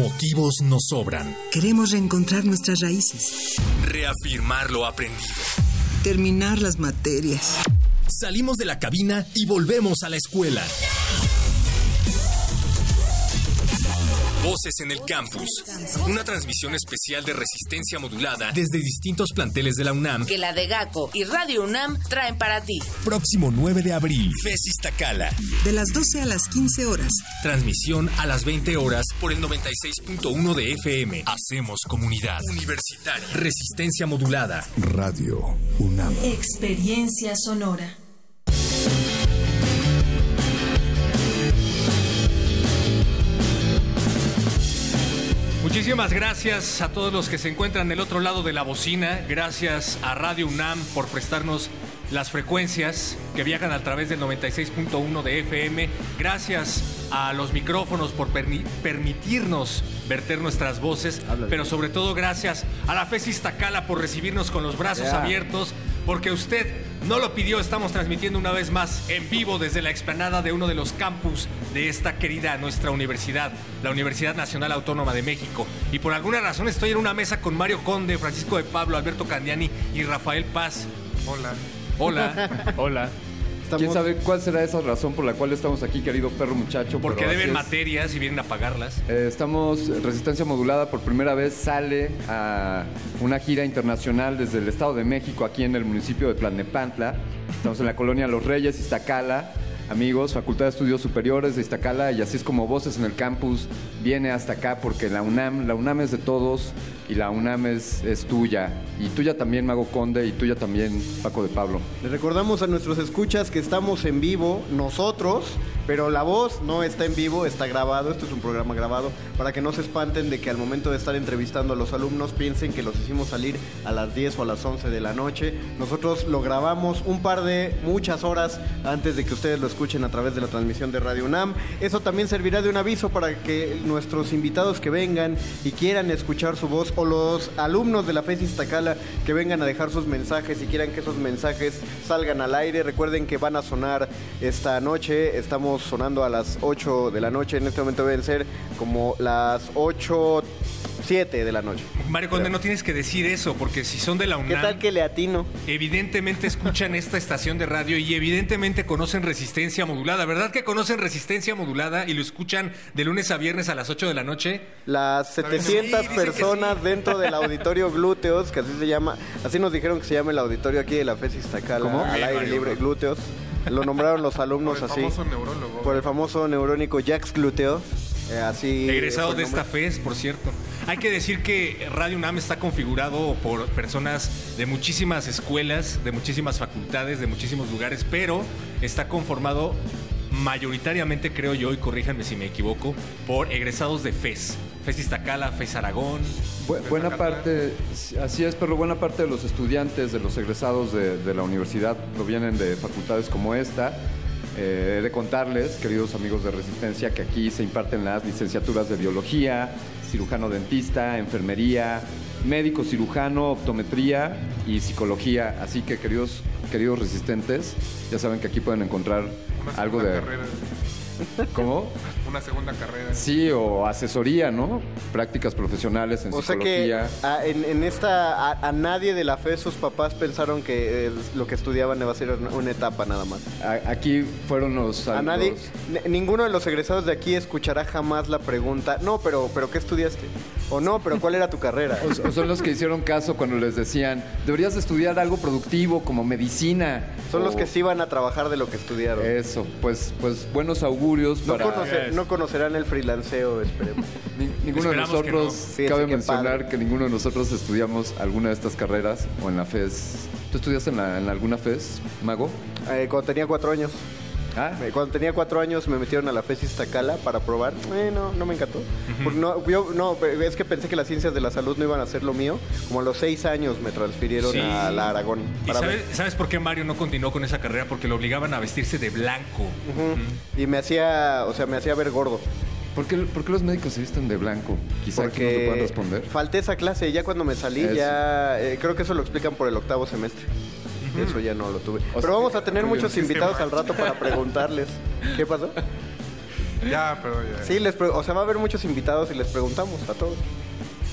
Motivos nos sobran. Queremos reencontrar nuestras raíces. Reafirmar lo aprendido terminar las materias. Salimos de la cabina y volvemos a la escuela. Voces en el Campus. Una transmisión especial de resistencia modulada desde distintos planteles de la UNAM. Que la de GACO y Radio UNAM traen para ti. Próximo 9 de abril, FES Tacala. De las 12 a las 15 horas. Transmisión a las 20 horas por el 96.1 de FM. Hacemos comunidad. Universitaria. Resistencia modulada. Radio UNAM. Experiencia sonora. Muchísimas gracias a todos los que se encuentran del otro lado de la bocina. Gracias a Radio UNAM por prestarnos las frecuencias que viajan a través del 96.1 de FM. Gracias a los micrófonos por permitirnos verter nuestras voces, pero sobre todo gracias a la FESIS Tacala por recibirnos con los brazos abiertos, porque usted no lo pidió, estamos transmitiendo una vez más en vivo desde la explanada de uno de los campus de esta querida nuestra universidad, la Universidad Nacional Autónoma de México. Y por alguna razón estoy en una mesa con Mario Conde, Francisco de Pablo, Alberto Candiani y Rafael Paz. Hola. Hola. Hola. ¿Quién sabe cuál será esa razón por la cual estamos aquí, querido perro muchacho? Porque deben materias y vienen a pagarlas. Eh, estamos, Resistencia Modulada por primera vez sale a una gira internacional desde el Estado de México, aquí en el municipio de Tlalnepantla. Estamos en la colonia Los Reyes, Iztacala amigos, Facultad de Estudios Superiores de Iztacala y así es como Voces en el Campus viene hasta acá porque la UNAM, la UNAM es de todos y la UNAM es, tuya. Y tuya también, Mago Conde, y tuya también, Paco de Pablo. Les recordamos a nuestros escuchas que estamos en vivo, nosotros, pero la voz no está en vivo, está grabado, esto es un programa grabado, para que no se espanten de que al momento de estar entrevistando a los alumnos piensen que los hicimos salir a las 10 o a las 11 de la noche. Nosotros lo grabamos un par de muchas horas antes de que ustedes lo escuchen a través de la transmisión de Radio UNAM. Eso también servirá de un aviso para que nuestros invitados que vengan y quieran escuchar su voz o los alumnos de la FES Iztacala que vengan a dejar sus mensajes y quieran que esos mensajes salgan al aire. Recuerden que van a sonar esta noche. Estamos sonando a las 8 de la noche. En este momento deben ser como las 8 7 de la noche. Mario Conde, no tienes que decir eso, porque si son de la UNAM... ¿Qué tal que le atino? Evidentemente escuchan esta estación de radio y evidentemente conocen resistencia modulada. ¿Verdad que conocen resistencia modulada y lo escuchan de lunes a viernes a las 8 de la noche? Las 700 personas dentro del auditorio Glúteos, que así se llama, así nos dijeron que se llama el auditorio aquí de la FES Iztacala, ¿Cómo? al aire libre, Glúteos. Lo nombraron los alumnos Por el así. famoso neurólogo. Por el famoso neurónico Jax Glúteo. Eh, así. Egresado de esta FES, por cierto. Hay que decir que Radio UNAM está configurado por personas de muchísimas escuelas, de muchísimas facultades, de muchísimos lugares, pero está conformado mayoritariamente, creo yo, y corríjanme si me equivoco, por egresados de FES. FES Iztacala, FES Aragón. Bu- buena parte, así es, pero buena parte de los estudiantes, de los egresados de, de la universidad, provienen de facultades como esta. Eh, he de contarles, queridos amigos de Resistencia, que aquí se imparten las licenciaturas de biología, cirujano dentista, enfermería, médico cirujano, optometría y psicología. Así que, queridos, queridos resistentes, ya saben que aquí pueden encontrar algo de. ¿Cómo? una segunda carrera. Sí, o asesoría, ¿no? Prácticas profesionales en O sea que psicología. a, en, en esta a, a nadie de la fe sus papás pensaron que eh, lo que estudiaban iba a ser una, etapa nada más. A- aquí fueron los... A nadie, ninguno de los egresados de aquí escuchará jamás la pregunta, no, pero, pero ¿qué estudiaste? O no, pero ¿cuál era tu carrera? O, o son los que hicieron caso cuando les decían, deberías estudiar algo productivo como medicina. Son o- los que sí van a trabajar de lo que estudiaron. Eso, pues, pues buenos augurios No, para... conocer- no conocerán el freelanceo, esperemos. Ni- ninguno de Esperamos que nosotros, no. Sí, cabe sí, mencionar padre. que ninguno de nosotros estudiamos alguna de estas carreras o en la FES. ¿Tú estudias en, la- en alguna FES, Mago? Eh, cuando tenía cuatro años. Ah, Eh, Cuando tenía cuatro años me metieron a la FES Iztacala para probar. Eh, no, no me encantó. Porque no, yo, no, es que pensé que las ciencias de la salud no iban a ser lo mío. Como a los seis años me transfirieron Sí. a la Aragón. ¿Y sabes, sabes por qué Mario no continuó con esa carrera? Porque lo obligaban a vestirse de blanco. Ujú. Y me hacía, o sea, me hacía ver gordo. ¿por qué, por qué los médicos se visten de blanco? Quizá aquí nos lo puedan responder. falté esa clase y ya cuando me salí Eso. ya eh, creo que eso lo explican por el octavo semestre. Eso ya no lo tuve. sea Pero vamos a tener muchos invitados al rato para preguntarles. ¿Qué pasó? Ya, pero ya. Sí, les o sea, va a haber muchos invitados y les preguntamos a todos.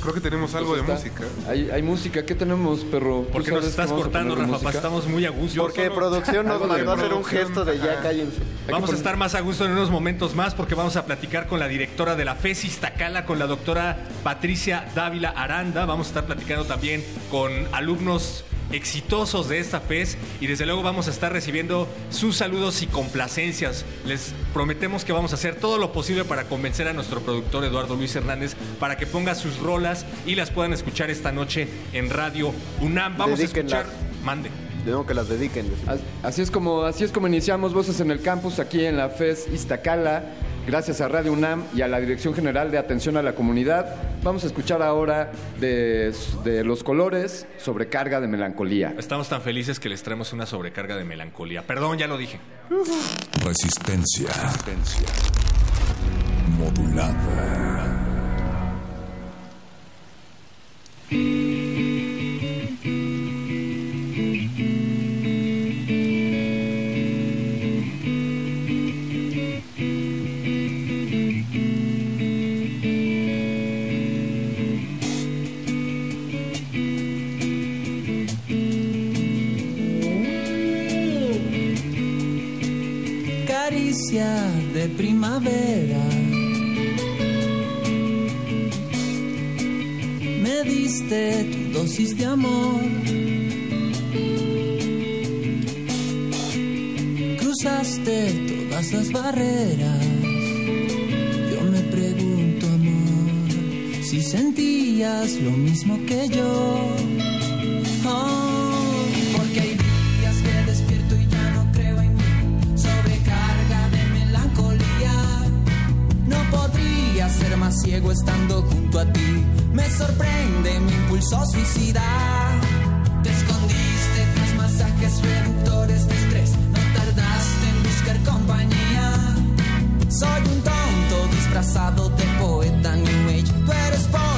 Creo que tenemos algo de Pues está. música. Hay, hay música. ¿Qué tenemos, perro? ¿Tú ¿Por qué nos estás cortando, de Rafa? Pa? Estamos muy a gusto. Porque solo- producción nos de mandó a hacer un gesto de ya cállense. Vamos a estar más a gusto en unos momentos más porque vamos a platicar con la directora de la FES Iztacala, con la doctora Patricia Dávila Aranda. Vamos a estar platicando también con alumnos exitosos de esta FES y desde luego vamos a estar recibiendo sus saludos y complacencias. Les prometemos que vamos a hacer todo lo posible para convencer a nuestro productor Eduardo Luis Hernández para que ponga sus rolas y las puedan escuchar esta noche en Radio UNAM. Vamos Dedíquenlas. a escuchar... Mande. Tengo que las dediquen. Así es como así es como iniciamos Voces en el Campus aquí en la FES Iztacala. Gracias a Radio UNAM y a la Dirección General de Atención a la Comunidad. Vamos a escuchar ahora de, de Los Colores Sobrecarga de Melancolía. Estamos tan felices que les traemos una sobrecarga de melancolía. Perdón, ya lo dije. Resistencia. Modulada. De primavera. Me diste tu dosis de amor. Cruzaste todas las barreras. Yo me pregunto, amor, si sentías lo mismo que yo. Oh, ser más ciego estando junto a ti. Me sorprende mi impulso suicida. Te escondiste tras masajes reductores de estrés. No tardaste en buscar compañía. Soy un tonto disfrazado de poeta New Age. Tú eres pólvora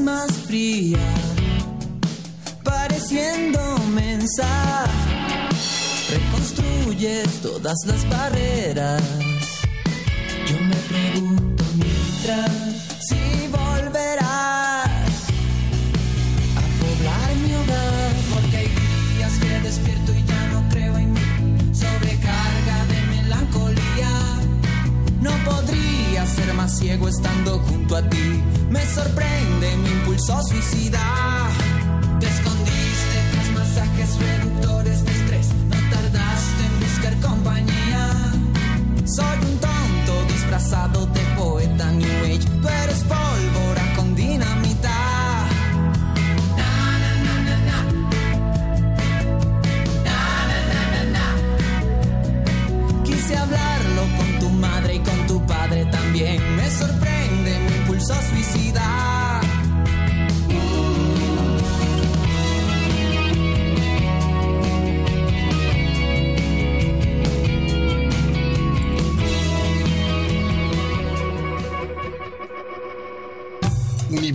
más fría, pareciendo mensa. Reconstruyes todas las barreras. Yo me pregunto mientras ciego estando junto a ti. Me sorprende mi impulso suicida. Te escondiste tras masajes reductores de estrés. No tardaste en buscar compañía. Soy un tonto disfrazado de poeta New Age. Tú eres pólvora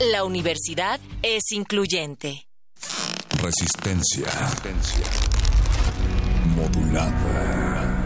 La universidad es incluyente. Resistencia. Modulada.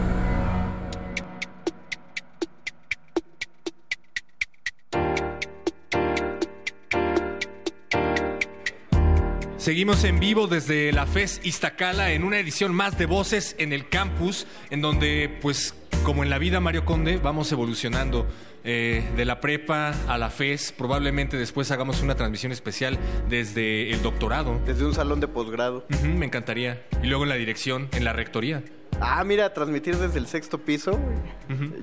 Seguimos en vivo desde la FES Iztacala en una edición más de Voces en el Campus, en donde, pues, como en la vida Mario Conde, vamos evolucionando eh, de la prepa a la FES. Probablemente después hagamos una transmisión especial desde el doctorado. Desde un salón de posgrado. Me encantaría. Y luego en la dirección, en la rectoría. Ah, mira, transmitir desde el sexto piso.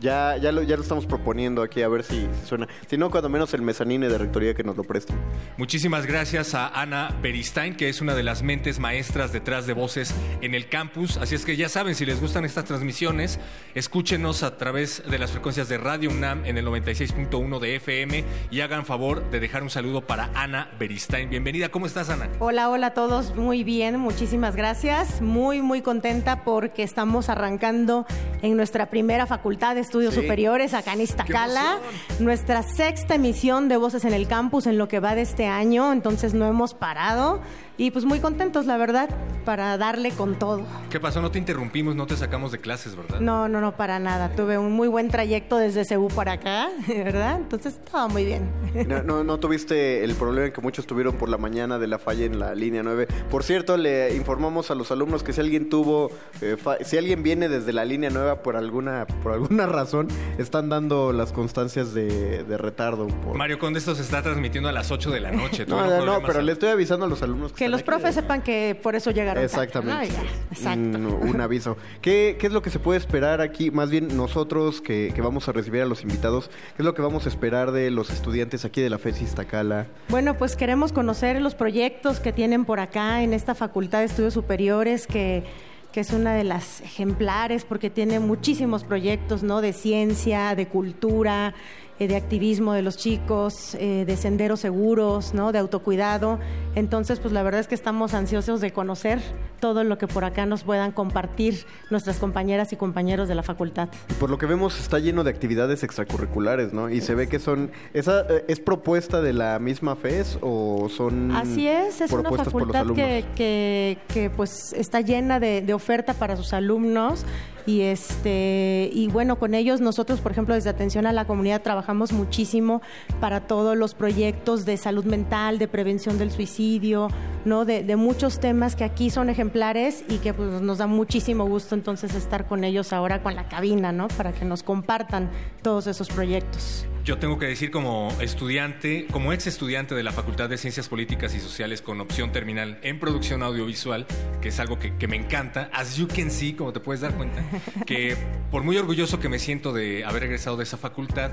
Ya, ya, lo, ya lo estamos proponiendo aquí a ver si, si suena. Si no, cuando menos el mezanine de rectoría que nos lo presten. Muchísimas gracias a Ana Beristain, que es una de las mentes maestras detrás de voces en el campus. Así es que ya saben, si les gustan estas transmisiones, escúchenos a través de las frecuencias de Radio UNAM en el 96.1 de FM y hagan favor de dejar un saludo para Ana Beristain. Bienvenida, ¿cómo estás, Ana? Hola, hola a todos, muy bien, muchísimas gracias. Muy, muy contenta porque estamos arrancando en nuestra primera facultad de estudios Sí. superiores acá en Iztacala, nuestra sexta emisión de Voces en el Campus en lo que va de este año, entonces no hemos parado y pues muy contentos, la verdad, para darle con todo. ¿Qué pasó? No te interrumpimos, no te sacamos de clases, ¿verdad? No, no, no, para nada. Tuve un muy buen trayecto desde Ceú para acá, ¿verdad? Entonces, todo muy bien. No, no, no tuviste el problema que muchos tuvieron por la mañana de la falla en la línea 9. Por cierto, le informamos a los alumnos que si alguien tuvo, eh, si alguien viene desde la línea 9 por alguna, por alguna razón, están dando las constancias de, de retardo. por- Mario Conde, esto se está transmitiendo a las 8 de la noche. No, no, no, pero le estoy avisando a los alumnos que, Que los profes sepan que por eso llegaron. tarde, Exactamente. Exacto. Un, un aviso. ¿Qué, qué es lo que se puede esperar aquí? Más bien nosotros que, que vamos a recibir a los invitados, ¿qué es lo que vamos a esperar de los estudiantes aquí de la FES Iztacala? Bueno, pues queremos conocer los proyectos que tienen por acá en esta Facultad de Estudios Superiores, que, que es una de las ejemplares porque tiene muchísimos proyectos, ¿no? De ciencia, de cultura, eh, de activismo de los chicos, eh, de senderos seguros, ¿no? De autocuidado. Entonces, pues la verdad es que estamos ansiosos de conocer todo lo que por acá nos puedan compartir nuestras compañeras y compañeros de la facultad. Por lo que vemos está lleno de actividades extracurriculares, ¿no? Y se ve que son... ¿Esa eh, es propuesta de la misma FES o son Así es, es una facultad que, que, que, pues está llena de, de oferta para sus alumnos y este y bueno con ellos nosotros por ejemplo desde atención a la comunidad trabajamos muchísimo para todos los proyectos de salud mental, de prevención del suicidio, no de, de muchos temas que aquí son ejemplares y que pues nos da muchísimo gusto entonces estar con ellos ahora con la cabina, ¿no? Para que nos compartan todos esos proyectos. Yo tengo que decir como estudiante, como ex estudiante de la Facultad de Ciencias Políticas y Sociales con opción terminal en producción audiovisual, que es algo que, que me encanta, as you can see, como te puedes dar cuenta, que por muy orgulloso que me siento de haber egresado de esa facultad,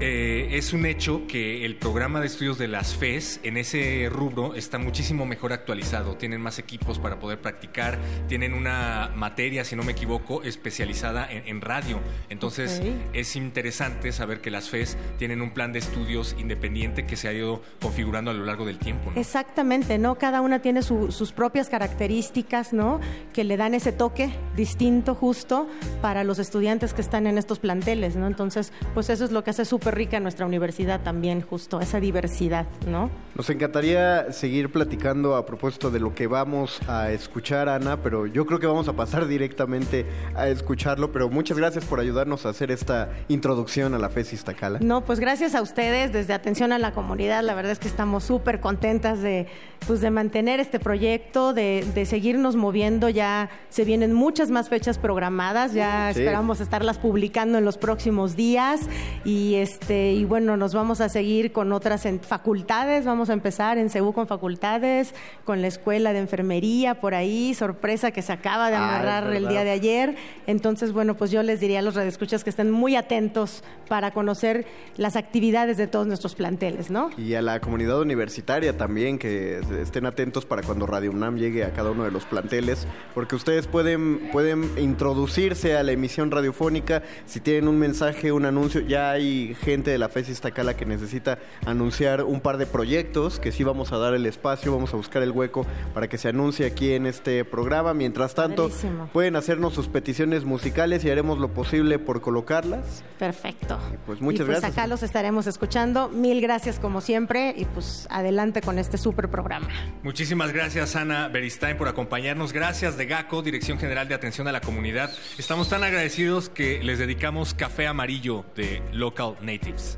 eh, es un hecho que el programa de estudios de las FES en ese rubro está muchísimo mejor actualizado. Tienen más equipos para poder practicar, tienen una materia, si no me equivoco, especializada en, en radio. Entonces es interesante saber que las FES tienen un plan de estudios independiente que se ha ido configurando a lo largo del tiempo. ¿no? Exactamente, ¿no? Cada una tiene su- sus propias características, ¿no? Que le dan ese toque distinto justo para los estudiantes que están en estos planteles, ¿no? Entonces, pues eso es lo que hace súper rica nuestra universidad también, justo, esa diversidad, ¿no? Nos encantaría seguir platicando a propósito de lo que vamos a escuchar, Ana, pero yo creo que vamos a pasar directamente a escucharlo. Pero muchas gracias por ayudarnos a hacer esta introducción a la FES Iztacala. No, pues gracias a ustedes desde Atención a la Comunidad. La verdad es que estamos súper contentas de, pues de mantener este proyecto, de, de seguirnos moviendo. Ya se vienen muchas más fechas programadas, ya Sí. esperamos estarlas publicando en los próximos días. Y este y bueno, nos vamos a seguir con otras en- facultades, vamos a empezar en CEU con facultades, con la escuela de enfermería por ahí, sorpresa que se acaba de Ah, amarrar el verdad. día de ayer. Entonces, bueno, pues yo les diría a los radioescuchas que estén muy atentos para conocer las actividades de todos nuestros planteles, ¿no? Y a la comunidad universitaria también, que estén atentos para cuando Radio UNAM llegue a cada uno de los planteles, porque ustedes pueden, pueden introducirse a la emisión radiofónica si tienen un mensaje, un anuncio. Ya hay gente de la FES Iztacala que necesita anunciar un par de proyectos, que sí vamos a dar el espacio, vamos a buscar el hueco para que se anuncie aquí en este programa. Mientras tanto, Padrísimo. pueden hacernos sus peticiones musicales y haremos lo posible por colocarlas. Perfecto. Pues muchas y pues gracias. acá los estaremos escuchando. Mil gracias como siempre y pues adelante con este súper programa. Muchísimas gracias, Ana Beristain, por acompañarnos. Gracias de GACO, Dirección General de Atención a la Comunidad. Estamos tan agradecidos que les dedicamos Café Amarillo de Local Natives.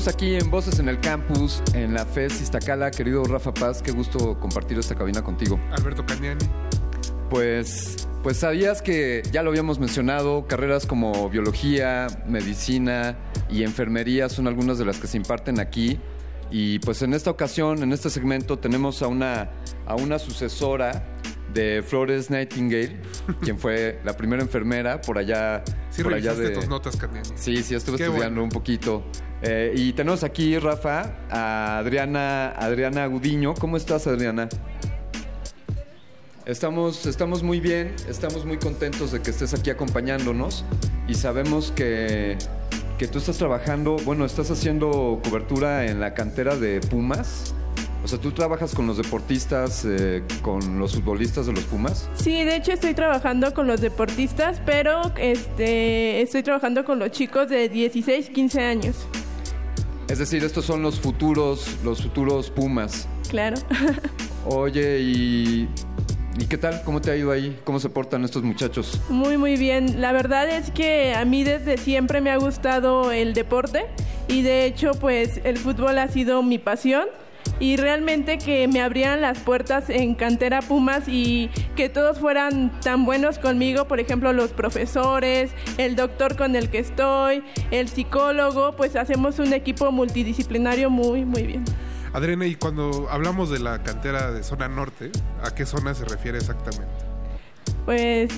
Estamos aquí en Voces en el Campus, en la FES Iztacala. Querido Rafa Paz, qué gusto compartir esta cabina contigo. Alberto Cañani. Pues, pues sabías que ya lo habíamos mencionado, carreras como biología, medicina y enfermería son algunas de las que se imparten aquí. Y pues en esta ocasión, en este segmento, tenemos a una, a una sucesora de Flores Nightingale, quien fue la primera enfermera por allá. Sí por allá de... tus notas, Cañani. Sí, sí, estuve Qué estudiando un poquito. Eh, y tenemos aquí, Rafa, a Adriana, Adriana Gudiño. ¿Cómo estás, Adriana? Estamos, estamos muy bien, estamos muy contentos de que estés aquí acompañándonos y sabemos que, que tú estás trabajando, bueno, estás haciendo cobertura en la cantera de Pumas. O sea, ¿tú trabajas con los deportistas, eh, con los futbolistas de los Pumas? Sí, de hecho estoy trabajando con los deportistas, pero este, estoy trabajando con los chicos de 16, 15 años. Es decir, estos son los futuros, los futuros Pumas. Claro. Oye, y, ¿y qué tal? ¿Cómo te ha ido ahí? ¿Cómo se portan estos muchachos? Muy, muy bien. La verdad es que a mí desde siempre me ha gustado el deporte y de hecho pues el fútbol ha sido mi pasión y realmente que me abrían las puertas en Cantera Pumas y que todos fueran tan buenos conmigo, por ejemplo los profesores, el doctor con el que estoy, el psicólogo, pues hacemos un equipo multidisciplinario muy, muy bien. Adriana, y cuando hablamos de la cantera de zona norte, ¿a qué zona se refiere exactamente? Pues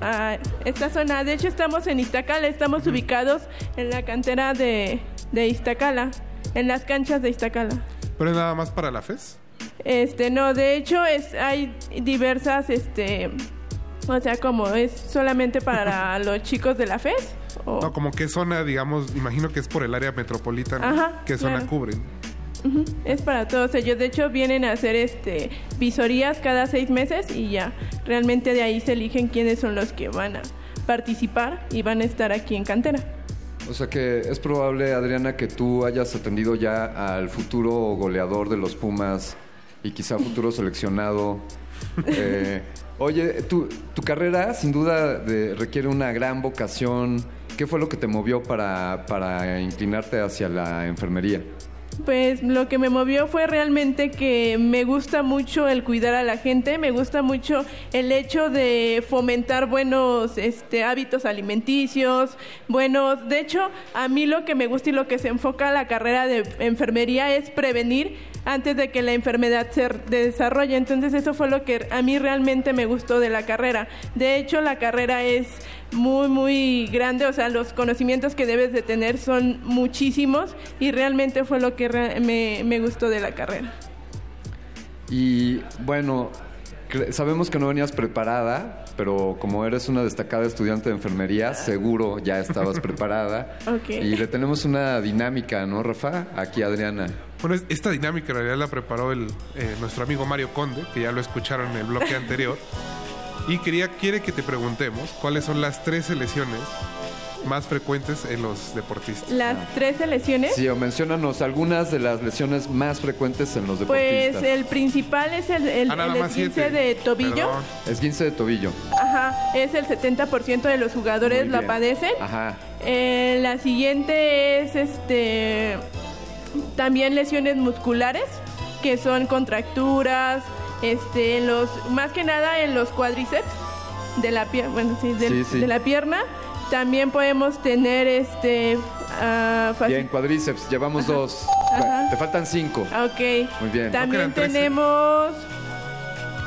a esta zona, de hecho estamos en Iztacala, estamos ubicados en la cantera de, de Iztacala, en las canchas de Iztacala. ¿Pero es nada más para la FES? Este, no, de hecho es, hay diversas, este, o sea, como es solamente para los chicos de la FES. O... No, como qué zona, digamos, imagino que es por el área metropolitana. Ajá, ¿Qué zona claro. cubren? Es para todos ellos. De hecho, vienen a hacer este visorías cada seis meses y ya. Realmente de ahí se eligen quiénes son los que van a participar y van a estar aquí en cantera. O sea que es probable, Adriana, que tú hayas atendido ya al futuro goleador de los Pumas y quizá futuro seleccionado. Eh, oye, tu, tu carrera sin duda de- requiere una gran vocación. ¿Qué fue lo que te movió para, para inclinarte hacia la enfermería? Pues lo que me movió fue realmente que me gusta mucho el cuidar a la gente, me gusta mucho el hecho de fomentar buenos este, hábitos alimenticios, buenos... De hecho, a mí lo que me gusta y lo que se enfoca la carrera de enfermería es prevenir antes de que la enfermedad se desarrolle. Entonces eso fue lo que a mí realmente me gustó de la carrera. De hecho, la carrera es muy, muy grande, o sea, los conocimientos que debes de tener son muchísimos y realmente fue lo que re- me, me gustó de la carrera. Y bueno, sabemos que no venías preparada, pero como eres una destacada estudiante de enfermería, seguro ya estabas preparada. Ok. Y le tenemos una dinámica, ¿no, Rafa? Aquí, Adriana. Bueno, es- esta dinámica en realidad la preparó el, eh, nuestro amigo Mario Conde, que ya lo escucharon en el bloque anterior. Y quería, quiere que te preguntemos cuáles son las tres lesiones más frecuentes en los deportistas. Las tres lesiones, Sí, o menciónanos algunas de las lesiones más frecuentes en los pues deportistas. el principal es el, el, Ah, el esguince siete. de tobillo. Perdón. Esguince de tobillo. Ajá, es el 70% de los jugadores la padecen. Ajá. Eh, la siguiente es este también lesiones musculares, que son contracturas, este, en los, más que nada en los cuádriceps de la pierna, bueno, sí, del- Sí, sí. de la pierna. También podemos tener este faci- Bien, cuadríceps, llevamos dos. Ajá. Te faltan cinco. Ok. Muy bien. También tenemos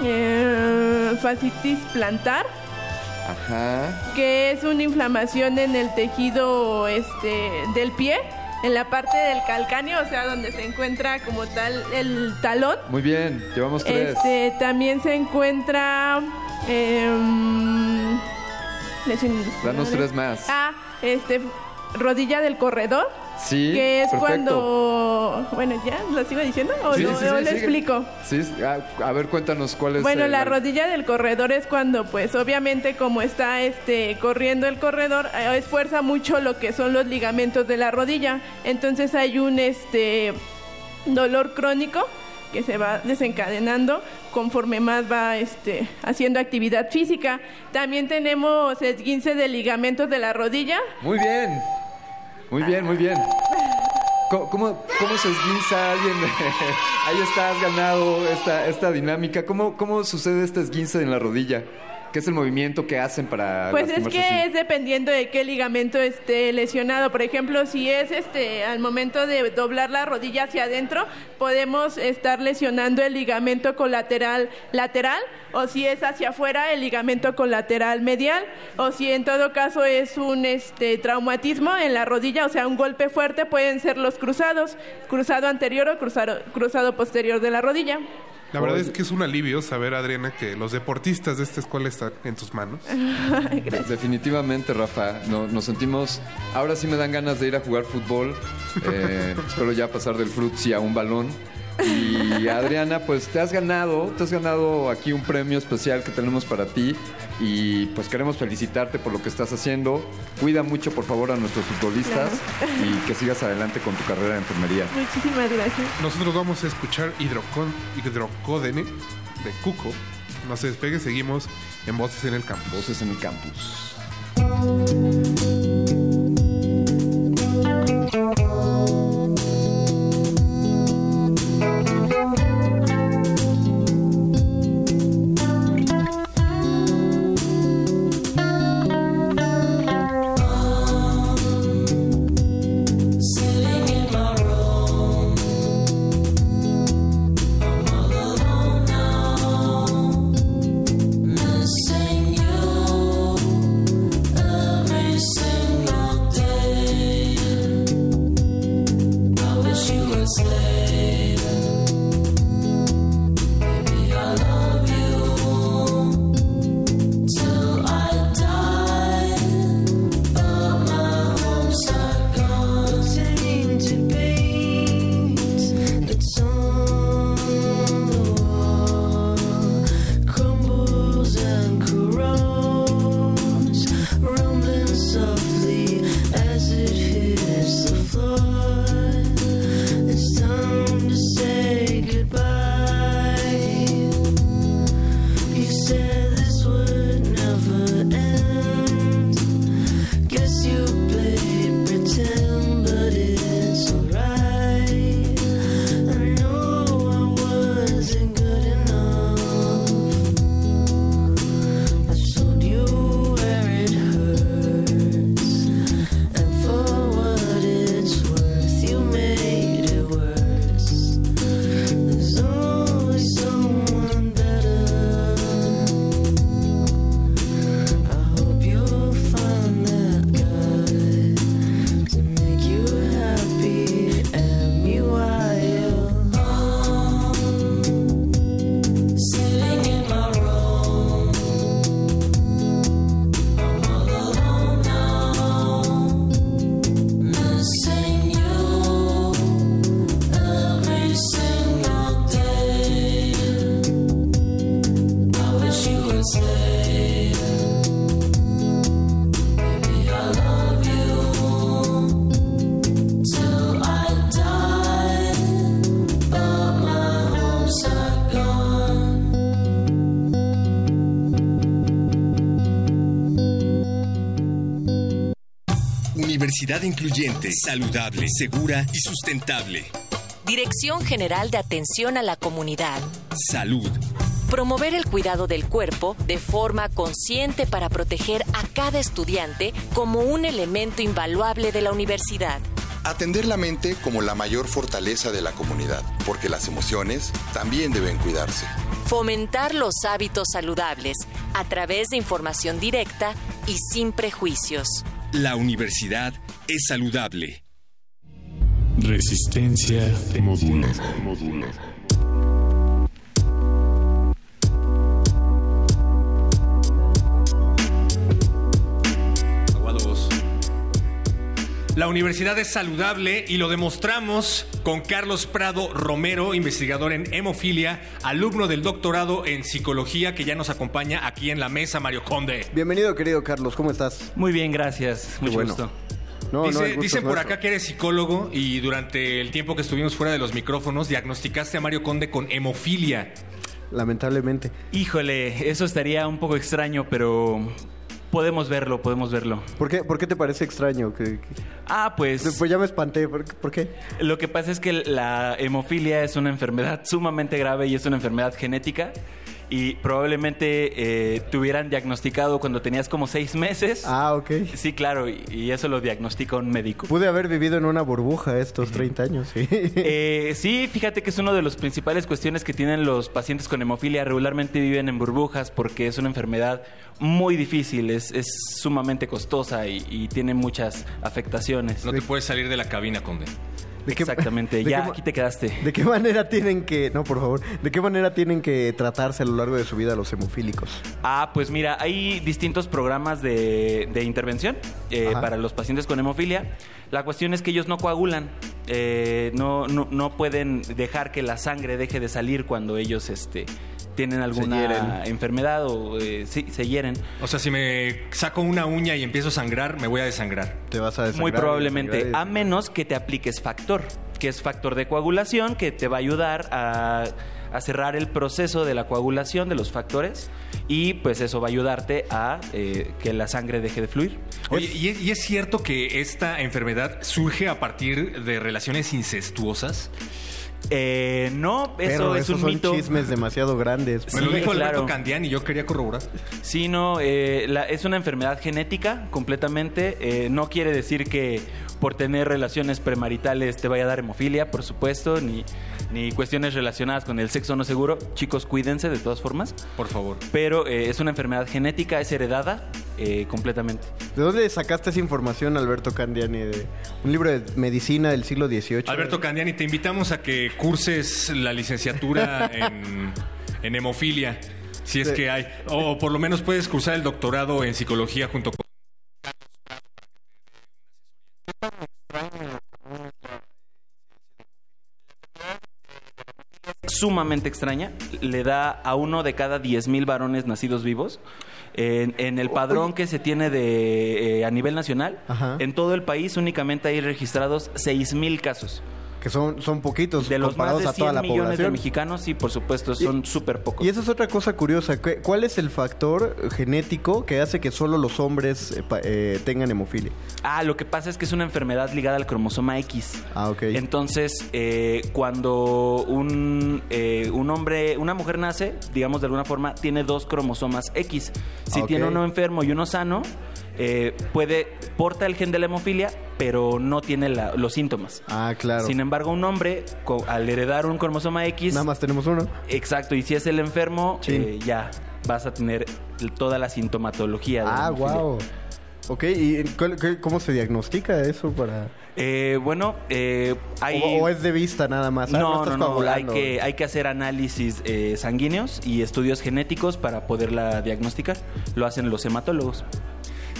eh, fascitis plantar, Ajá. que es una inflamación en el tejido este, del pie, en la parte del calcáneo, o sea, donde se encuentra como tal el talón. Muy bien, llevamos tres. Este, también se encuentra lesiones Danos tres más. Ah, este rodilla del corredor. Sí, que es perfecto. cuando bueno ya lo sigo diciendo o, Sí, lo, sí, sí, o lo sigue. explico Sí, a, a ver, cuéntanos cuál es. bueno eh, la rodilla del corredor es cuando pues obviamente como está este corriendo el corredor eh, esfuerza mucho lo que son los ligamentos de la rodilla entonces hay un este dolor crónico que se va desencadenando conforme más va este, haciendo actividad física. También tenemos esguince de ligamentos de la rodilla. Muy bien. Muy bien, muy bien. ¿Cómo, cómo, se esguinza alguien? Ahí está, has ganado esta, esta dinámica. ¿Cómo, ¿Cómo sucede este esguince en la rodilla? ¿Qué es el movimiento que hacen para Pues es que así? es dependiendo de qué ligamento esté lesionado. Por ejemplo, si es este al momento de doblar la rodilla hacia adentro, podemos estar lesionando el ligamento colateral lateral o si es hacia afuera el ligamento colateral medial o si en todo caso es un este traumatismo en la rodilla, o sea, un golpe fuerte pueden ser los cruzados, cruzado anterior o cruzado, cruzado posterior de la rodilla. La verdad es que es un alivio saber, Adriana, que los deportistas de esta escuela están en tus manos. De- Definitivamente, Rafa. No, nos sentimos. Ahora sí me dan ganas de ir a jugar fútbol. Eh, espero ya pasar del frutzi a un balón. Y Adriana, pues te has ganado, te has ganado aquí un premio especial que tenemos para ti y pues queremos felicitarte por lo que estás haciendo. Cuida mucho por favor a nuestros futbolistas y que sigas adelante con tu carrera de enfermería. Muchísimas gracias. Nosotros vamos a escuchar Hidrocon, Hidrocódene de Cuco. No se despegue, seguimos en Voces en el Campus. Voces en el Campus. Universidad incluyente, saludable, segura y sustentable. Dirección General de Atención a la Comunidad. Salud. Promover el cuidado del cuerpo de forma consciente para proteger a cada estudiante como un elemento invaluable de la universidad. Atender la mente como la mayor fortaleza de la comunidad, porque las emociones también deben cuidarse. Fomentar los hábitos saludables a través de información directa y sin prejuicios. La universidad es saludable. Resistencia modulada. La universidad es saludable y lo demostramos con Carlos Prado Romero, investigador en hemofilia, alumno del doctorado en psicología que ya nos acompaña aquí en la mesa, Mario Conde. Bienvenido, querido Carlos, ¿cómo estás? Muy bien, gracias. Mucho bueno. gusto. No, Dice- no, el gusto dicen por acá que eres psicólogo y durante el tiempo que estuvimos fuera de los micrófonos diagnosticaste a Mario Conde con hemofilia. Lamentablemente. Híjole, eso estaría un poco extraño, pero podemos verlo, podemos verlo. ¿Por qué, por qué te parece extraño? que que- Ah, pues... Pues ya me espanté. ¿Por, por qué? Lo que pasa es que la hemofilia es una enfermedad sumamente grave y es una enfermedad genética. Y probablemente eh, te hubieran diagnosticado cuando tenías como seis meses. Ah, ok. Sí, claro, y, y eso lo diagnostica un médico. Pude haber vivido en una burbuja estos 30 años, sí. Eh, sí, fíjate que es una de las principales cuestiones que tienen los pacientes con hemofilia. Regularmente viven en burbujas porque es una enfermedad muy difícil, es, es sumamente costosa y, y tiene muchas afectaciones. No te puedes salir de la cabina, Conde. ¿De qué- Exactamente, de ya qué aquí te quedaste. ¿De qué manera tienen que, no, por favor, de qué manera tienen que tratarse a lo largo de su vida los hemofílicos? Ah, pues mira, hay distintos programas de, de intervención eh, para los pacientes con hemofilia. La cuestión es que ellos no coagulan. eh, no, no, no pueden dejar que la sangre deje de salir cuando ellos este, tienen alguna enfermedad o eh, sí, se hieren. O sea, si me saco una uña y empiezo a sangrar, me voy a desangrar. Te vas a Muy probablemente, a menos que te apliques factor, que es factor de coagulación, que te va a ayudar a, a cerrar el proceso de la coagulación de los factores y pues eso va a ayudarte a eh, que la sangre deje de fluir. Oye, ¿y es, y es cierto que esta enfermedad surge a partir de relaciones incestuosas? Eh, no, eso Pero es esos un son mito. chismes demasiado grandes. Me lo Sí, dijo Alberto claro. Candiani y yo quería corroborar. Sí, no, eh, la- es una enfermedad genética completamente. Eh, no quiere decir que por tener relaciones premaritales te vaya a dar hemofilia, por supuesto, ni, ni cuestiones relacionadas con el sexo no seguro. Chicos, cuídense de todas formas. Por favor. Pero eh, es una enfermedad genética, es heredada eh, completamente. ¿De dónde sacaste esa información, Alberto Candiani? De un libro de medicina del siglo XVIII. Alberto Candiani, te invitamos a que curses la licenciatura en, en hemofilia, si es Sí. que hay. O por lo menos puedes cursar el doctorado en psicología junto con... Sumamente extraña. Le da a uno de cada 10.000 varones nacidos vivos. En, en el padrón que se tiene de, eh, a nivel nacional, Ajá. en todo el país únicamente hay registrados 6.000 casos. Que son, son poquitos De los más comparados de a toda 100 la millones de población. mexicanos, sí, por supuesto, son súper pocos. Y esa es otra cosa curiosa. ¿Qué- ¿Cuál es el factor genético que hace que solo los hombres eh, eh, tengan hemofilia? Ah, lo que pasa es que es una enfermedad ligada al cromosoma X. Ah, ok. Entonces, eh, cuando un, eh, un hombre, una mujer nace, digamos de alguna forma, tiene dos cromosomas X. Si Ah, tiene uno enfermo y uno sano, eh, puede, porta el gen de la hemofilia, pero no tiene la- los síntomas. Ah, claro. Sin embargo, un hombre, co- al heredar un cromosoma X, Nada más tenemos uno. exacto, y si es el enfermo, Sí. eh, ya vas a tener toda la sintomatología. de la Ah, hemofilia. wow. Ok, ¿y cuál- qué- cómo se diagnostica eso para...? Eh, bueno, eh, hay... O, o es de vista nada más? Ah, No, estás no, no, hay coagulando. que, hay que hacer análisis eh, sanguíneos y estudios genéticos para poderla diagnosticar. Lo hacen los hematólogos.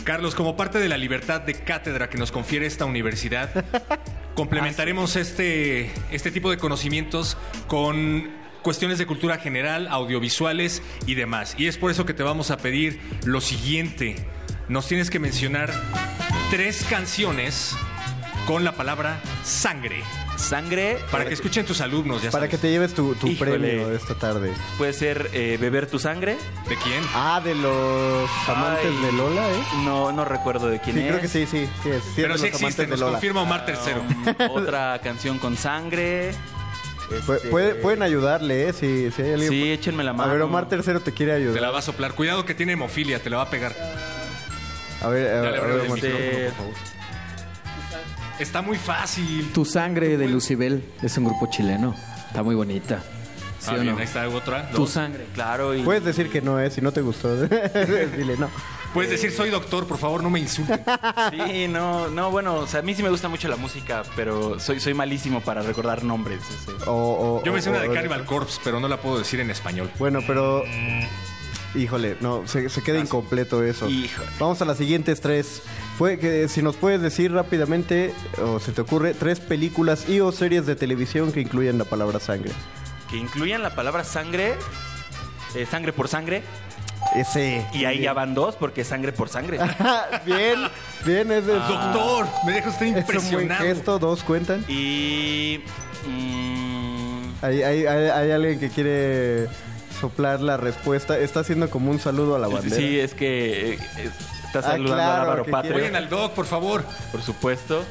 Carlos, como parte de la libertad de cátedra que nos confiere esta universidad, complementaremos este, este tipo de conocimientos con cuestiones de cultura general, audiovisuales y demás. Y es por eso que te vamos a pedir lo siguiente. Nos tienes que mencionar tres canciones con la palabra sangre. Sangre. Para que escuchen tus alumnos, ya Para sabes. que te lleves tu, tu Híjole. premio de esta tarde. Puede ser eh, beber tu sangre. ¿De quién? Ah, de los amantes Ay, de Lola, ¿eh? No, no recuerdo de quién Sí, es. creo que sí, sí. sí es, sí Pero sí existe, nos Lola. confirma Omar Tercero. Um, otra canción con sangre. Este, puede- pueden ayudarle, ¿eh? Si, si hay alguien... Sí, échenme la mano. A ver, Omar Tercero te quiere Te la ayudar. va a soplar. Cuidado que tiene hemofilia, te la va a pegar. A ver, a, ver, a ver, el Omar. micrófono, por favor. Está muy fácil. Tu sangre de Lucibel es un grupo chileno. Está muy bonita. ¿Sí Ah, o bien, no? ahí está otra. Tu dos. sangre. Claro, y Puedes decir que no, ¿eh? Si no te gustó. Dile no. Puedes decir soy doctor, por favor, no me insulten. Sí, no, no, bueno, o sea, a mí sí me gusta mucho la música, pero soy, soy malísimo para recordar nombres. O, o- Yo me sé una de Cannibal Corpse, pero no la puedo decir en español. Bueno, pero... Híjole, no, se, se queda incompleto eso. Híjole. Vamos a las siguientes tres. Fue que si nos puedes decir rápidamente, o se te ocurre, tres películas y o series de televisión que incluyen la palabra sangre. Que incluyan la palabra sangre, eh, sangre por sangre, Ese. y ahí ya van dos, porque es sangre por sangre. bien, bien, es de... Doctor, me deja usted Es impresionado. gesto, dos cuentan. Y. mm, Hay, hay, hay, hay alguien que quiere soplar la respuesta. Está haciendo como un saludo a la bandera. sí, es que eh, está Ah, saludando claro, a Álvaro que Patrio. Oigan al doc, por favor. Por supuesto.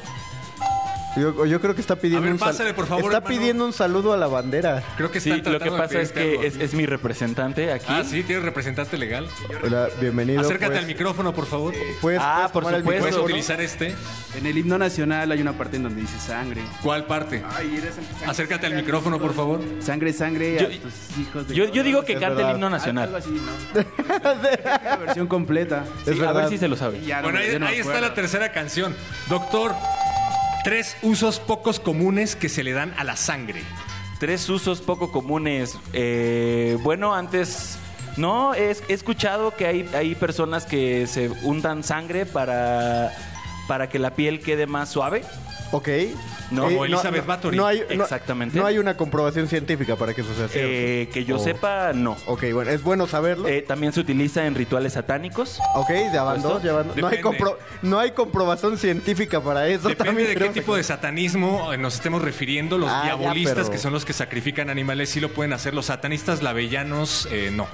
Yo, yo creo que está pidiendo A ver, un pásale, por favor, Está hermano. pidiendo un saludo a la bandera. Creo que Sí, lo que tratando de pasa es que es, es mi representante aquí. Ah, sí, tienes representante legal. Hola, bienvenido. Acércate pues. al micrófono, por favor. ¿Puedes- Ah, puedes por supuesto. ¿Puedes utilizar este? En el himno nacional hay una parte en donde dice sangre. ¿Cuál parte? Ay, eres sangre, Acércate al micrófono, por favor. Sangre, sangre Yo- a tus hijos. de- Yo, yo digo que cante verdad. el himno Algo nacional. así, ¿no? La versión completa. Sí, a ver si se lo sabe. Ya Bueno, ahí, no está la tercera canción. Doctor, tres usos pocos comunes que se le dan a la sangre. Tres usos poco comunes. Eh, bueno, antes. No, he, he escuchado que hay, hay personas que se untan sangre para, para que la piel quede más suave. Ok. No, Eh, o Elizabeth no, Bathory. no hay, no- Exactamente. No hay una comprobación científica para que eso sea cierto. Eh, que yo O- sepa, no. Ok, bueno, es bueno saberlo. Eh, también se utiliza en rituales satánicos. Ok, ya van dos, ya van dos. No hay, Depende. compro- no hay comprobación científica para eso. Depende también de qué tipo de satanismo eh, nos estemos refiriendo. Los Ah, ya, diabolistas, pero- que son los que sacrifican animales, sí lo pueden hacer. Los satanistas lavellanos, eh, no.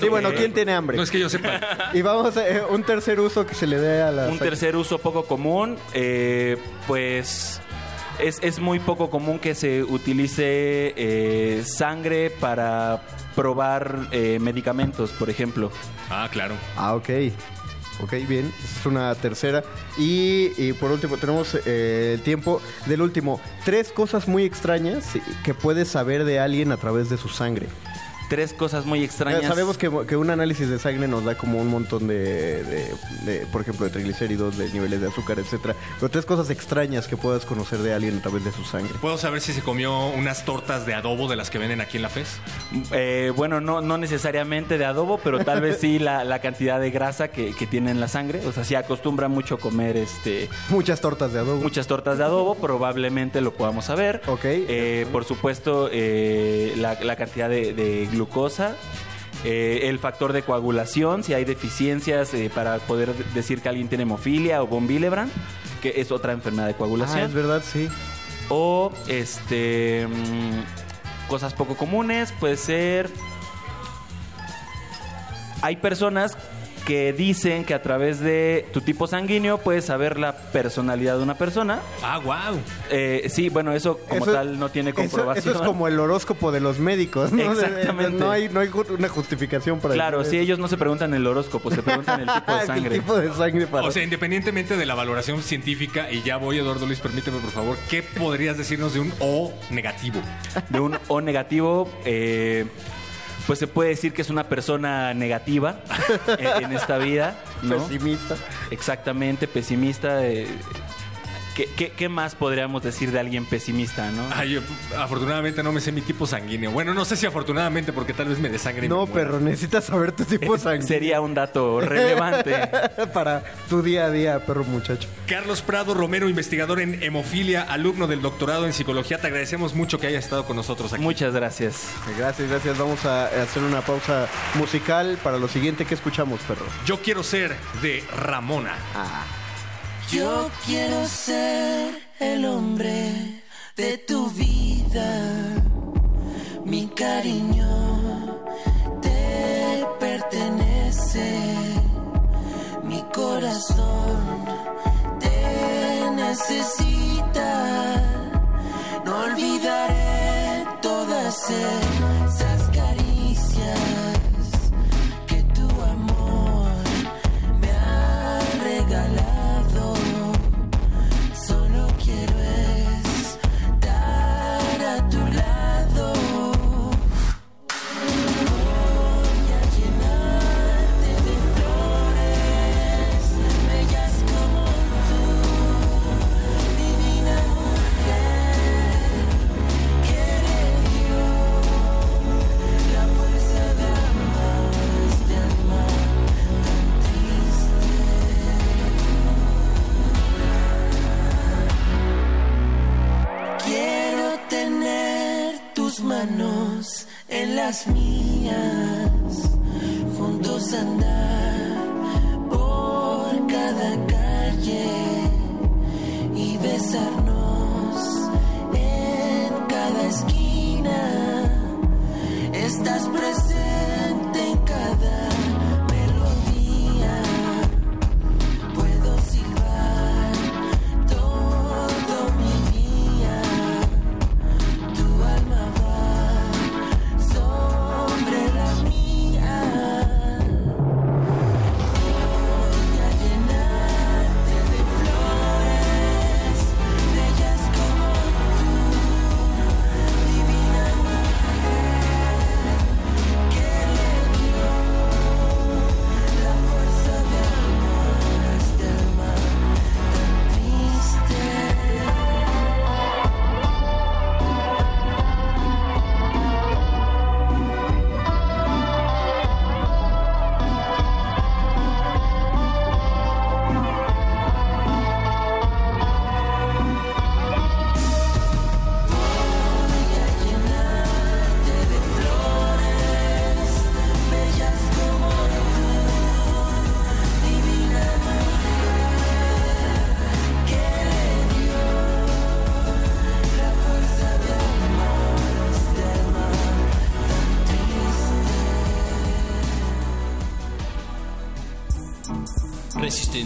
Sí, bueno, ¿quién tiene hambre? No es que yo sepa. Y vamos a eh, un tercer uso que se le dé a la... Un tercer uso poco común, eh, pues es, es muy poco común que se utilice eh, sangre para probar eh, medicamentos, por ejemplo. Ah, claro. Ah, ok. Ok, bien. Esa Es una tercera. Y, y por último, tenemos eh, el tiempo del último. Tres cosas muy extrañas que puedes saber de alguien a través de su sangre. Tres cosas muy extrañas. Ya sabemos que, que un análisis de sangre nos da como un montón de, de- de, por ejemplo, de triglicéridos, de niveles de azúcar, etcétera. Pero tres cosas extrañas que puedas conocer de alguien a través de su sangre. ¿Puedo saber si se comió unas tortas de adobo de las que venden aquí en la FES? Eh, bueno, no, no necesariamente de adobo, pero tal vez sí la, la cantidad de grasa que, que tiene en la sangre. O sea, si acostumbra mucho comer este Muchas tortas de adobo. muchas tortas de adobo, probablemente lo podamos saber. Ok. Eh, por supuesto, eh, la, la cantidad de, de glucosa. eh, el factor de coagulación, si hay deficiencias eh, para poder de- decir que alguien tiene hemofilia o von Willebrand, que es otra enfermedad de coagulación. Ah, es verdad, sí. O este mm, cosas poco comunes, puede ser. Hay personas que dicen que a través de tu tipo sanguíneo puedes saber la personalidad de una persona. Ah, wow. sí, bueno, eso como Eso- tal no tiene comprobación. eso es como el horóscopo de los médicos, ¿no? Exactamente. No hay, no hay una justificación para Claro, eso. si ellos no se preguntan el horóscopo, se preguntan el tipo de El sangre. tipo de sangre para... O sea, independientemente de la valoración científica, y ya voy, Eduardo Luis, permíteme por favor, ¿qué podrías decirnos de un O negativo? de un O negativo, eh, pues se puede decir que es una persona negativa en, en esta vida, ¿no? Pesimista. Exactamente, pesimista. eh, ¿qué, qué, qué más podríamos decir de alguien pesimista, no? Ay, yo, afortunadamente no me sé mi tipo sanguíneo. Bueno, no sé si afortunadamente, porque tal vez me desangre. No, perro, necesitas saber tu tipo sanguíneo. Sería un dato relevante. para tu día a día, perro muchacho. Carlos Prado Romero, investigador en hemofilia, alumno del doctorado en psicología. Te agradecemos mucho que hayas estado con nosotros aquí. Muchas gracias. Gracias, gracias. Vamos a hacer una pausa musical para lo siguiente que escuchamos, perro. Yo quiero ser de Ramona. Ah. Yo quiero ser el hombre de tu vida. Mi cariño te pertenece. Mi corazón te necesita. No olvidaré todas esas mías, juntos andar por cada calle y besarnos en cada esquina. Estás presente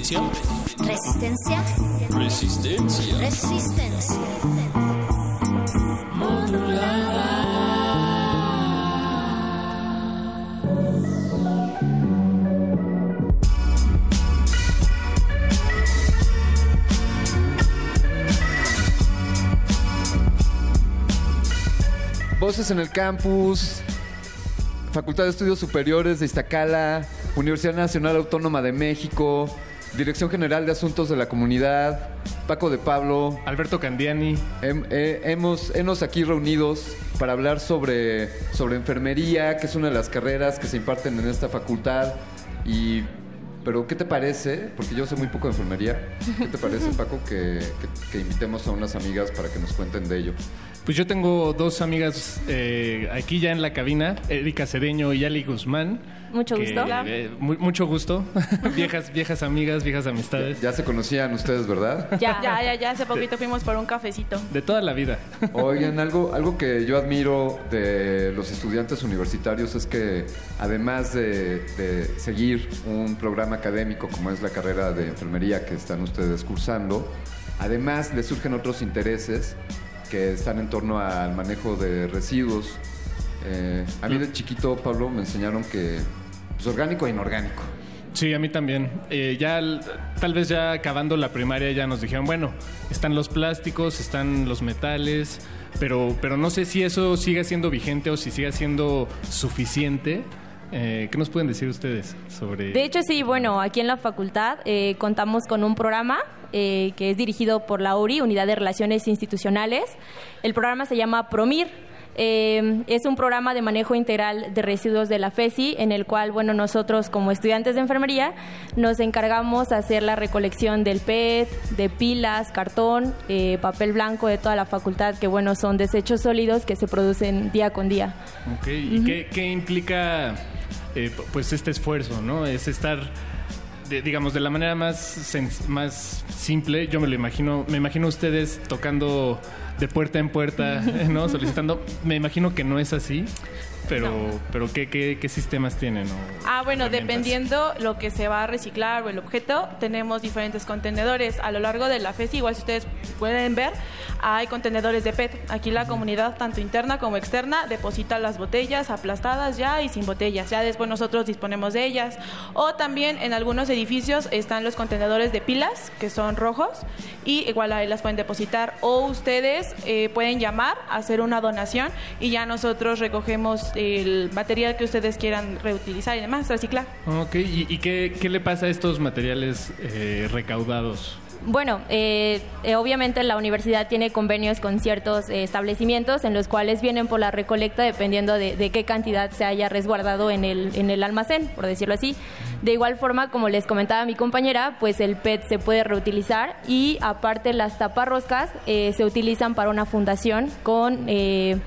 Resistencia. Resistencia. Resistencia. Resistencia. Voces en el campus, Facultad de Estudios Superiores de Iztacala, Universidad Nacional Autónoma de México, Dirección General de Asuntos de la Comunidad, Paco de Pablo, Alberto Candiani. Hem- eh, hemos, hemos aquí reunidos para hablar sobre, sobre enfermería, que es una de las carreras que se imparten en esta facultad. Y, pero, ¿qué te parece? Porque yo sé muy poco de enfermería. ¿Qué te parece, Paco, que, que- que invitemos a unas amigas para que nos cuenten de ello? Pues yo tengo dos amigas eh, aquí ya en la cabina, Erika Cedeño y Ali Guzmán. Mucho que, gusto. eh, mu- mucho gusto. viejas, viejas amigas, viejas amistades. Ya se conocían ustedes, ¿verdad? Ya, Ya, ya, ya, hace poquito fuimos por un cafecito. De toda la vida. Oigan, algo, algo que yo admiro de los estudiantes universitarios es que además de, de seguir un programa académico como es la carrera de enfermería que están ustedes cursando, además les surgen otros intereses que están en torno al manejo de residuos. Eh, a mí de chiquito, Pablo, me enseñaron que pues, orgánico e inorgánico. Sí, a mí también. Eh, ya, tal vez ya acabando la primaria ya nos dijeron, bueno, están los plásticos, están los metales, pero, pero no sé si eso siga siendo vigente o si siga siendo suficiente. Eh, ¿Qué nos pueden decir ustedes sobre...? De hecho, sí, bueno, aquí en la facultad eh, contamos con un programa eh, que es dirigido por la URI, Unidad de Relaciones Institucionales. El programa se llama PROMIR. Eh, es un programa de manejo integral de residuos de la FESI, en el cual, bueno, nosotros como estudiantes de enfermería nos encargamos de hacer la recolección del PET, de pilas, cartón, eh, papel blanco de toda la facultad, que, bueno, son desechos sólidos que se producen día con día. Ok, ¿y qué, qué implica eh, pues este esfuerzo, no? Es estar, de- digamos, de la manera más, más simple, yo me lo imagino, me imagino ustedes tocando de puerta en puerta, ¿no? Solicitando, me imagino que no es así, pero, pero ¿qué, qué, qué sistemas tienen? o Ah, bueno, dependiendo lo que se va a reciclar o el objeto, tenemos diferentes contenedores. A lo largo de la FESI, igual si ustedes pueden ver, hay contenedores de PET. Aquí la comunidad, tanto interna como externa, deposita las botellas aplastadas ya y sin botellas. Ya después nosotros disponemos de ellas. O también en algunos edificios están los contenedores de pilas, que son rojos, y igual ahí las pueden depositar. O ustedes eh, pueden llamar, hacer una donación y ya nosotros recogemos el material que ustedes quieran reutilizar y demás, reciclar. Ok, ¿y, y qué, qué le pasa a estos materiales eh, recaudados? Bueno, eh, eh, obviamente la universidad tiene convenios con ciertos eh, establecimientos en los cuales vienen por la recolecta dependiendo de, de qué cantidad se haya resguardado en el, en el almacén, por decirlo así. De igual forma, como les comentaba mi compañera, pues el PET se puede reutilizar y aparte las taparroscas eh, se utilizan para una fundación con eh,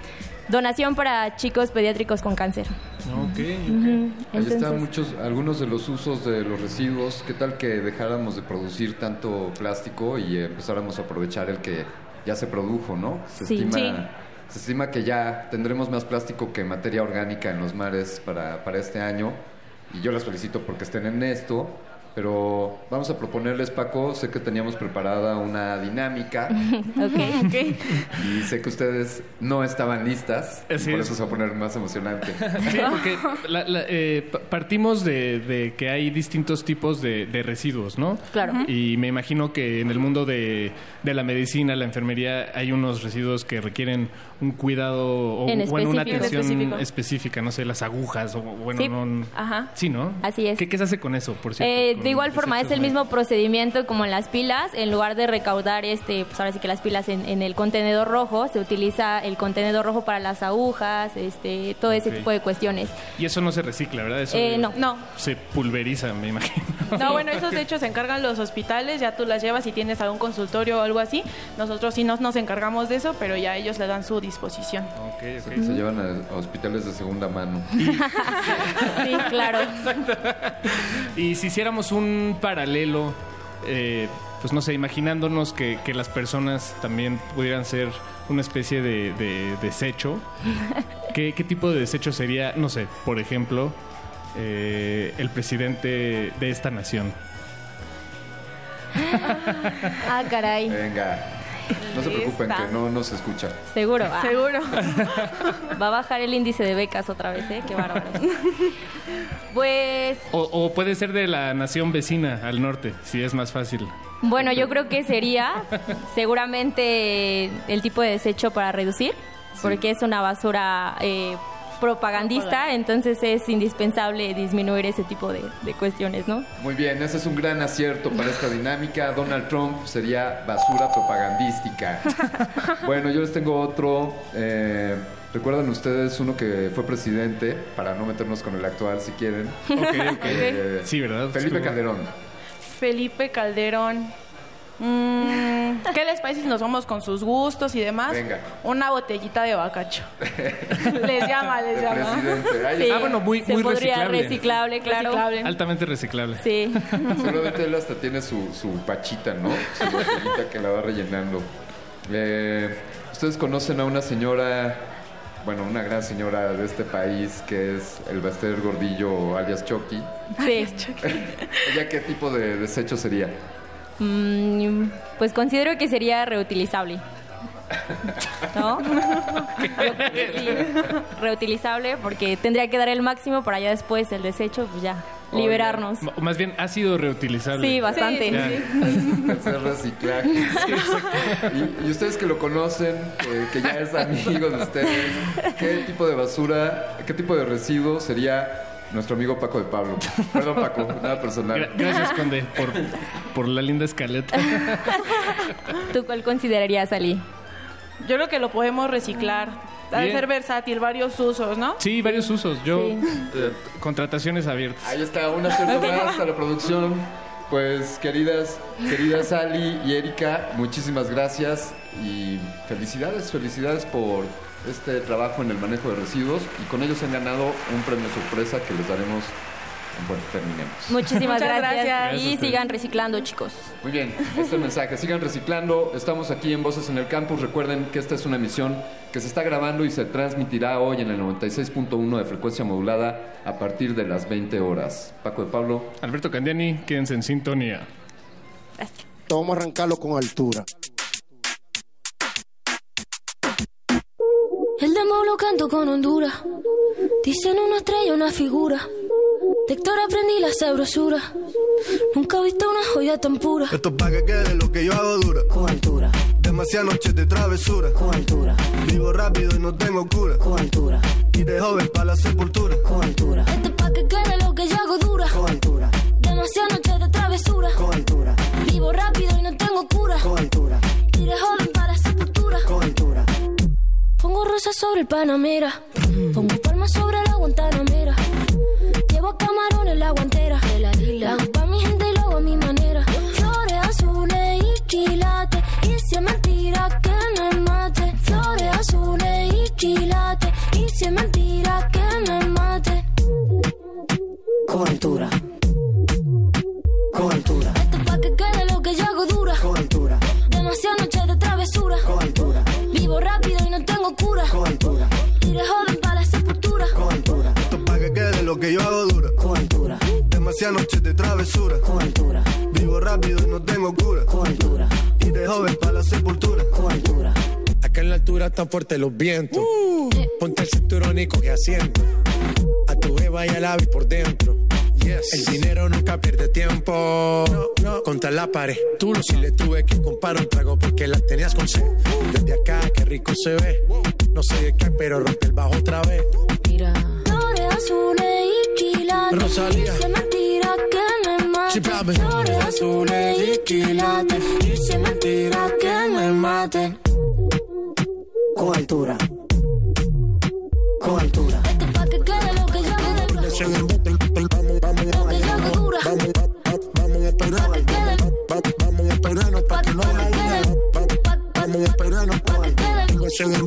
donación para chicos pediátricos con cáncer. Ok, Ujú. Ahí están muchos, algunos de los usos de los residuos. ¿Qué tal que dejáramos de producir tanto plástico y empezáramos a aprovechar el que ya se produjo, no? Se, Sí. estima, Sí. se estima que ya tendremos más plástico que materia orgánica en los mares para, para este año. Y yo las felicito porque estén en esto. Pero vamos a proponerles, Paco, sé que teníamos preparada una dinámica ok, ok. y sé que ustedes no estaban listas. y Así por es. eso se va a poner más emocionante. Sí, porque la- la- eh, pa- partimos de, de que hay distintos tipos de, de residuos, ¿no? Claro. Y me imagino que en el mundo de, de la medicina, la enfermería, hay unos residuos que requieren un cuidado o, En bueno, una atención específica, no sé, las agujas o bueno, Sí. no... Ajá. Sí, ¿no? Así es. ¿Qué, qué se hace con eso, por cierto? Eh, de igual forma, es el mismo procedimiento como en las pilas. En lugar de recaudar, este, pues ahora sí que las pilas en, en el contenedor rojo, se utiliza el contenedor rojo para las agujas, este, todo ese tipo de cuestiones. Y eso no se recicla, ¿verdad? Eso Eh, no. No. Se pulveriza, me imagino. No, bueno, esos de hecho se encargan los hospitales, ya tú las llevas si tienes algún consultorio o algo así. Nosotros sí nos, nos encargamos de eso, pero ya ellos le dan su disposición. Ok, Se, se llevan a, a hospitales de segunda mano. Sí, claro. Y si hiciéramos un paralelo, eh, pues no sé, imaginándonos que, que las personas también pudieran ser una especie de, de desecho, ¿qué, qué tipo de desecho sería, no sé, por ejemplo, eh, el presidente de esta nación? Ah, caray. Venga. No se preocupen, que no nos escucha. Seguro. ah. Seguro. Va a bajar el índice de becas otra vez, ¿eh? Qué bárbaro. Pues, O, o puede ser de la nación vecina al norte, si es más fácil. bueno, yo creo que sería seguramente el tipo de desecho para reducir, porque es una basura eh, propagandista, entonces es indispensable disminuir ese tipo de, de cuestiones, ¿no? Muy bien, ese es un gran acierto para esta dinámica. Donald Trump sería basura propagandística. Bueno, yo les tengo otro. eh, ¿Recuerdan ustedes uno que fue presidente? Para no meternos con el actual, si quieren. Ok, ok. Eh, Sí, ¿verdad? Felipe. Calderón. Felipe Calderón. Mm, ¿Qué les parece si nos vamos con sus gustos y demás? Venga. Una botellita de bacacho. les llama, les llama. Sí. Ah, bueno, muy- se muy podría reciclable. reciclable, claro. Reciclable. Altamente reciclable. Sí. Seguramente él hasta tiene su, su pachita, ¿no? Su botellita que la va rellenando. Eh, Ustedes conocen a una señora, bueno, una gran señora de este país que es el Baster Gordillo alias Chucky. Sí. ¿Ella qué tipo de desecho sería? Mm, pues considero que sería reutilizable. ¿No? Sí, reutilizable porque tendría que dar el máximo para ya después el desecho, pues ya, liberarnos. M- Más bien, ha sido reutilizable. Sí, bastante. Hacer reciclaje. y, y ustedes que lo conocen, que, que ya es amigo de ustedes, ¿qué tipo de basura, qué tipo de residuo sería nuestro amigo Paco de Pablo? Perdón, Paco, nada personal. Gra- Gracias, Conde, por, por la linda escaleta. ¿Tú cuál considerarías, Ali? Yo creo que lo podemos reciclar. Ha de Bien. ser versátil, varios usos, ¿no? Sí, varios usos. Yo, Sí. eh, contrataciones abiertas. Ahí está, un acierto más a la producción. Pues queridas, queridas Ali y Erika, muchísimas gracias y felicidades, felicidades por este trabajo en el manejo de residuos y con ellos han ganado un premio sorpresa que les daremos bueno, terminemos. Muchísimas gracias. Y sigan reciclando, chicos. Muy bien, este es el mensaje. Sigan reciclando. Estamos aquí en Voces en el Campus. Recuerden que esta es una emisión que se está grabando y se transmitirá hoy en el 96.1 de frecuencia modulada a partir de las 20 horas. Paco de Pablo. Alberto Candiani, quédense en sintonía. Vamos a arrancarlo con altura. El demo lo canto con Honduras. Dicen una estrella, una figura. De Héctor aprendí la sabrosura. Nunca he visto una joya tan pura. Esto es pa' que quede lo que yo hago dura. Con altura. Demasiadas noches de travesura. Con altura. Vivo rápido y no tengo cura. Con altura. Y de joven para la sepultura. Con altura. Sobre el Panamera. Pongo palmas sobre la Guantanamera. Llevo camarones en la guantera. La hago travesura. Con altura. Vivo rápido y no tengo cura. Con altura. Y de joven para la sepultura. Con altura. Acá en la altura están fuertes los vientos. Ponte el cinturón y coge asiento. A tu jeva y al ave por dentro. El dinero nunca pierde tiempo. Contra la pared. Tú no si le tuve que comprar un trago porque la tenías con sed. Desde acá, qué rico se ve. No sé de qué, pero rompe el bajo otra vez. Mira. Flores azules y. Rosalía. Si me papi. Flores azules y quilates. Y si es mentira que me mate. Con altura. Con altura. Esto es pa' que quede lo que yo bote, vamos, vamos, Lo que yo dura. vamos, vamos a esperar. Pa' que quede. Vamos a esperarnos para que no Pa' haya. Vamos a esperarnos. Pa' que quede.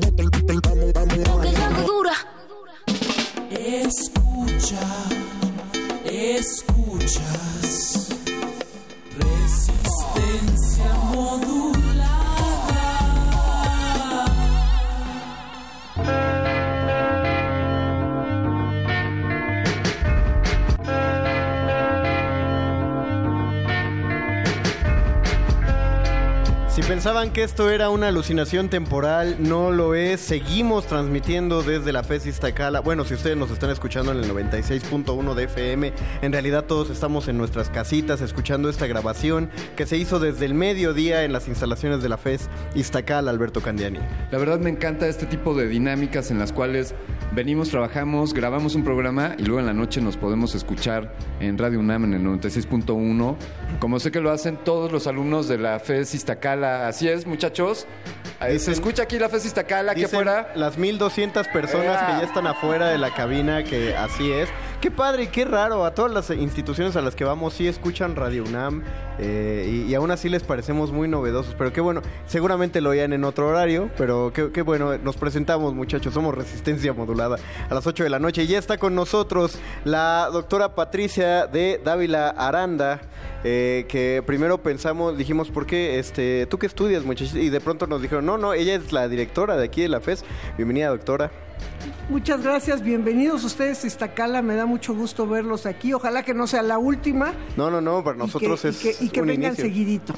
Pensaban que esto era una alucinación temporal, no lo es. Seguimos transmitiendo desde la FES Iztacala. Bueno, si ustedes nos están escuchando en el 96.1 de FM, en realidad todos estamos en nuestras casitas escuchando esta grabación que se hizo desde el mediodía en las instalaciones de la FES Iztacala, Alberto Candiani. La verdad me encanta este tipo de dinámicas en las cuales venimos, trabajamos, grabamos un programa y luego en la noche nos podemos escuchar en Radio UNAM en el 96.1. Como sé que lo hacen todos los alumnos de la FES Iztacala. Así es, muchachos. Ahí se escucha aquí la FES Iztacala, aquí Dicen afuera. Las 1200 personas que ya están afuera de la cabina, que así es. Qué padre y qué raro. A todas las instituciones a las que vamos sí escuchan Radio UNAM eh, y, aún así les parecemos muy novedosos. Pero qué bueno, seguramente lo oían en otro horario, pero qué, qué bueno. Nos presentamos, muchachos. Somos Resistencia Modulada a las 8 de la noche. Y ya está con nosotros la doctora Patricia de Dávila Aranda. eh, que primero pensamos, dijimos, ¿por qué? Este, ¿Tú qué estudias, muchachos? Y de pronto nos dijeron, no, no, ella es la directora de aquí de la FES. Bienvenida, doctora. Muchas gracias, bienvenidos ustedes a Iztacala, me da mucho gusto verlos aquí, ojalá que no sea la última No, no, no, para nosotros y que, es y que, y que un vengan inicio. seguidito.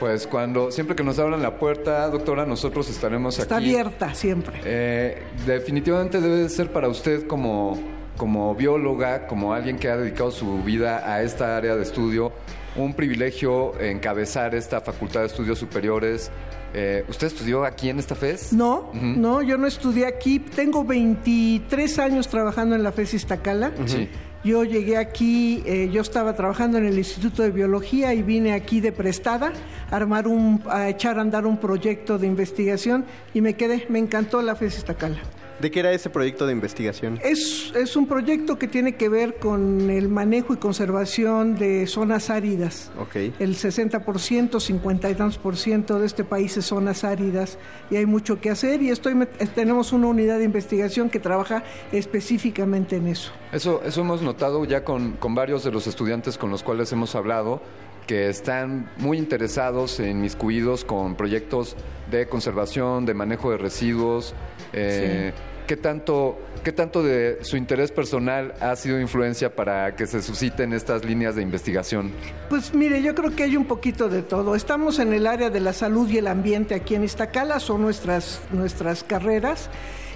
Pues cuando, siempre que nos abran la puerta, doctora, nosotros estaremos Está aquí. abierta siempre. Eh, definitivamente debe de ser para usted como, como bióloga, como alguien que ha dedicado su vida a esta área de estudio, un privilegio encabezar esta Facultad de Estudios Superiores. Eh, ¿Usted estudió aquí en esta FES? No, no, yo no estudié aquí, tengo 23 años trabajando en la FES Iztacala. Sí. Yo llegué aquí, eh, yo estaba trabajando en el Instituto de Biología y vine aquí de prestada a armar un, a echar a andar un proyecto de investigación y me quedé, me encantó la FES Iztacala. ¿De qué era ese proyecto de investigación? Es, es un proyecto que tiene que ver con el manejo y conservación de zonas áridas. Ok. El 60%, 50 y tantos por ciento de este país es zonas áridas y hay mucho que hacer y estoy met- tenemos una unidad de investigación que trabaja específicamente en eso. Eso, eso hemos notado ya con, con varios de los estudiantes con los cuales hemos hablado, que están muy interesados en miscuidos con proyectos de conservación, de manejo de residuos. Eh, ¿qué, tanto, ¿Qué tanto de su interés personal ha sido influencia para que se susciten estas líneas de investigación? Pues mire, yo creo que hay un poquito de todo. Estamos en el área de la salud y el ambiente aquí en Iztacala, son nuestras, nuestras carreras.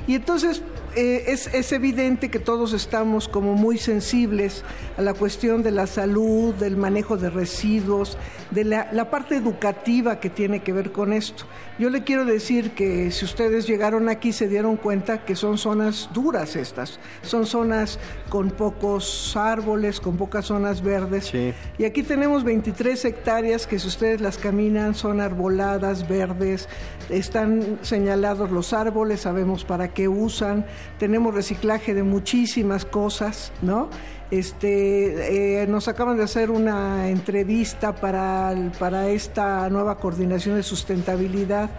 Y entonces eh, es, es evidente que todos estamos como muy sensibles a la cuestión de la salud, del manejo de residuos, de la, la parte educativa que tiene que ver con esto. Yo le quiero decir que si ustedes llegaron aquí se dieron cuenta que son zonas duras estas, son zonas con pocos árboles, con pocas zonas verdes. Y aquí tenemos 23 hectáreas que si ustedes las caminan son arboladas, verdes, están señalados los árboles, sabemos para qué usan, tenemos reciclaje de muchísimas cosas, ¿no? Este, eh, nos acaban de hacer una entrevista para, para esta nueva coordinación de sustentabilidad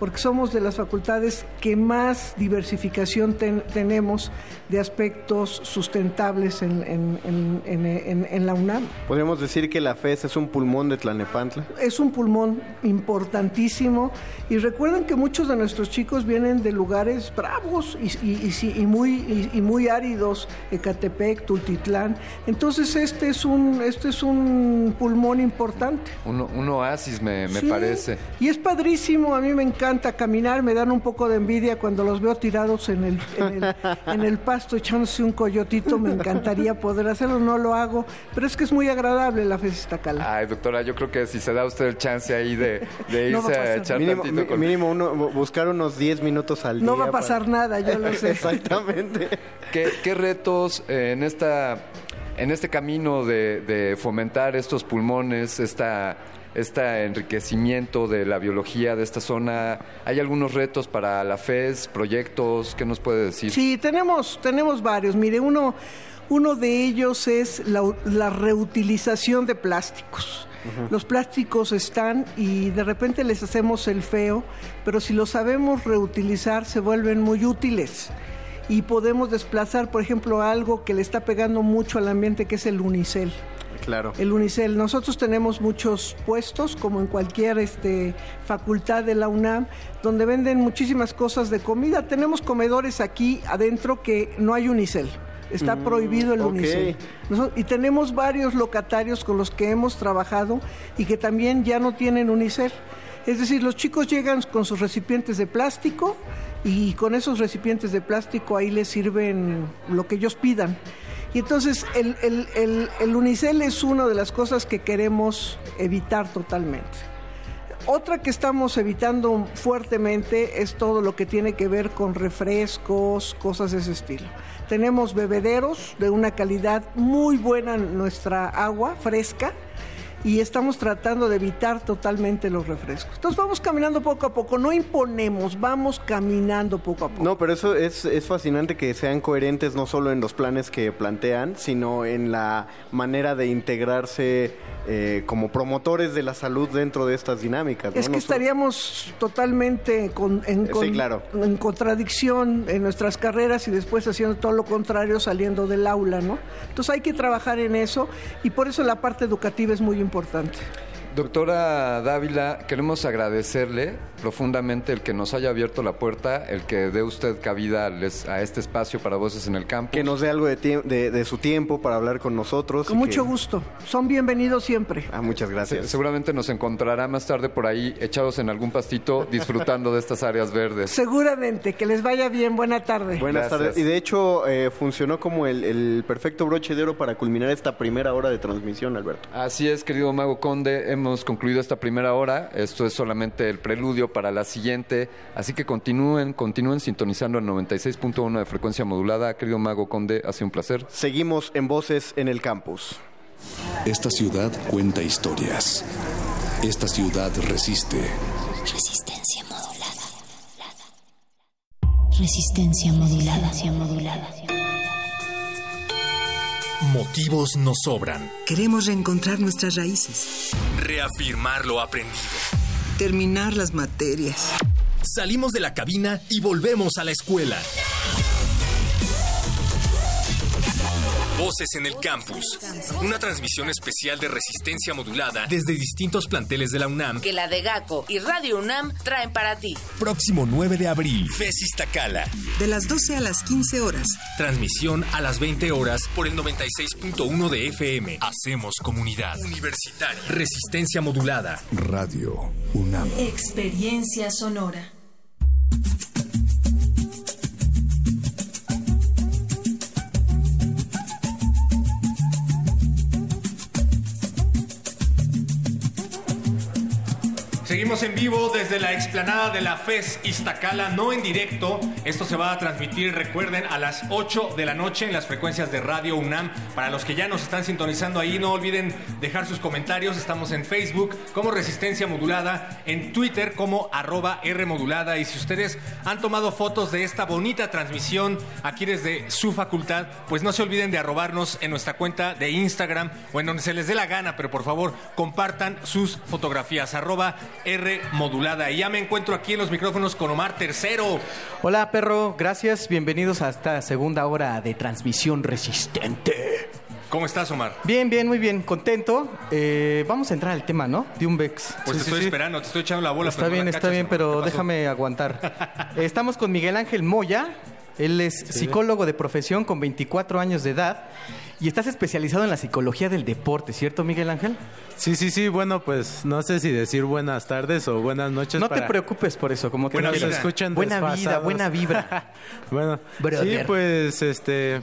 porque somos de las facultades que más diversificación ten- tenemos de aspectos sustentables en, en- en- en- en- en la UNAM. Podríamos decir que la FES es un pulmón de Tlanepantla. Es un pulmón importantísimo y recuerden que muchos de nuestros chicos vienen de lugares bravos y, y- y sí, y muy, y, y muy áridos, Ecatepec, Tultitlán. Entonces este es un, este es un pulmón importante. Un, un oasis, me, me Sí, parece. Y es padrísimo, a mí me encanta caminar, me dan un poco de envidia cuando los veo tirados en el, en el, en el pasto echándose un coyotito, me encantaría poder hacerlo, no lo hago, pero es que es muy agradable la fiesta cala. Ay, doctora, yo creo que si se da usted el chance ahí de, de No irse a a, pasar. echar Mínimo, tantito con... mínimo uno, buscar unos 10 minutos al día. No va a para- pasar nada, yo lo sé. Exactamente. ¿Qué, qué retos en esta en este camino de, de fomentar estos pulmones, esta este enriquecimiento de la biología de esta zona? ¿Hay algunos retos para la FES, proyectos? ¿Qué nos puede decir? Sí, tenemos, tenemos varios. Mire, uno, uno de ellos es la, la reutilización de plásticos. Los plásticos están y de repente les hacemos el feo, pero si lo sabemos reutilizar se vuelven muy útiles y podemos desplazar, por ejemplo, algo que le está pegando mucho al ambiente, que es el unicel. Claro. El Unicel. Nosotros tenemos muchos puestos, como en cualquier este, facultad de la UNAM, donde venden muchísimas cosas de comida. Tenemos comedores aquí adentro que no hay Unicel. Está Mm, prohibido el. Unicel. Y tenemos varios locatarios con los que hemos trabajado y que también ya no tienen Unicel. Es decir, los chicos llegan con sus recipientes de plástico y con esos recipientes de plástico ahí les sirven lo que ellos pidan. Y entonces el, el- el- el unicel es una de las cosas que queremos evitar totalmente. Otra que estamos evitando fuertemente es todo lo que tiene que ver con refrescos, cosas de ese estilo. Tenemos bebederos de una calidad muy buena en nuestra agua fresca y estamos tratando de evitar totalmente los refrescos. Entonces vamos caminando poco a poco, no imponemos, vamos caminando poco a poco. No, pero eso es, es fascinante que sean coherentes no solo en los planes que plantean, sino en la manera de integrarse eh, como promotores de la salud dentro de estas dinámicas. ¿no? Es que estaríamos totalmente con- en, Sí, con- claro. en contradicción en nuestras carreras y después haciendo todo lo contrario saliendo del aula, ¿no? Entonces hay que trabajar en eso y por eso la parte educativa es muy importante. Doctora Dávila, queremos agradecerle profundamente el que nos haya abierto la puerta, el que dé usted cabida a este espacio para Voces en el Campo. Que nos dé algo de, tie- de, de su tiempo para hablar con nosotros. Con mucho que- gusto. Son bienvenidos siempre. Ah, muchas gracias. Se- seguramente nos encontrará más tarde por ahí, echados en algún pastito, disfrutando de estas áreas verdes. Seguramente, que les vaya bien. Buena tarde. Buenas Gracias. tardes. Y de hecho eh, funcionó como el, el perfecto broche de oro para culminar esta primera hora de transmisión, Alberto. Así es, querido Mago Conde, hemos concluido esta primera hora. Esto es solamente el preludio para la siguiente. Así que continúen, continúen sintonizando el 96.1 de frecuencia modulada. Querido Mago Conde, ha sido un placer. Seguimos en Voces en el Campus. Esta ciudad cuenta historias. Esta ciudad resiste. Resistencia modulada. Resistencia modulada. modulada. Motivos nos sobran. Queremos reencontrar nuestras raíces, Reafirmar lo aprendido. terminar las materias. Salimos de la cabina y volvemos a la escuela. Voces en el campus. Una transmisión especial de resistencia modulada desde distintos planteles de la UNAM. que la de GACO y Radio UNAM traen para ti. Próximo 9 de abril. FES Iztacala. De las 12 a las 15 horas. Transmisión a las 20 horas por el 96.1 de FM. Hacemos comunidad. Universitaria. Resistencia modulada. Radio UNAM. Experiencia sonora. Seguimos en vivo desde la explanada de la FES Iztacala, no en directo. Esto se va a transmitir, recuerden, a las 8 de la noche en las frecuencias de Radio UNAM. Para los que ya nos están sintonizando ahí, no olviden dejar sus comentarios. Estamos en Facebook como Resistencia Modulada, en Twitter como arroba R. Y si ustedes han tomado fotos de esta bonita transmisión aquí desde su facultad, pues no se olviden de arrobarnos en nuestra cuenta de Instagram o en donde se les dé la gana, pero por favor compartan sus fotografías. R modulada. Y ya me encuentro aquí en los micrófonos con Omar Tercero. Hola perro, gracias, bienvenidos a esta segunda hora de transmisión resistente. ¿Cómo estás, Omar? Bien, bien, muy bien, contento. Eh, vamos a entrar al tema, ¿no? De un Bex. Pues te estoy esperando, te estoy echando la bola. Está pero bien, está cachas, bien, pero déjame aguantar. Estamos con Miguel Ángel Moya. Él es psicólogo de profesión con 24 años de edad y estás especializado en la psicología del deporte, ¿cierto, Miguel Ángel? Sí, sí, sí. Bueno, pues no sé si decir buenas tardes o buenas noches. No te preocupes por eso, como que no nos digas. escuchen Buena vida, buena vibra. bueno, Brother. sí, pues este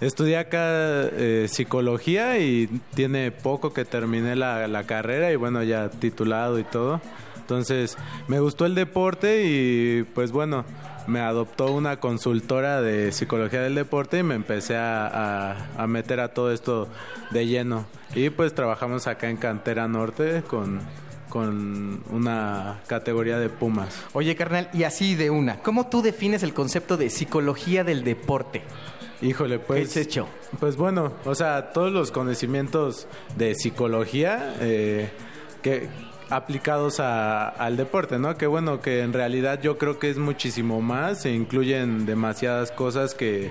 estudié acá eh, psicología y tiene poco que terminé la, la carrera y bueno, ya titulado y todo. Entonces, me gustó el deporte y pues bueno, me adoptó una consultora de psicología del deporte y me empecé a, a- a meter a todo esto de lleno. Y pues trabajamos acá en Cantera Norte con, con una categoría de Pumas. Oye, carnal, y así de una, ¿cómo tú defines el concepto de psicología del deporte? Híjole, pues. ¿Qué hecho? Pues bueno, o sea, todos los conocimientos de psicología eh, que aplicados a- al deporte, ¿no? Que bueno, que en realidad yo creo que es muchísimo más, se incluyen demasiadas cosas que,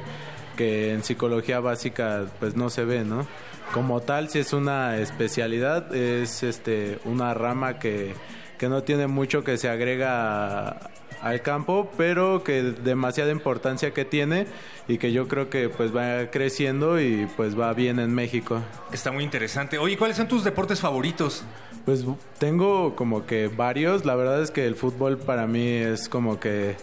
que en psicología básica pues no se ve, ¿no? Como tal, si es una especialidad, es este una rama que, que no tiene mucho que se agrega al campo, pero que demasiada importancia que tiene y que yo creo que pues va creciendo y pues va bien en México. Está muy interesante. Oye, ¿cuáles son tus deportes favoritos? Pues tengo como que varios, la verdad es que el fútbol para mí es como que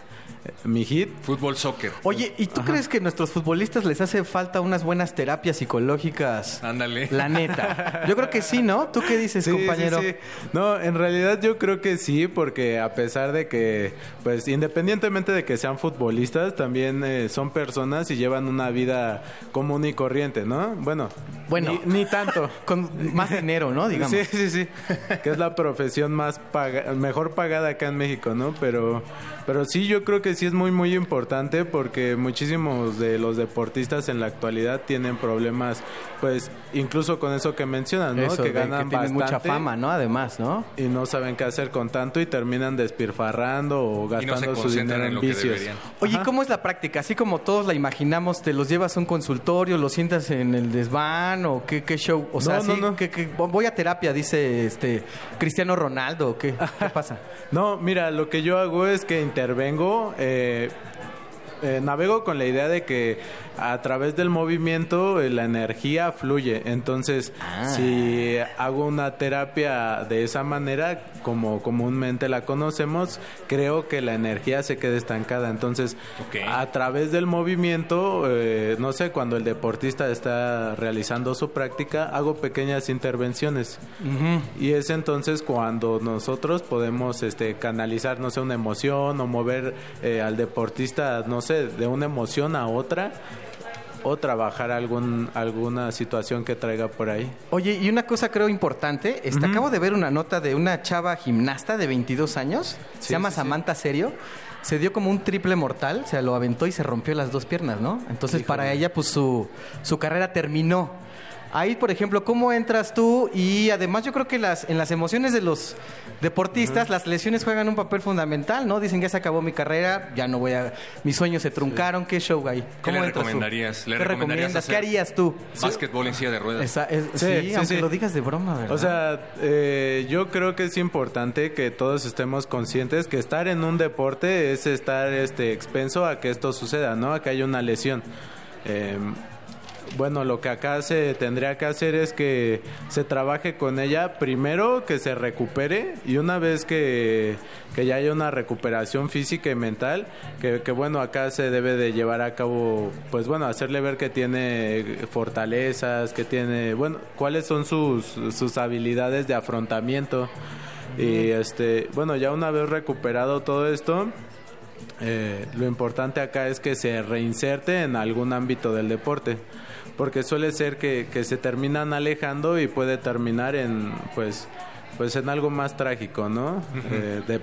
mi hit. Fútbol, soccer. Oye, ¿y tú crees que a nuestros futbolistas les hace falta unas buenas terapias psicológicas? Ándale. La neta. Yo creo que sí, ¿no? ¿Tú qué dices, Sí, compañero? sí, sí. No, en realidad yo creo que sí, porque a pesar de que, pues independientemente de que sean futbolistas, también eh, son personas y llevan una vida común y corriente, ¿no? Bueno, Bueno. ni, ni tanto. Con más dinero, ¿no? Digamos. Sí, sí, sí. Que es la profesión más paga- mejor pagada acá en México, ¿no? Pero, pero sí, yo creo que sí es muy, muy importante porque muchísimos de los deportistas en la actualidad tienen problemas, pues, incluso con eso que mencionas, ¿no? Eso, que ganan tienen mucha fama, ¿no? Además, ¿no? y no saben qué hacer con tanto y terminan despilfarrando o Y no se gastando su dinero en en, lo que vicios. Oye, ¿y ¿cómo es la práctica? Así como todos la imaginamos, ¿te los llevas a un consultorio, los sientas en el desván o qué, qué show? O sea, No, no, sí, no. ¿qué- qué- voy a terapia, dice este Cristiano Ronaldo, ¿o qué, ¿Qué pasa? No, mira, lo que yo hago es que intervengo, eh, eh, navego con la idea de que a través del movimiento eh, la energía fluye. Entonces, si hago una terapia de esa manera, como comúnmente la conocemos, creo que la energía se queda estancada. Entonces, a través del movimiento, eh, no sé, cuando el deportista está realizando su práctica, hago pequeñas intervenciones. Y es entonces cuando nosotros podemos este, canalizar, no sé, una emoción o mover eh, al deportista, no sé, de una emoción a otra o trabajar algún, alguna situación que traiga por ahí. Oye, y una cosa creo importante, este, acabo de ver una nota de una chava gimnasta de 22 años, se llama sí, sí. Samantha Serio, se dio como un triple mortal, se lo aventó y se rompió las dos piernas, ¿no? Entonces para ella pues su, su carrera terminó. Ahí, por ejemplo, ¿cómo entras tú? Y además yo creo que las, en las emociones de los deportistas, las lesiones juegan un papel fundamental, ¿no? Dicen, ya se acabó mi carrera, ya no voy a... Mis sueños se truncaron, ¿qué show hay? ¿Qué ¿Cómo le entras tú? recomendarías? ¿Le ¿Qué recomendarías recomiendas? ¿Qué harías tú? Básquetbol en silla de ruedas. Esa- es- sí, Sí, sí, aunque sí. lo digas de broma, ¿verdad? O sea, eh, yo creo que es importante que todos estemos conscientes que estar en un deporte es estar este, expenso a que esto suceda, ¿no? A que haya una lesión. Eh, bueno, lo que acá se tendría que hacer es que se trabaje con ella primero, que se recupere y una vez que, que ya haya una recuperación física y mental, que, que, bueno, acá se debe de llevar a cabo, pues bueno, hacerle ver que tiene fortalezas, que tiene, bueno, cuáles son sus, sus habilidades de afrontamiento. Y este, bueno, ya una vez recuperado todo esto, eh, lo importante acá es que se reinserte en algún ámbito del deporte, porque suele ser que, que se terminan alejando y puede terminar en, pues, pues en algo más trágico, ¿no? Eh, de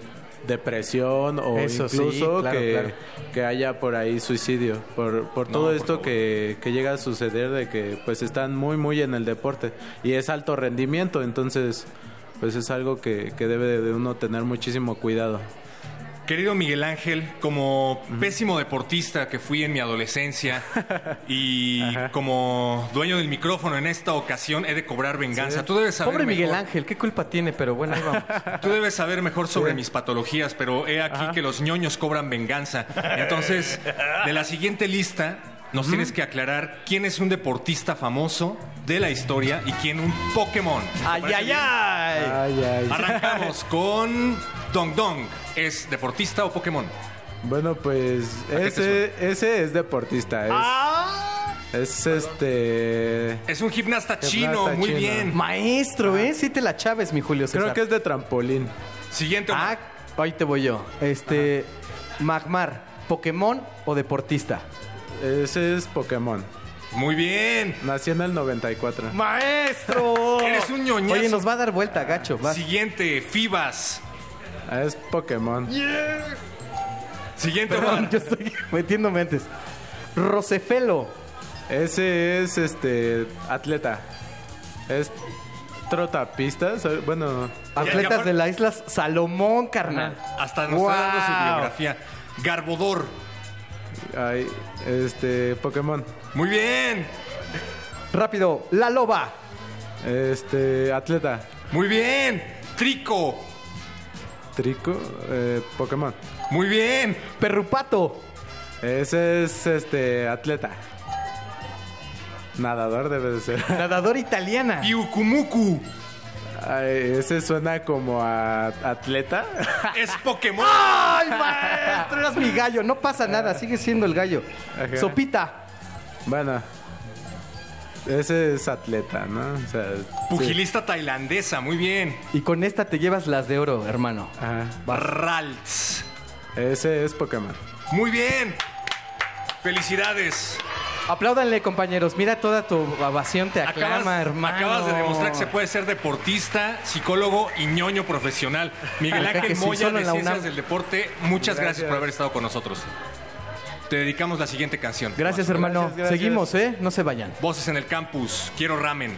depresión o Eso sí, incluso claro, que, claro. que haya por ahí suicidio por, por todo esto que, que llega a suceder de que pues están muy muy en el deporte y es alto rendimiento entonces pues es algo que, que debe de uno tener muchísimo cuidado Querido Miguel Ángel, como pésimo deportista que fui en mi adolescencia y como dueño del micrófono en esta ocasión he de cobrar venganza. Tú debes saber Pobre Miguel mejor- Ángel, ¿qué culpa tiene? Pero bueno, ahí vamos. Tú debes saber mejor sobre mis patologías, pero he aquí que los ñoños cobran venganza. Entonces, de la siguiente lista, nos tienes que aclarar quién es un deportista famoso de la historia y quién un Pokémon. ¿Te ¡Ay, ay, ay! Ay, ay. Arrancamos con Dong Dong. ¿Es deportista o Pokémon? Bueno, pues ¿A qué te ese, ese es deportista. Es, Ah. es este. Es un gimnasta, Gimnasta chino, muy chino. bien. Maestro, ¿eh? Sí te la chaves, mi Julio César. Creo que es de trampolín. Siguiente. Ah, ahí te voy yo. Este, Magmar, ¿Pokémon o deportista? Ese es Pokémon. Muy bien. Nació en el 94. ¡Maestro! Eres un ñoñazo. Oye, nos va a dar vuelta, gacho. vas. Siguiente, Fibas. Ah, Es Pokémon. Siguiente, Perdón, yo estoy metiéndome antes. Rosefelo. Ese es este atleta. Es trotapistas. Bueno, Atletas de las Islas Salomón, carnal. Hasta nos está dando su biografía. Garbodor. Hay este Pokémon. Muy bien. Rápido, La Loba. Este atleta. Muy bien. Trico. Trico, eh, Pokémon. Muy bien. Perrupato. Ese es este atleta. Nadador debe de ser. Nadador italiana. Piukumuku. Ay, ese suena como a atleta. Es Pokémon. ¡Ay, maestro! Eras mi gallo. No pasa nada, sigue siendo el gallo. Ajá. Sopita. Bueno. Ese es atleta, ¿no? O sea, Pugilista tailandesa, muy bien. Y con esta te llevas las de oro, hermano. Ajá. Ralts. Ese es Pokémon. Muy bien. Felicidades. Apláudanle, compañeros. Mira toda tu ovación te aclama, hermano. acabas de demostrar que se puede ser deportista, psicólogo y ñoño profesional. Miguel Ángel sí, Moya de Ciencias UNAM. del Deporte, muchas gracias. Gracias. por haber estado con nosotros. Te dedicamos la siguiente canción. Gracias, hermano. Gracias, gracias. Seguimos, ¿eh? No se vayan. Voces en el campus. Quiero ramen.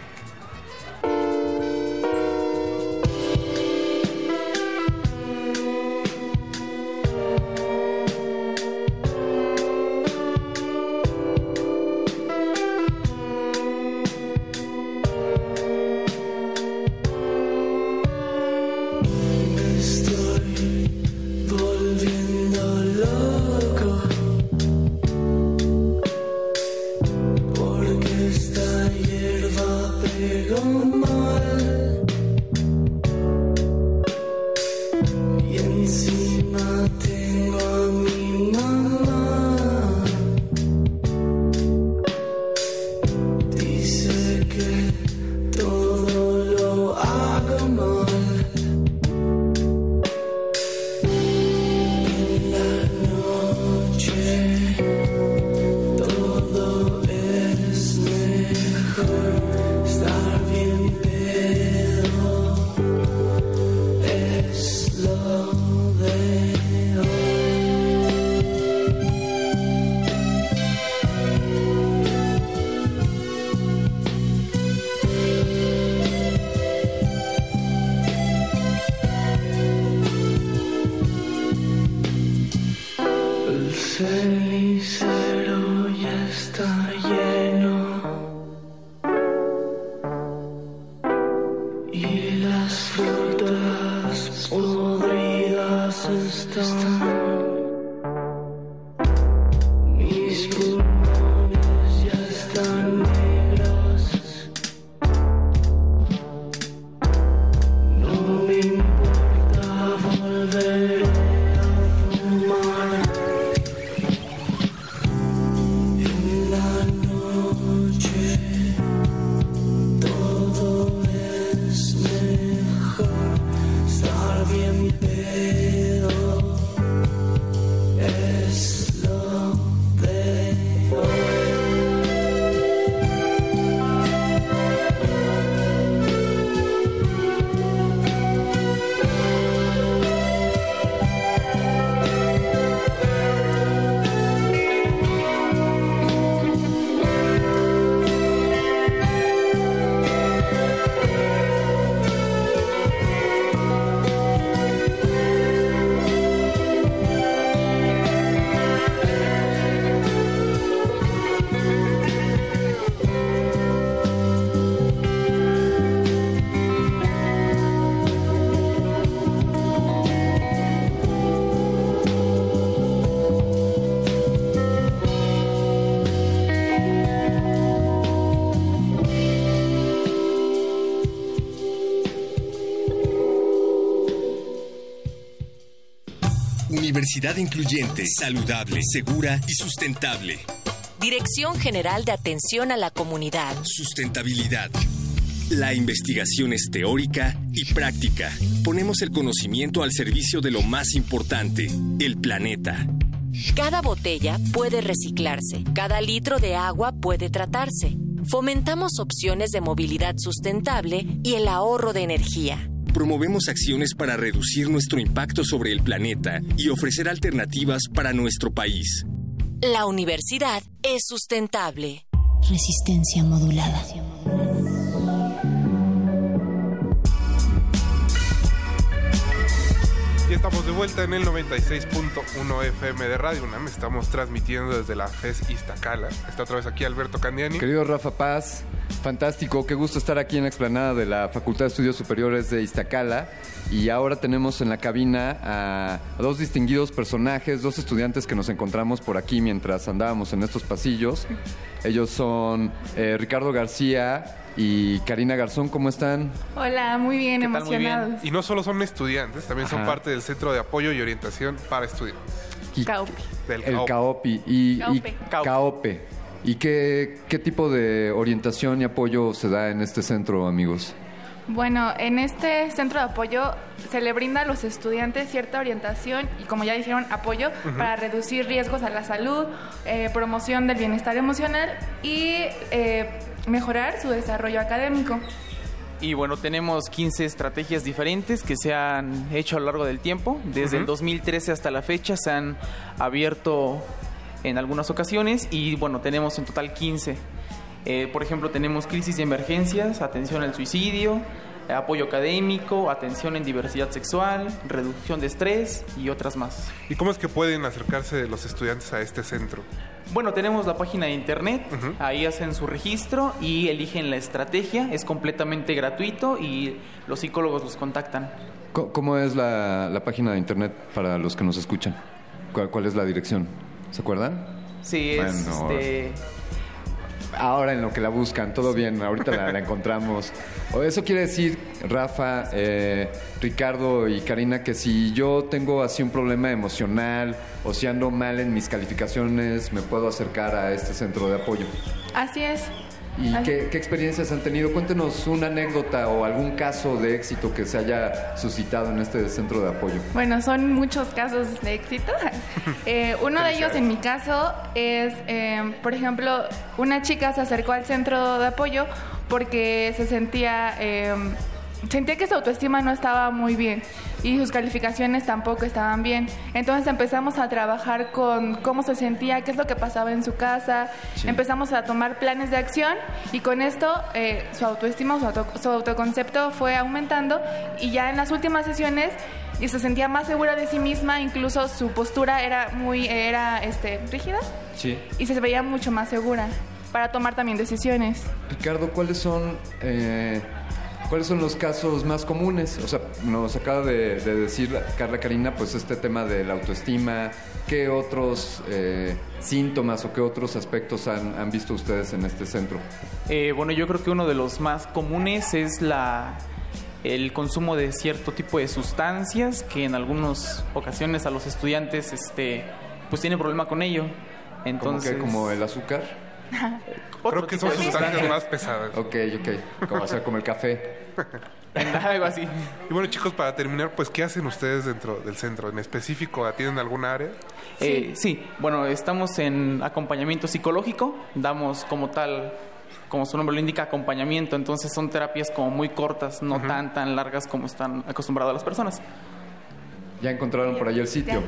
Universidad incluyente, saludable, segura y sustentable. Dirección General de Atención a la Comunidad. Sustentabilidad. La investigación es teórica y práctica. Ponemos el conocimiento al servicio de lo más importante, el planeta. Cada botella puede reciclarse, cada litro de agua puede tratarse. Fomentamos opciones de movilidad sustentable y el ahorro de energía. Promovemos acciones para reducir nuestro impacto sobre el planeta y ofrecer alternativas para nuestro país. La universidad es sustentable. Resistencia modulada. Estamos de vuelta en el 96.1 FM de Radio UNAM. Estamos transmitiendo desde la FES Iztacala. Está otra vez aquí Alberto Candiani. Querido Rafa Paz, Fantástico, qué gusto estar aquí en la explanada de la Facultad de Estudios Superiores de Iztacala. Y ahora tenemos en la cabina a dos distinguidos personajes, dos estudiantes que nos encontramos por aquí mientras andábamos en estos pasillos. Ellos son eh, Ricardo García y Karina Garzón, ¿cómo están? Hola, muy bien, emocionados. Y no solo son estudiantes, también son parte del Centro de Apoyo y Orientación para Estudiantes. Del El CAOP. CAOPI. Y, y- Caope. CAOPE. ¿Y qué, qué tipo de orientación y apoyo se da en este centro, amigos? Bueno, en este centro de apoyo se le brinda a los estudiantes cierta orientación y, como ya dijeron, apoyo para reducir riesgos a la salud, eh, promoción del bienestar emocional y eh, mejorar su desarrollo académico. Y bueno, tenemos 15 estrategias diferentes que se han hecho a lo largo del tiempo. Desde el Ujú. 2013 hasta la fecha se han abierto en algunas ocasiones y bueno, tenemos en total 15. Eh, por ejemplo, tenemos crisis y emergencias, atención al suicidio, apoyo académico, atención en diversidad sexual, reducción de estrés y otras más. ¿Y cómo es que pueden acercarse los estudiantes a este centro? Bueno, tenemos la página de internet, ahí hacen su registro y eligen la estrategia, es completamente gratuito y los psicólogos los contactan. Co- ¿Cómo es la, la página de internet para los que nos escuchan? ¿Cuál, cuál es la dirección? ¿Se acuerdan? Sí, es Bueno, este, Ahora en lo que la buscan, todo bien, ahorita la, la encontramos. Eso quiere decir, Rafa, eh, Ricardo y Karina, que si yo tengo así un problema emocional o si ando mal en mis calificaciones, me puedo acercar a este centro de apoyo. Así es. ¿Y qué experiencias han tenido? Cuéntenos una anécdota o algún caso de éxito que se haya suscitado en este centro de apoyo. Bueno, son muchos casos de éxito. Eh, uno de ellos, en mi caso, es, eh, por ejemplo, una chica se acercó al centro de apoyo porque se sentía, eh, sentía que su autoestima no estaba muy bien y sus calificaciones tampoco estaban bien. Entonces empezamos a trabajar con cómo se sentía, qué es lo que pasaba en su casa. Sí. Empezamos a tomar planes de acción y con esto eh, su autoestima, su, auto- su autoconcepto fue aumentando y ya en las últimas sesiones y se sentía más segura de sí misma, incluso su postura era muy era este rígida Sí. y se veía mucho más segura para tomar también decisiones. Ricardo, ¿cuáles son, eh, ¿cuáles son los casos más comunes? O sea, nos acaba de, de decir Carla Karina, pues este tema de la autoestima. ¿Qué otros eh, síntomas o qué otros aspectos han, han visto ustedes en este centro? eh, bueno, yo creo que uno de los más comunes es la el consumo de cierto tipo de sustancias que en algunas ocasiones a los estudiantes este pues tienen problema con ello. Entonces. ¿Como el azúcar? Creo que son sustancias sustancia. más pesadas. Ok, ok. Como, sea, como el café. Algo así. Y bueno, chicos, para terminar, pues, ¿qué hacen ustedes dentro del centro? ¿En específico atienden alguna área? Eh, sí, bueno, estamos en acompañamiento psicológico, damos como tal, como su nombre lo indica, acompañamiento, entonces son terapias como muy cortas, no tan tan largas como están acostumbradas las personas. Ya encontraron por ahí el sitio.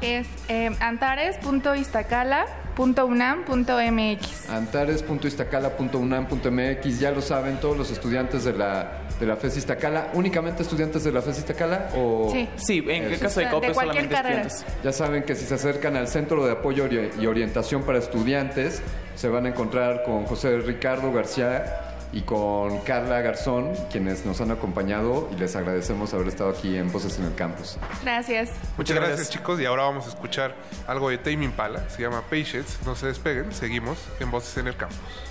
Es eh, antares.iztacala.unam.mx. Antares.iztacala.unam.mx, ya lo saben todos los estudiantes de la, de la FES Iztacala. ¿Únicamente estudiantes de la FES Iztacala? O Sí. Sí, en el caso de COPE cualquier solamente carrera. estudiantes. Ya saben que si se acercan al Centro de Apoyo y Orientación para Estudiantes, se van a encontrar con José Ricardo García y con Carla Garzón, quienes nos han acompañado y les agradecemos haber estado aquí en Voces en el Campus. Gracias. Muchas gracias. chicos. Y ahora vamos a escuchar algo de Tame Impala. Se llama Patience. No se despeguen. Seguimos en Voces en el Campus.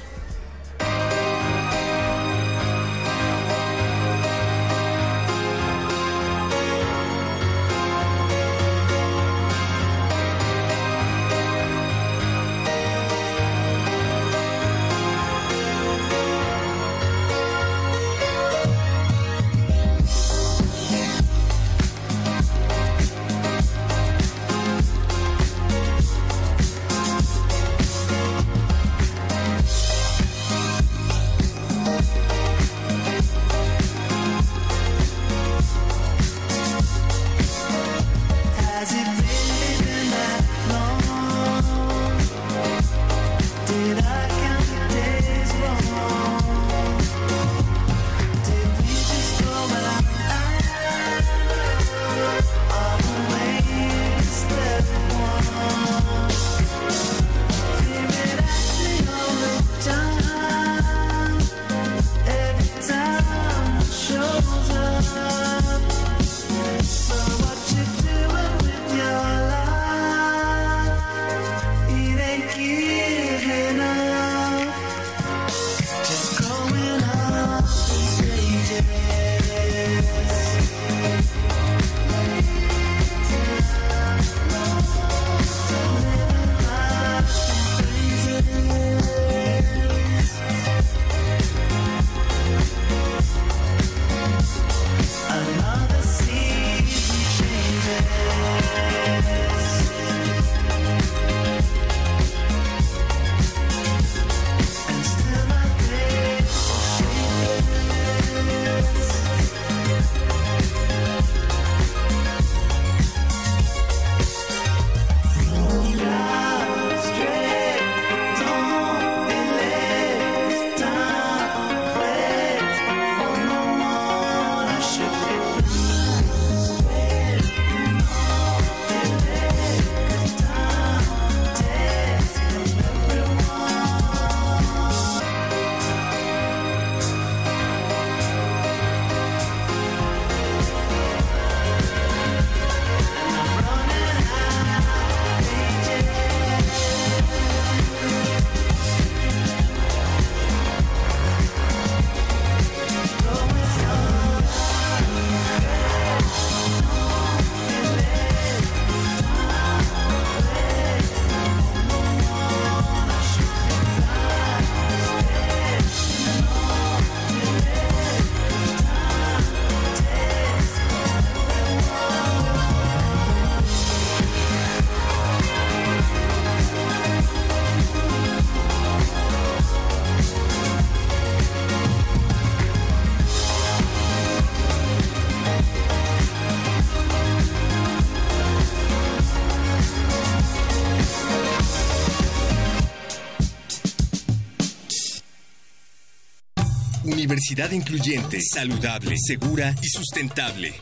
Universidad incluyente, saludable, segura y sustentable.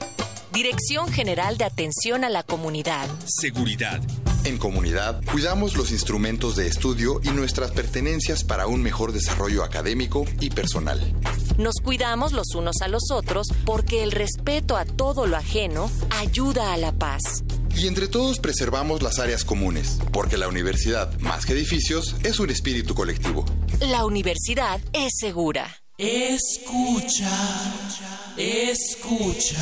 Dirección General de Atención a la Comunidad. Seguridad. En comunidad, cuidamos los instrumentos de estudio y nuestras pertenencias para un mejor desarrollo académico y personal. Nos cuidamos los unos a los otros porque el respeto a todo lo ajeno ayuda a la paz. Y entre todos preservamos las áreas comunes, porque la universidad, más que edificios, es un espíritu colectivo. La universidad es segura. Escucha, escuchas.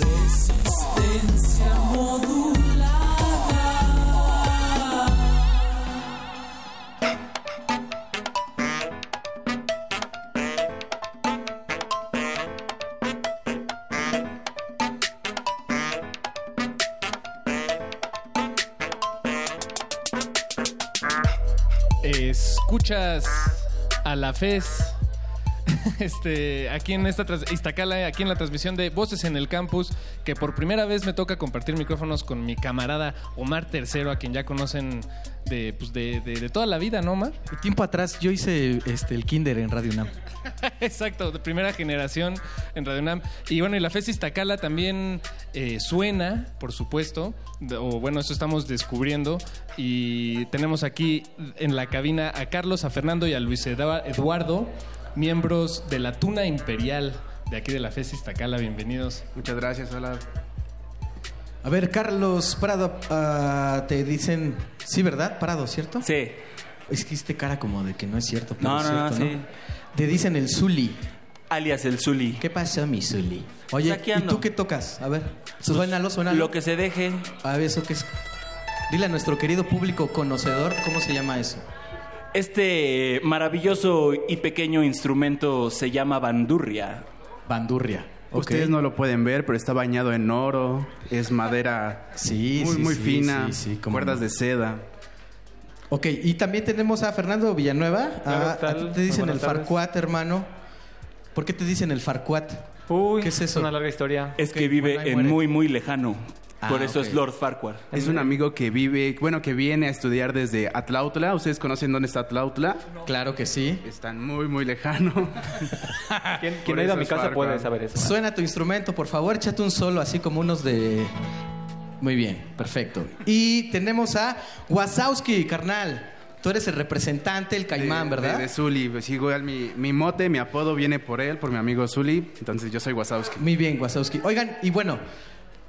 Resistencia modulada. Escuchas a la FES. Este, aquí en esta Iztacala, aquí en la transmisión de Voces en el Campus, que por primera vez me toca compartir micrófonos con mi camarada Omar Tercero, a quien ya conocen de, pues de, de- de toda la vida, ¿no, Omar? Tiempo atrás yo hice este, el kinder en Radio UNAM. Exacto, de primera generación en Radio UNAM. Y bueno, y la FES Iztacala también eh, suena, por supuesto, o bueno, eso estamos descubriendo. Y tenemos aquí en la cabina a Carlos, a Fernando y a Luis Edua- Eduardo, miembros de la Tuna Imperial de aquí de la FES Iztacala. Bienvenidos. Muchas gracias, hola. A ver, Carlos Prado, ah, te dicen, sí, ¿verdad? Prado, ¿cierto? Sí. Es que hiciste cara como de que no es cierto. pero No, es no, no, cierto, sí. Te dicen el Zuli. Alias el Zuli. ¿Qué pasó, mi Zuli? Oye, Pues ¿y tú qué tocas? A ver, suénalo, suénalo. Lo que se deje. A ver, ¿eso qué es? Dile a nuestro querido público conocedor, ¿cómo se llama eso? Este maravilloso y pequeño instrumento se llama bandurria. Bandurria. Ustedes no lo pueden ver, pero está bañado en oro, es madera Sí, muy, sí, muy sí, fina, sí, sí, cómo cuerdas no. de seda. Ok, y también tenemos a Fernando Villanueva. Claro, a, ¿qué tal? a ti te dicen el. Farcuat, hermano. ¿Por qué te dicen el Farcuat? Uy, ¿Qué es eso? una larga historia. Es que vive en muere. muy, muy lejano. Ah, Por eso es Lord Farquhar. Es un amigo que vive, bueno, que viene a estudiar desde Atlautla. ¿Ustedes conocen dónde está Atlautla? Claro que sí. Están muy, muy lejano. Quien, ha ido a mi casa Farquhar. puede saber eso. Suena tu instrumento, por favor, échate un solo, así como unos de. Muy bien, perfecto. Y tenemos a Wasowski, carnal. Tú eres el representante, el caimán, De- ¿verdad? De, de Zuli. Pues igual mi, mi mote, mi apodo viene por él, por mi amigo Zuli. Entonces yo soy Wasowski. Muy bien, Wasowski. Oigan, y bueno,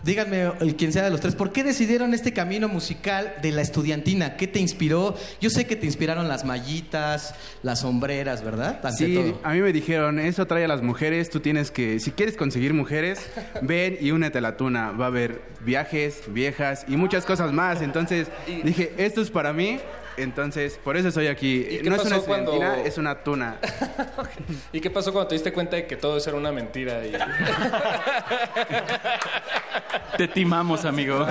díganme, el quien sea de los tres, ¿por qué decidieron este camino musical de la estudiantina? ¿Qué te inspiró? Yo sé que te inspiraron las mallitas, las sombreras, ¿verdad? Ante Sí, todo. a mí me dijeron, eso atrae a las mujeres, tú tienes que, si quieres conseguir mujeres, ven y únete a la tuna. Va a haber viajes, viejas y muchas cosas más. Entonces dije, esto es para mí, entonces por eso estoy aquí. ¿Y qué No es una cuando- estudiantina, es una tuna. ¿Y qué pasó cuando te diste cuenta de que todo eso era una mentira? Y... Te timamos, amigo.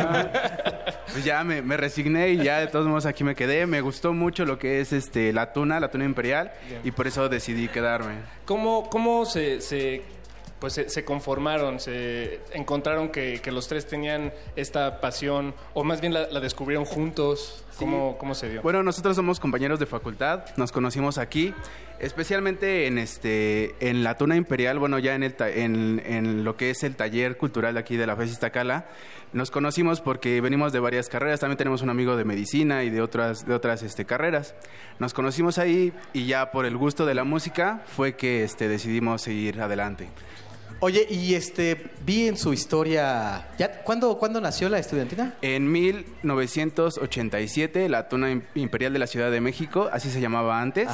Pues ya me, me resigné y ya de todos modos aquí me quedé. Me gustó mucho lo que es este la tuna, la tuna imperial, Bien. y por eso decidí quedarme. ¿Cómo, cómo se, se, pues se, se conformaron? ¿Se encontraron que, que los tres tenían esta pasión? ¿O más bien la, la descubrieron juntos? ¿Cómo, ¿Cómo se dio? Bueno, nosotros somos compañeros de facultad, nos conocimos aquí, especialmente en este en la Tuna Imperial, bueno, ya en el ta- en, en lo que es el taller cultural de aquí de la FES Iztacala. Nos conocimos porque venimos de varias carreras, también tenemos un amigo de medicina y de otras de otras este, carreras. Nos conocimos ahí y ya por el gusto de la música fue que este decidimos seguir adelante. Oye, y este, vi en su historia. ¿ya, ¿cuándo, ¿Cuándo nació la estudiantina? En 1987, la Tuna Im- Imperial de la Ciudad de México, así se llamaba antes.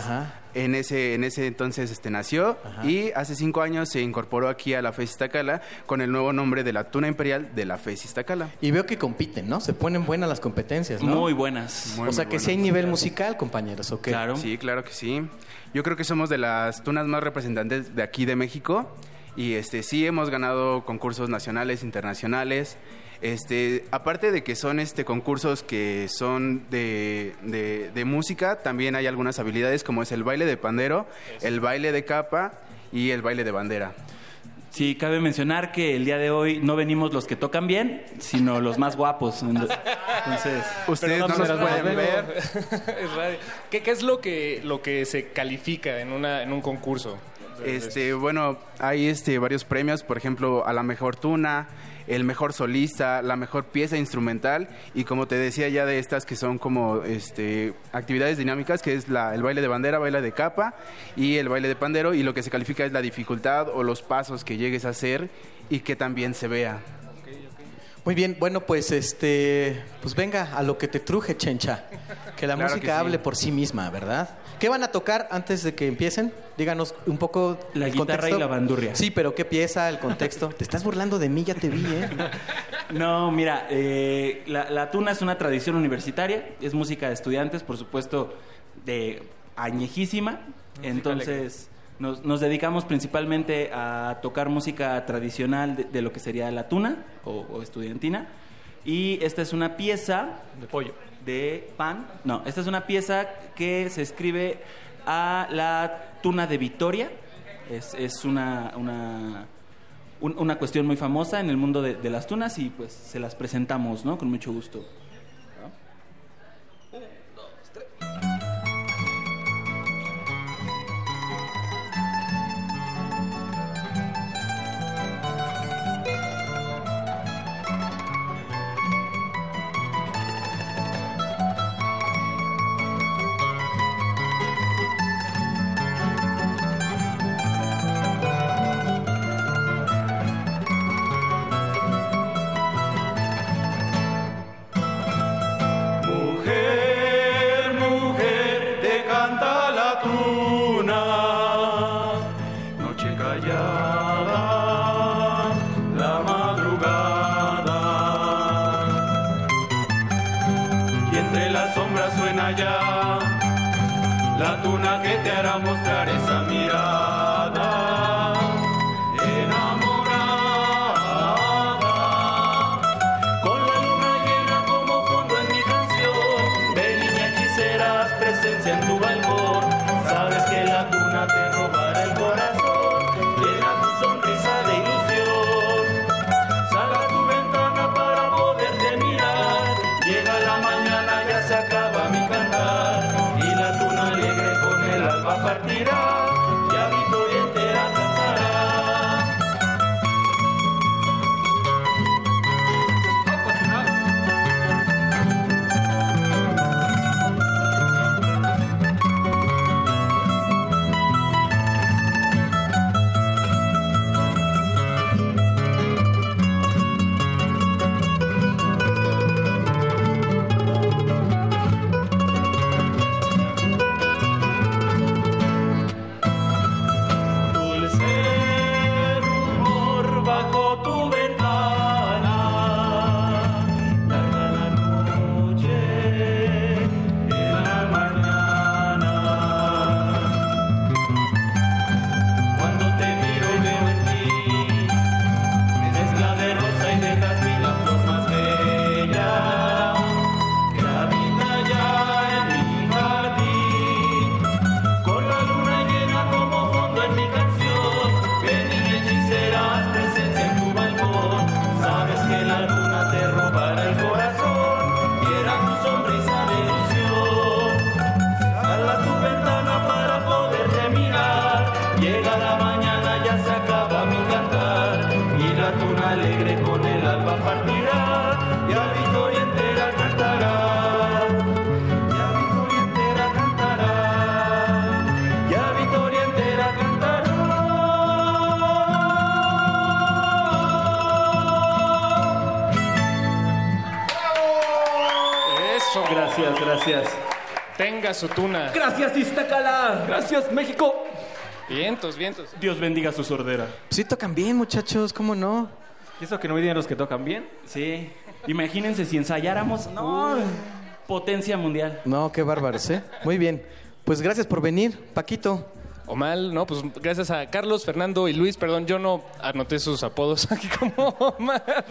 En ese, en ese entonces este, nació y hace cinco años se incorporó aquí a la FES Iztacala con el nuevo nombre de la Tuna Imperial de la FES Iztacala. Y veo que compiten, ¿no? Se ponen buenas las competencias, ¿no? Muy buenas. Muy, o sea, muy que buenas. sí hay nivel musical, compañeros, ¿ok? Sí, claro que sí. Yo creo que somos de las tunas más representantes de aquí de México y este sí hemos ganado concursos nacionales, internacionales. Este, aparte de que son este concursos que son de, de- de música, también hay algunas habilidades como es el baile de pandero, el baile de capa y el baile de bandera. Sí, cabe mencionar que el día de hoy no venimos los que tocan bien, sino los más guapos. Entonces, Ustedes Pero no nos pueden ver. es radio. ¿Qué, qué es lo que, lo que se califica en, una, en un concurso? Este, bueno, hay este varios premios, por ejemplo, a la mejor tuna, el mejor solista, la mejor pieza instrumental y como te decía ya de estas que son como este actividades dinámicas, que es la, el baile de bandera, baile de capa y el baile de pandero y lo que se califica es la dificultad o los pasos que llegues a hacer y que también se vea. Muy bien, bueno, pues este, pues venga a lo que te truje, chencha. Que la Claro música que sí. hable por sí misma, ¿verdad? ¿Qué van a tocar antes de que empiecen? Díganos un poco La el guitarra contexto. y la bandurria. Sí, pero ¿qué pieza, el contexto? Te estás burlando de mí, ya te vi, ¿eh? No, mira, eh, la, la tuna es una tradición universitaria, es música de estudiantes, por supuesto, de añejísima. Entonces, nos, nos dedicamos principalmente a tocar música tradicional de, de lo que sería la tuna o, o estudiantina. Y esta es una pieza... De pollo. De pan. No, esta es una pieza que se escribe a la tuna de Vitoria. Es, es una... una un- una cuestión muy famosa en el mundo de, de las tunas y pues se las presentamos, ¿no? Con mucho gusto. Tenga su tuna. Gracias, Iztacala. Gracias, México. Vientos, vientos. Dios bendiga su sordera. Sí tocan bien, muchachos, ¿cómo no? ¿Y eso que no vienen los que tocan bien? Sí. Imagínense si ensayáramos. No. Potencia mundial. No, qué bárbaros, ¿eh? Muy bien. Pues gracias por venir, Paquito. O mal, ¿no? Pues gracias a Carlos, Fernando y Luis, perdón, yo no anoté sus apodos aquí como Omar.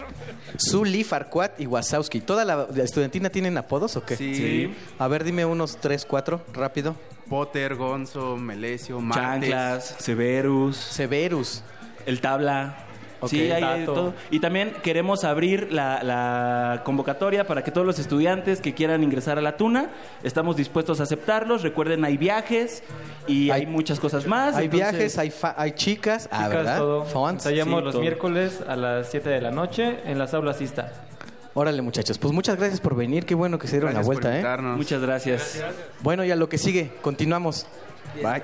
Zuli, Farcuat y Wasowski. ¿Toda la, la estudiantina tienen apodos o qué? Sí. Sí. A ver, dime unos tres, cuatro, rápido. Potter, Gonzo, Melesio. Chanclas, Severus. Severus. El tabla. Sí, hay, todo. Y también queremos abrir la, la convocatoria para que todos los estudiantes que quieran ingresar a la Tuna, estamos dispuestos a aceptarlos. Recuerden, hay viajes y hay, muchas cosas más. Hay entonces- viajes, hay, fa- hay chicas, ah, Chicas, ¿verdad? todo. Ensayamos Sí, los todo. miércoles a las 7 de la noche en las aulas ISTA. Órale, muchachos. Pues muchas gracias por venir. Qué bueno que se dieron la vuelta, ¿eh? Muchas gracias. Bueno, y a lo que sigue. Continuamos. Bye.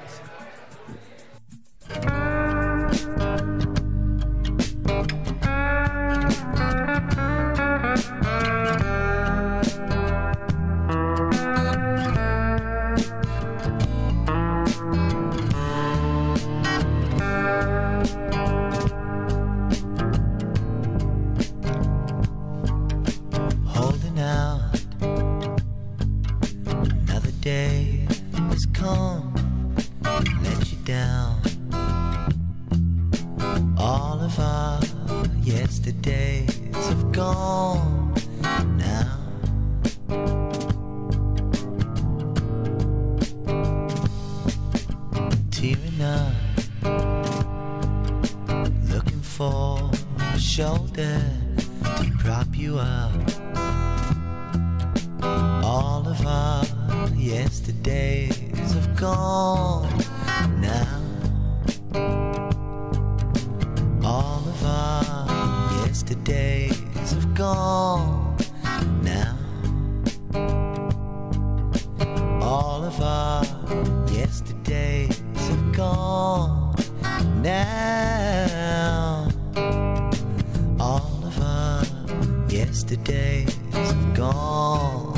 Down. All of our yesterdays have gone now. Tearing up, looking for a shoulder to prop you up. All of our yesterdays have gone Our yesterdays have gone now. All of our yesterdays have gone now. All of our yesterdays have gone.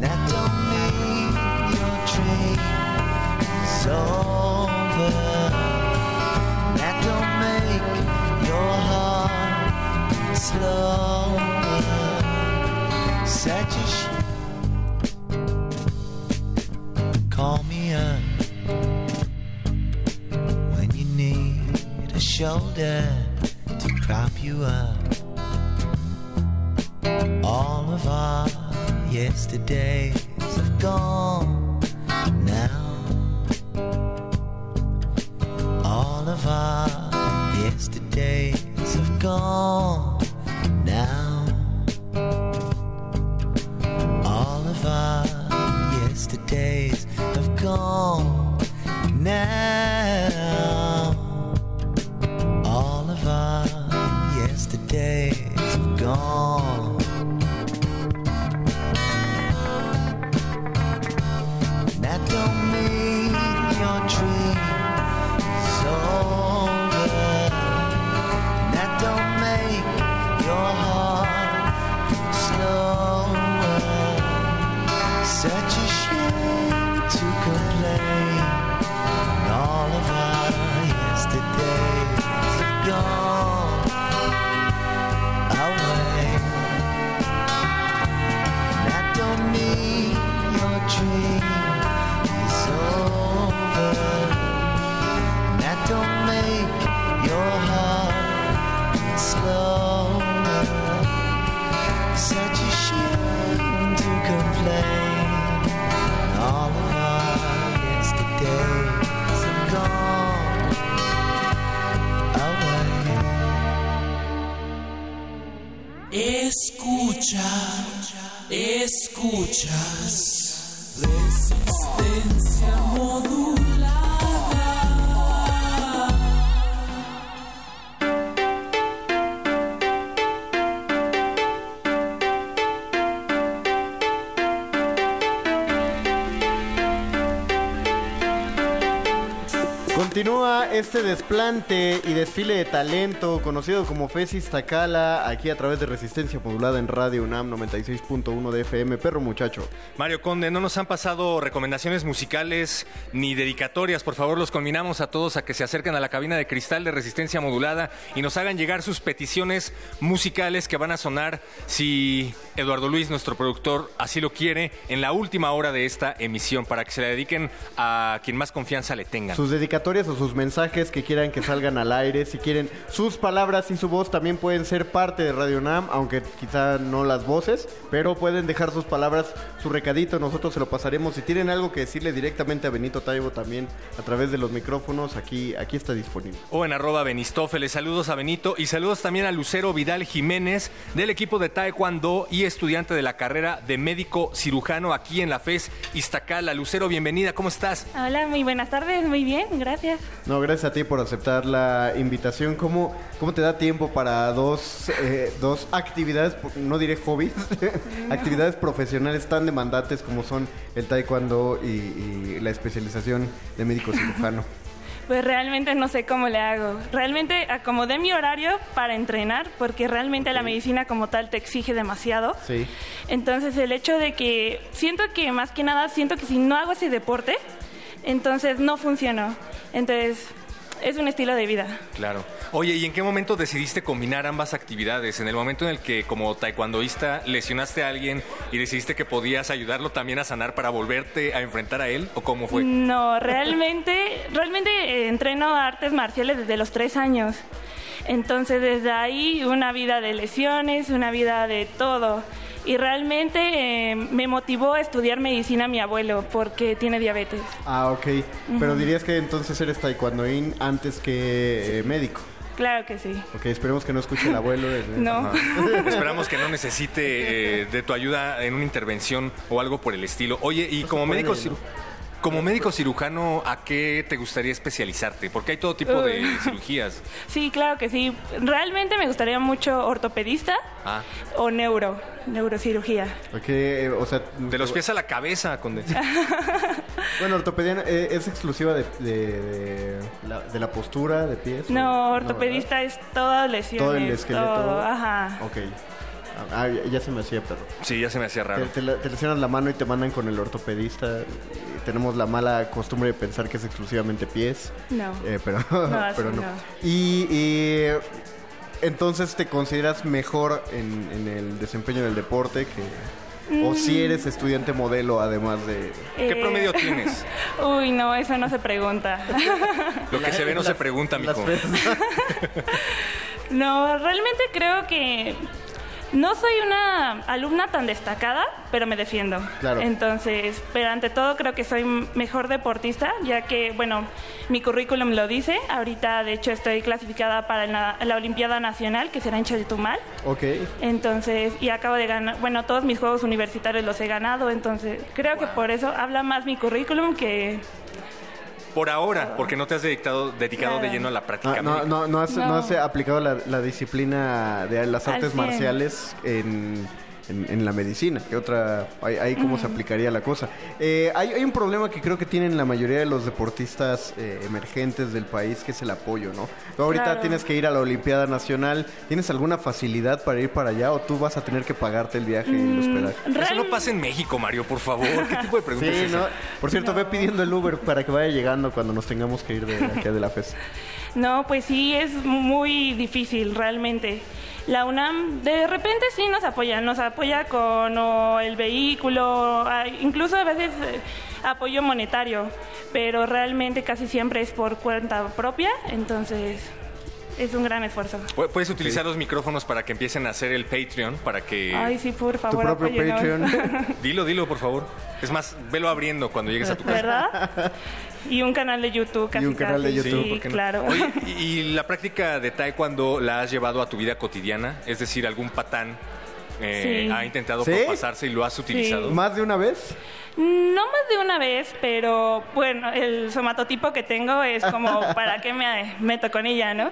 That don't mean your dream is Such a Call me up when you need a shoulder to prop you up. All of our yesterdays have gone now. All of our yesterdays have gone yesterdays have gone now. Escuchas. Este desplante y desfile de talento conocido como Fesis Tacala aquí a través de Resistencia Modulada en Radio UNAM 96.1 de FM. Perro muchacho. Mario Conde, no nos han pasado recomendaciones musicales ni dedicatorias. Por favor, los combinamos a todos a que se acerquen a la cabina de cristal de resistencia modulada y nos hagan llegar sus peticiones musicales que van a sonar, si Eduardo Luis, nuestro productor, así lo quiere, en la última hora de esta emisión para que se la dediquen a quien más confianza le tengan. Sus dedicatorias o sus mensajes que quieran que salgan al aire. Si quieren sus palabras y su voz también pueden ser parte de Radio Nam, aunque quizá no las voces, pero pueden dejar sus palabras, su recadito, nosotros se lo pasaremos. Si tienen algo que decirle directamente a Benito Taibo también a través de los micrófonos, aquí, aquí está disponible. O en arroba Benistófeles. Saludos a Benito y saludos también a Lucero Vidal Jiménez del equipo de Taekwondo y estudiante de la carrera de médico cirujano aquí en la FES Iztacala. Lucero, bienvenida, ¿cómo estás? Hola, muy buenas tardes, muy bien, gracias. No, gracias a ti por aceptar la invitación. ¿Cómo, cómo te da tiempo para dos, eh, dos actividades, no diré hobbies, actividades profesionales tan demandantes como son el taekwondo y, y la especialización de médico cirujano? Pues realmente no sé cómo le hago. Realmente acomodé mi horario para entrenar porque realmente la medicina como tal te exige demasiado. Sí. Entonces el hecho de que siento que más que nada siento que si no hago ese deporte, entonces no funcionó. Entonces es un estilo de vida. Claro. Oye, ¿y en qué momento decidiste combinar ambas actividades? ¿En el momento en el que como taekwondoísta lesionaste a alguien y decidiste que podías ayudarlo también a sanar para volverte a enfrentar a él? ¿O cómo fue? No, realmente, realmente eh, entreno artes marciales desde los tres años. Entonces desde ahí una vida de lesiones, una vida de todo. Y realmente eh, me motivó a estudiar medicina mi abuelo porque tiene diabetes. Ah, ok. Pero dirías que entonces eres taekwondoín antes que eh, médico. Claro que sí. Ok, esperemos que no escuche el abuelo. de- No. Esperamos que no necesite eh, de tu ayuda en una intervención o algo por el estilo. Oye, y como médico ¿no? Como médico cirujano, ¿a qué te gustaría especializarte? Porque hay todo tipo de cirugías. Sí, claro que sí. Realmente me gustaría mucho ortopedista Ah, o neuro, neurocirugía. Ok, eh, o sea... de los pies a la cabeza. Con Bueno, ortopedia eh, es exclusiva de, de, de la, de la postura, de pies. No, ortopedista es todas lesiones. Todo el esqueleto. todo, ajá. Ok. Ah, ya, ya se me hacía, perro. Sí, ya se me hacía Te, raro. te la- te lesionas la mano y te mandan con el ortopedista. Y tenemos la mala costumbre de pensar que es exclusivamente pies. No. Eh, pero No, pero no. no. Y, y, entonces te consideras mejor en, en el desempeño del deporte que... O Mm. si eres estudiante modelo además de... Eh, tienes? Uy, no, eso no se pregunta. Lo que se ve no se pregunta, mijo. No, realmente creo que no soy una alumna tan destacada, pero me defiendo. Claro. Entonces, pero ante todo creo que soy mejor deportista, ya que, bueno, mi currículum lo dice. Ahorita, de hecho, estoy clasificada para la, la Olimpiada Nacional, que será en Chaltumal. Ok. Entonces, y acabo de ganar, bueno, todos mis juegos universitarios los he ganado, entonces creo que por eso habla más mi currículum que... Por ahora, porque no te has dedicado, dedicado de lleno a la práctica. No, no, no, no has, no No. has aplicado la, la disciplina de las artes marciales en, en- en la medicina. ¿Qué otra? Ahí, ahí cómo se aplicaría la cosa. Eh, hay, hay un problema que creo que tienen la mayoría de los deportistas eh, emergentes del país, que es el apoyo, ¿no? Tú ahorita Claro. tienes que ir a la Olimpiada Nacional. ¿Tienes alguna facilidad para ir para allá o tú vas a tener que pagarte el viaje y el Mm, hospedaje? Eso no pasa en México, Mario, por favor. ¿Qué tipo de pregunta Sí, es? ¿no? Por cierto, ve pidiendo el Uber para que vaya llegando cuando nos tengamos que ir de aquí de la FES. No, pues sí, es muy difícil realmente. La UNAM de repente sí nos apoya, nos apoya con o el vehículo, incluso a veces eh, apoyo monetario, pero realmente casi siempre es por cuenta propia, entonces es un gran esfuerzo. Pu- Puedes utilizar los micrófonos para que empiecen a hacer el Patreon, para que... Ay, sí, por favor, propio apóyenos. Patreon. Dilo, dilo, por favor. Es más, velo abriendo cuando llegues a tu casa. ¿Verdad? Y un canal de YouTube casi un canal de YouTube, sí, claro. Oye, ¿y, y la práctica de taekwondo la has llevado a tu vida cotidiana? Es decir, algún patán eh, Sí. ha intentado ¿Sí? propasarse y lo has utilizado. ¿Más de una vez? No más de una vez, pero bueno, el somatotipo que tengo es como para qué me meto con ella, ¿no?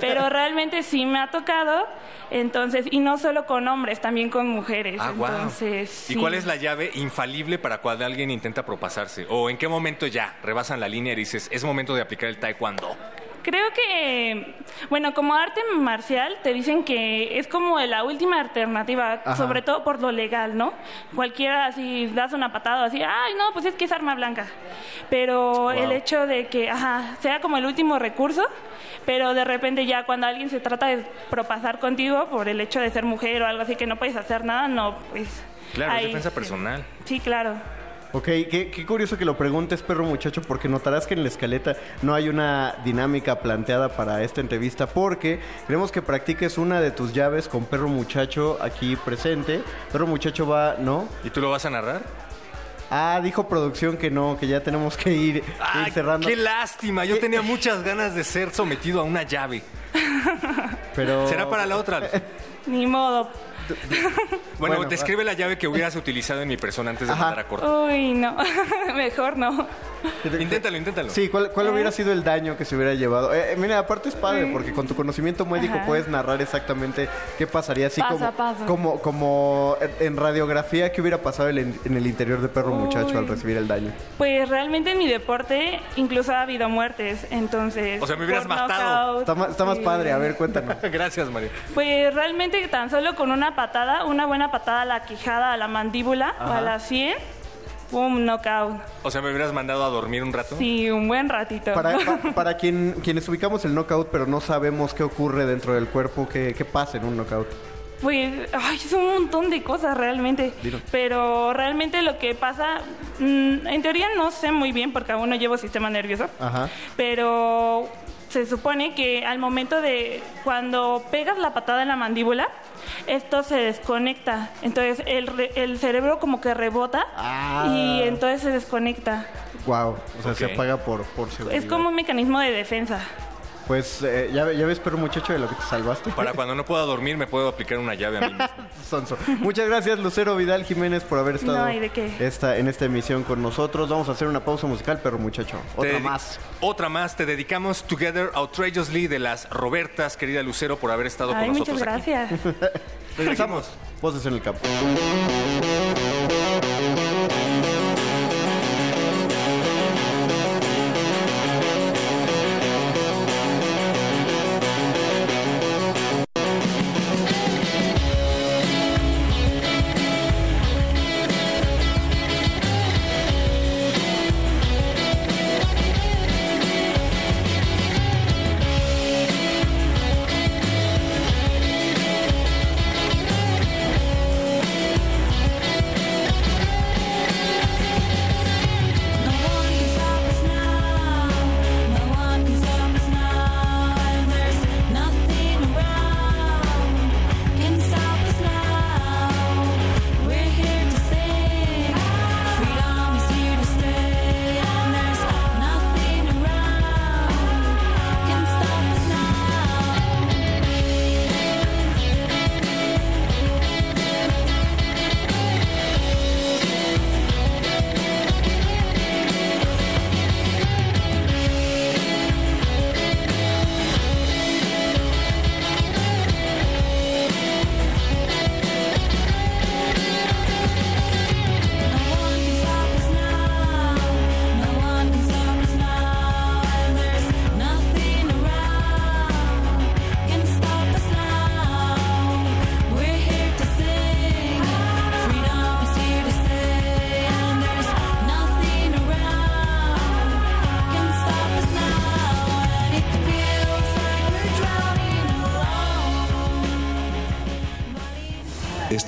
Pero realmente sí me ha tocado, entonces, y no solo con hombres, también con mujeres. Ah, guau. entonces, ¿Y sí. cuál es la llave infalible para cuando alguien intenta propasarse? ¿O en qué momento ya rebasan la línea y dices, es momento de aplicar el taekwondo? Creo que, bueno, como arte marcial te dicen que es como la última alternativa, Ajá. sobre todo por lo legal, ¿no? Cualquiera, si das una patada así, ay, no, pues es que es arma blanca. Pero el hecho de que, ajá, sea como el último recurso, pero de repente ya cuando alguien se trata de propasar contigo por el hecho de ser mujer o algo así que no puedes hacer nada, no, pues... Claro, es ahí defensa sí. personal. Sí, claro. Ok, qué, qué curioso que lo preguntes, perro muchacho, porque notarás que en la escaleta no hay una dinámica planteada para esta entrevista, porque queremos que practiques una de tus llaves con perro muchacho aquí presente. Perro muchacho va, ¿no? ¿Y tú lo vas a narrar? Ah, dijo producción que no, que ya tenemos que ir, ir Ay, cerrando. qué lástima. Yo tenía muchas ganas de ser sometido a una llave. Pero... Será para la otra. Ni modo. Bueno, Bueno, describe la llave que hubieras utilizado en mi persona antes de mandar a corte. Uy, no. Mejor no. Inténtalo, inténtalo. Sí, ¿cuál, cuál hubiera sido el daño que se hubiera llevado? Eh, eh, mira, aparte es padre, porque con tu conocimiento médico Ajá. puedes narrar exactamente qué pasaría, así Paso como, a paso. como como en- radiografía, qué hubiera pasado en, en el interior de perro muchacho al recibir el daño. Pues realmente en mi deporte incluso ha habido muertes, entonces... O sea, me hubieras matado. knockout, Está, más sí. padre, a ver, cuéntanos. Gracias, María. Pues realmente tan solo con una patada, una buena patada a la quijada, a la mandíbula o Ajá. a la 100, ¡pum! knockout. O sea, me hubieras mandado a dormir un rato. Sí, un buen ratito. Para, pa- para quien, quienes ubicamos el knockout, pero no sabemos qué ocurre dentro del cuerpo, qué, qué pasa en un knockout. Pues, ay, es un montón de cosas realmente. Dilo. Pero realmente lo que pasa, mm, en teoría no sé muy bien porque aún no llevo sistema nervioso. Ajá. Pero se supone que al momento de cuando pegas la patada en la mandíbula, esto se desconecta. Entonces el, re- el cerebro como que rebota Ah. y entonces se desconecta. Wow, o sea, se apaga por, por seguridad. Es como un mecanismo de defensa. Pues, eh, ¿ya, ¿ya ves, perro muchacho, de lo que te salvaste? Para cuando no pueda dormir, me puedo aplicar una llave a mí mismo. Sonso. Muchas gracias, Lucero Vidal Jiménez, por haber estado No hay de qué. Esta, en esta emisión con nosotros. Vamos a hacer una pausa musical, perro muchacho. Otra más. Otra más. Te dedicamos Together Outrageously de las Robertas, querida Lucero, por haber estado Ay, con muchas nosotros aquí. gracias. Regresamos. Voces en el campo.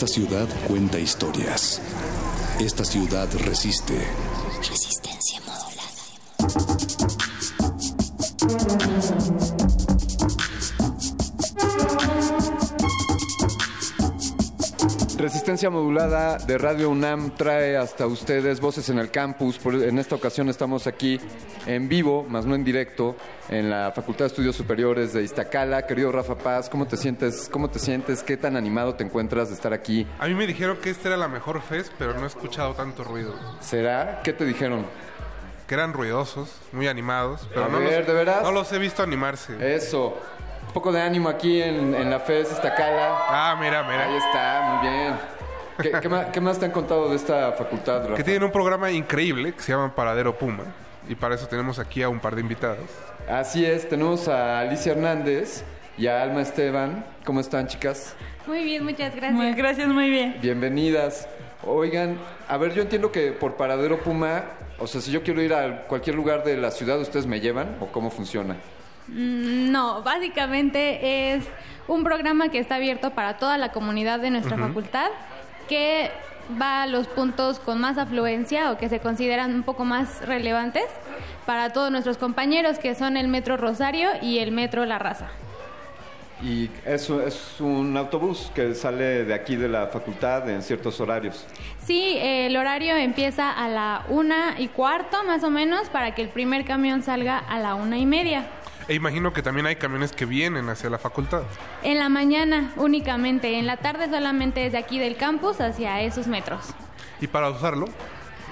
Esta ciudad cuenta historias. Esta ciudad resiste. Resistencia modulada de Radio UNAM trae hasta ustedes Voces en el Campus. En esta ocasión estamos aquí en vivo, más no en directo, en la Facultad de Estudios Superiores de Iztacala. Querido Rafa Paz, ¿cómo te sientes? ¿Cómo te sientes? ¿Qué tan animado te encuentras de estar aquí? A mí me dijeron que esta era la mejor fest, pero no he escuchado tanto ruido. ¿Será? ¿Qué te dijeron? Que eran ruidosos, muy animados, pero A no, ver, los, ¿de veras? no los he visto animarse. Eso. Un poco de ánimo aquí en, en la FES Iztacala. Ah, mira, mira. Ahí está, muy bien. ¿Qué, qué más, qué más te han contado de esta facultad, Rafa? Que tienen un programa increíble que se llama Paradero Puma. Y para eso tenemos aquí a un par de invitados. Así es, tenemos a Alicia Hernández y a Alma Esteban. ¿Cómo están, chicas? Muy bien, muchas gracias. Muy- gracias, muy bien. Bienvenidas. Oigan, a ver, yo entiendo que por Paradero Puma, o sea, si yo quiero ir a cualquier lugar de la ciudad, ¿ustedes me llevan o cómo funciona? Mm, No, básicamente es un programa que está abierto para toda la comunidad de nuestra facultad que va a los puntos con más afluencia o que se consideran un poco más relevantes para todos nuestros compañeros, que son el Metro Rosario y el Metro La Raza. Y eso es un autobús que sale de aquí de la facultad en ciertos horarios. Sí, eh, el horario empieza a la una y cuarto más o menos para que el primer camión salga a la una y media. E imagino que también hay camiones que vienen hacia la facultad. En la mañana únicamente, en la tarde solamente desde aquí del campus hacia esos metros. Y para usarlo,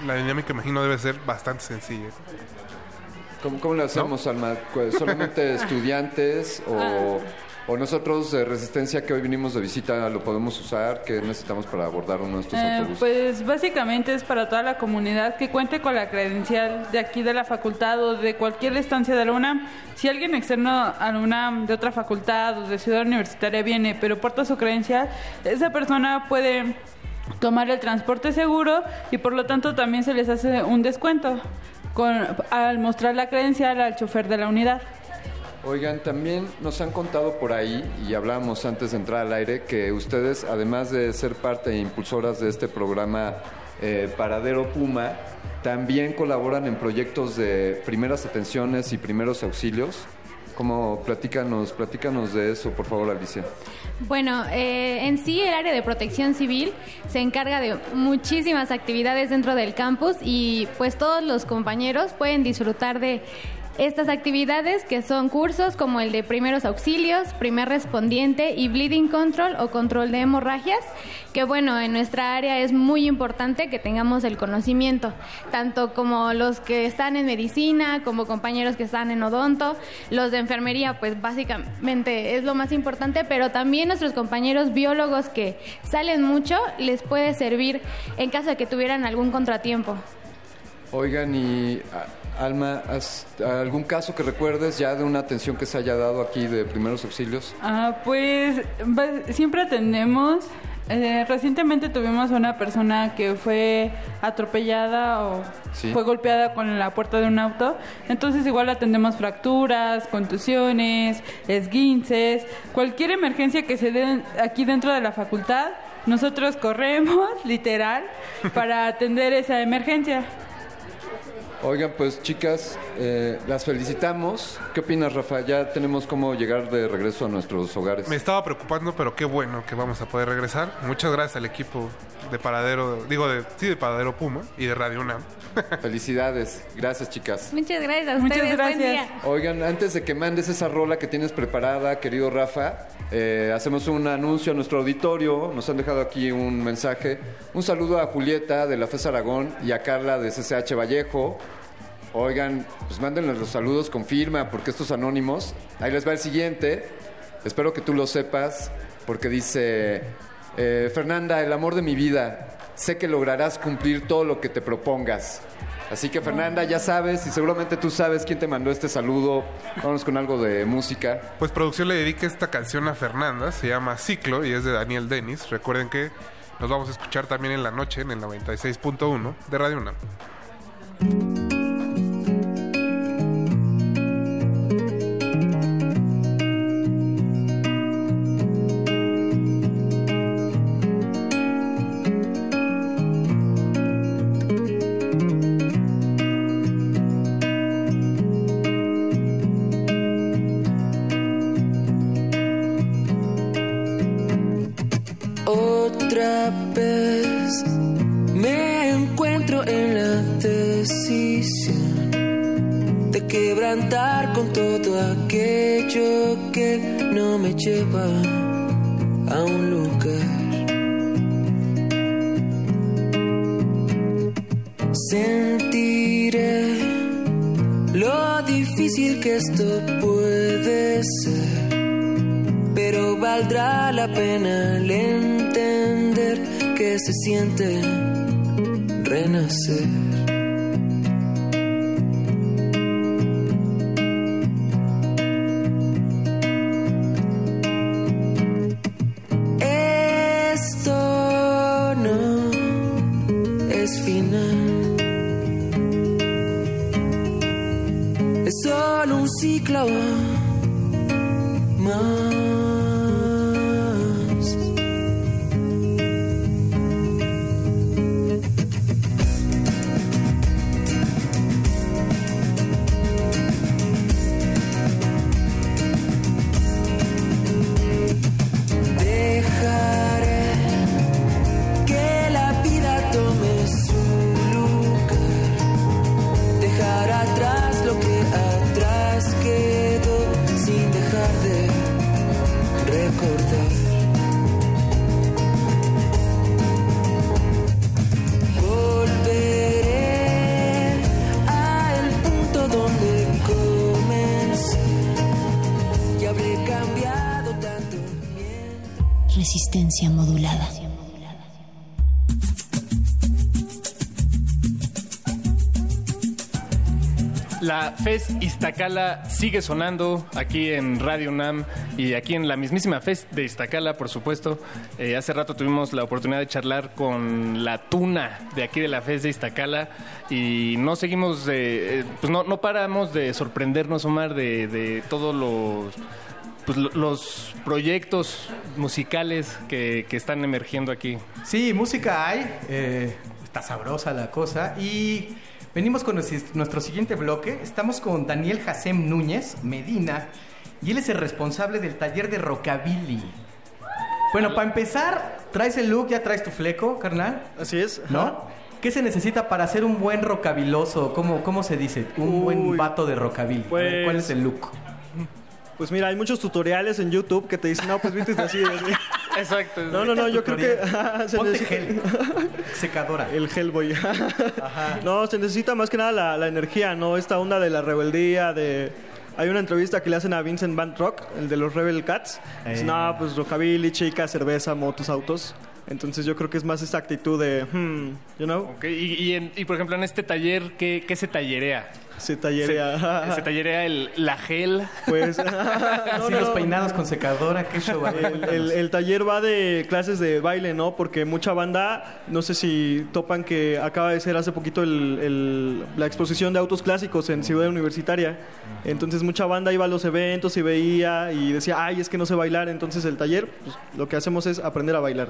la dinámica imagino debe ser bastante sencilla. ¿Cómo, cómo le hacemos, Alma? Cu- ¿Solamente estudiantes o, o nosotros de Resistencia que hoy vinimos de visita lo podemos usar? ¿Qué necesitamos para abordar uno de estos Eh, autobuses? pues básicamente es para toda la comunidad que cuente con la credencial de aquí de la facultad o de cualquier estancia de la UNAM. Si alguien externo a la UNAM de otra facultad o de ciudad universitaria viene pero porta su credencial, esa persona puede tomar el transporte seguro y por lo tanto también se les hace un descuento con, al mostrar la credencial al chofer de la unidad. Oigan, también nos han contado por ahí, y hablábamos antes de entrar al aire, que ustedes, además de ser parte e impulsoras de este programa eh, Paradero Puma, también colaboran en proyectos de primeras atenciones y primeros auxilios. Como platícanos, platícanos de eso, por favor, Alicia. Bueno, eh, en sí el área de protección civil se encarga de muchísimas actividades dentro del campus y pues todos los compañeros pueden disfrutar de estas actividades que son cursos como el de primeros auxilios, primer respondiente y bleeding control o control de hemorragias, que bueno, en nuestra área es muy importante que tengamos el conocimiento, tanto como los que están en medicina, como compañeros que están en odonto, los de enfermería, pues básicamente es lo más importante, pero también nuestros compañeros biólogos que salen mucho les puede servir en caso de que tuvieran algún contratiempo. Oigan, y Alma, ¿has- ¿algún caso que recuerdes ya de una atención que se haya dado aquí de primeros auxilios? Ah, pues va- siempre atendemos. Eh, recientemente tuvimos una persona que fue atropellada o Sí. fue golpeada con la puerta de un auto. Entonces igual atendemos fracturas, contusiones, esguinces, cualquier emergencia que se dé aquí dentro de la facultad. Nosotros corremos, literal, para atender esa emergencia. Oigan, pues chicas, eh, las felicitamos. ¿Qué opinas, Rafa? Ya tenemos cómo llegar de regreso a nuestros hogares. Me estaba preocupando, pero qué bueno que vamos a poder regresar. Muchas gracias al equipo de Paradero, digo, de, sí, de Paradero Puma y de Radio UNAM. Felicidades. Gracias, chicas. Muchas gracias a Muchas ustedes. Buen gracias. día. Oigan, antes de que mandes esa rola que tienes preparada, querido Rafa, eh, hacemos un anuncio a nuestro auditorio. Nos han dejado aquí un mensaje. Un saludo a Julieta de la FES Aragón y a Carla de CCH Vallejo. Oigan, pues mándenle los saludos con firma, porque estos anónimos. Ahí les va el siguiente. Espero que tú lo sepas, porque dice: eh, Fernanda, el amor de mi vida, sé que lograrás cumplir todo lo que te propongas. Así que Fernanda, ya sabes, y seguramente tú sabes quién te mandó este saludo. Vamos con algo de música. Pues producción le dedica esta canción a Fernanda, se llama Ciclo y es de Daniel Dennis. Recuerden que nos vamos a escuchar también en la noche en el 96.1 de Radio UNAM. Quebrantar con todo aquello que no me lleva a un lugar. Sentiré lo difícil que esto puede ser pero valdrá la pena al entender que se siente renacer. La FES Iztacala sigue sonando aquí en Radio UNAM y aquí en la mismísima FES de Iztacala, por supuesto. Eh, hace rato tuvimos la oportunidad de charlar con la tuna de aquí de la FES de Iztacala y no seguimos, de, eh, pues no, no paramos de sorprendernos, Omar, de, de todos los, pues, lo- los proyectos musicales que, que están emergiendo aquí. Sí, música hay. eh, está sabrosa la cosa. Y venimos con nuestro, siguiente bloque. Estamos con Daniel Jacem Núñez Medina. Y él es el responsable del taller de rockabilly. Bueno, para empezar, traes el look, ya traes tu fleco, carnal. Así es. ¿No? ¿Qué se necesita para ser un buen rockabiloso? ¿Cómo, cómo se dice? Un buen vato de rockabilly. Ver, ¿Cuál Pues- es el look? Pues mira, hay muchos tutoriales en YouTube que te dicen, no, pues viste así, así. Exacto. No, no, no, yo creo que... se Ponte necesita- gel. Secadora. El Hellboy. No, se necesita más que nada la, la energía, ¿no? Esta onda de la rebeldía, de... Hay una entrevista que le hacen a Vincent Van Rock, el de los Rebel Cats. Dice, Eh. no, pues rockabilly, chicas, cerveza, motos, autos. Entonces yo creo que es más esta actitud de, hmm, you know? Ok, Y, y en- y, por ejemplo, en este taller, ¿qué, qué se tallerea? Se tallerea. Se, se tallerea el, la gel. Pues... Así los peinados con secadora, qué show. El, cuéntanos. el- el taller va de clases de baile, ¿no? Porque mucha banda, no sé si topan que acaba de ser hace poquito el- el- la exposición de autos clásicos en Ciudad Universitaria. Entonces mucha banda iba a los eventos y veía y decía, ay, es que no sé bailar. Entonces el taller, pues, lo que hacemos es aprender a bailar.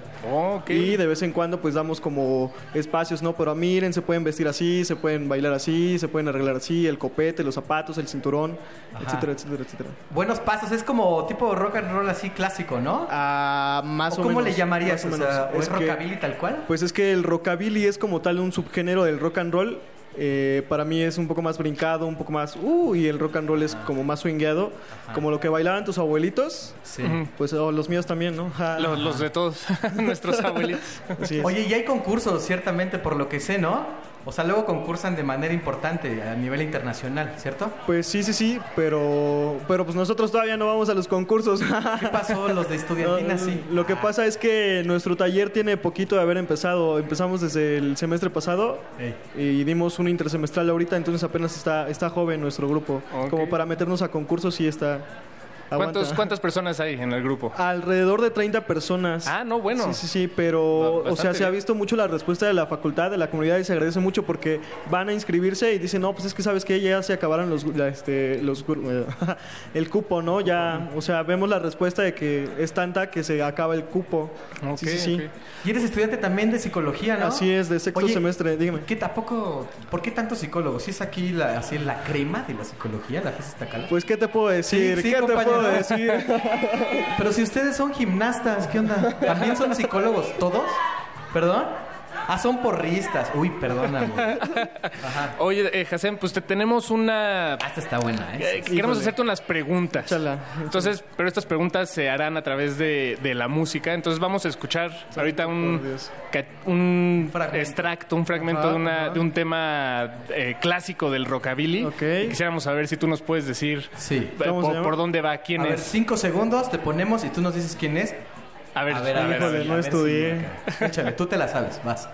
Y de vez en cuando pues damos como espacios, ¿no? Pero miren, se pueden vestir así, se pueden bailar así, se pueden arreglar así, el copete, los zapatos, el cinturón, Ajá. etcétera, etcétera, etcétera. Buenos pasos, es como tipo rock and roll así clásico, ¿no? Ah, más o, ¿Cómo menos. le llamarías? o O sea. ¿o es que- rockabilly tal cual? Pues es que el rockabilly es como tal un subgénero del rock and roll. Eh, para mí es un poco más brincado, un poco más... Uh, y el rock and roll es como más swingueado. Como lo que bailaban tus abuelitos. Sí. Pues oh, los míos también, ¿no? Ja. Los, los de todos, nuestros abuelitos. Es. Oye, y hay concursos, ciertamente, por lo que sé, ¿no? O sea, luego concursan de manera importante a nivel internacional, ¿cierto? Pues sí, sí, sí, pero, pero pues nosotros todavía no vamos a los concursos. ¿Qué pasó? Los de estudiantina, sí. Lo que pasa es que nuestro taller tiene poquito de haber empezado. Empezamos desde el semestre pasado y dimos un intersemestral ahorita, entonces apenas está, está joven nuestro grupo. Como para meternos a concursos y está... ¿Cuántos. ¿Cuántas personas hay en el grupo? Alrededor de 30 personas. Ah, no, bueno. Sí, sí, sí, pero, Ba- o sea, se ha visto mucho la respuesta de la facultad, de la comunidad y se agradece mucho porque van a inscribirse y dicen, no, pues es que sabes que ya se acabaron los, la, este, los, el cupo, ¿no? Ya, o sea, vemos la respuesta de que es tanta que se acaba el cupo. sí, sí, sí. Y eres estudiante también de psicología, ¿no? Así es, de sexto Oye, semestre, dígame. ¿Qué tampoco? ¿Por qué tantos psicólogos? ¿Si es aquí la, así la crema de la psicología, la FES? Pues, ¿qué te puedo decir? Sí, sí, ¿Qué te compañero. Decir? Pero si ustedes son gimnastas, ¿qué onda? ¿También son psicólogos todos? ¿Perdón? Ah, son porristas. Uy, perdóname. Oye, eh, Jacen, pues te tenemos una... Esta está buena, ¿eh? Eh, Queremos Híjole. hacerte unas preguntas. Entonces, pero estas preguntas se harán a través de, de la música. Entonces vamos a escuchar ahorita un, ca- un extracto, un fragmento Ajá, de, una, ajá. de un tema eh, clásico del rockabilly. Y quisiéramos saber si tú nos puedes decir eh, ¿Cómo se por, llama? por dónde va, quién a ver, es. cinco segundos, te ponemos y tú nos dices quién es. A ver, a ver, a ver. híjole, a ver, no a ver si estudié. cae. Échale, tú te la sabes, vas.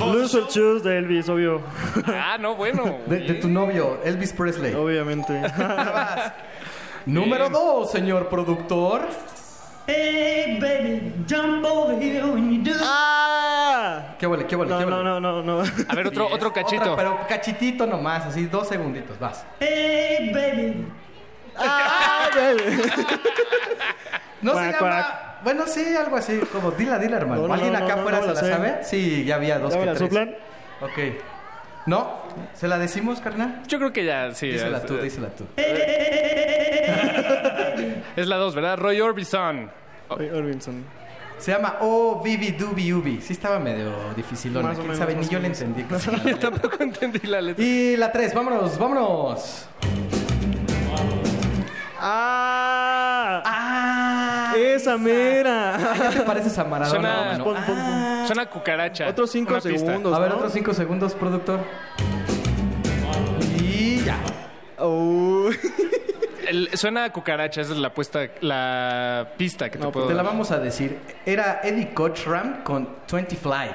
Loser Shoes de Elvis, obvio. Ah, no, bueno. De, de tu novio, Elvis Presley. Obviamente. Número dos, señor productor. Hey, baby, jump over here when you do. ¡Ah! ¿Qué huele? ¿Qué huele? No, ¿Qué no, huele? no, no, no. A ver, otro, otro cachito. Otra, pero cachitito nomás, así dos segunditos, vas. Hey, baby. ¡Ah, baby! No se llama. Bueno, sí, algo así, como dila, dila, hermano. No, no, ¿Alguien no, acá no, afuera no se la sé. sabe? Sí, ya había dos ¿Ya me que la tres. soplan? Ok. ¿No? ¿Se la decimos, carnal? Yo creo que ya, sí. Dísela ya- tú, dísela tú. Es la dos, ¿verdad? Roy Orbison. Roy Orbison. Se llama Oh Bibi Dubi Ubi. Sí estaba medio difícil. Más o ¿Quién menos, sabe? Ni yo le entendí. Yo tampoco entendí la letra. y la tres, vámonos, vámonos. ¡Ah! ¡Ah! ¡Esa mera! ¿Ya te pareces a Maradona? Suena? Pon, pon, pon. Ah. suena cucaracha. Otros cinco segundos. A ver, ¿no? otros cinco segundos, productor. Y ya. Oh. El- suena a cucaracha, esa es la puesta, la pista que te No, puedo te la vamos a decir. Era Eddie Cochran con 20 Flight.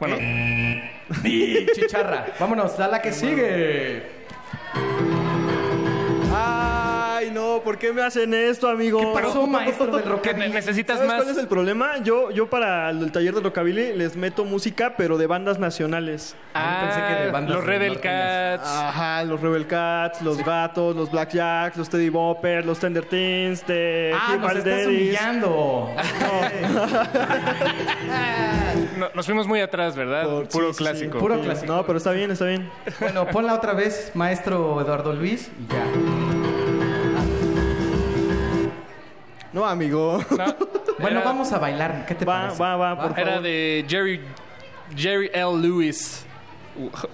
Bueno. Di, chicharra. Vámonos a la que sigue. ¿Por qué me hacen esto, amigo? ¿Qué pasó, maestro del rockabilly? Que necesitas ¿Sabes más. cuál es el problema? Yo, yo para el taller de rockabilly les meto música, pero de bandas nacionales. Ah, pensé que de bandas los Rebel. Cats. Ajá, los Rebel Cats, los Gatos, los Blackjacks, los Teddy Bopper, los Tender Teens, de Ah, Hugh nos estás Valdez. humillando. No, nos fuimos muy atrás, ¿verdad? Por- Puro sí, sí, sí. clásico. Puro clásico. No, pero está bien, está bien. Bueno, ponla otra vez, maestro Eduardo Luis, y ya. No, amigo. No, Bueno, era- vamos a bailar. ¿Qué te Va, parece? va, va, por Era favor. de Jerry, Jerry L. Lewis.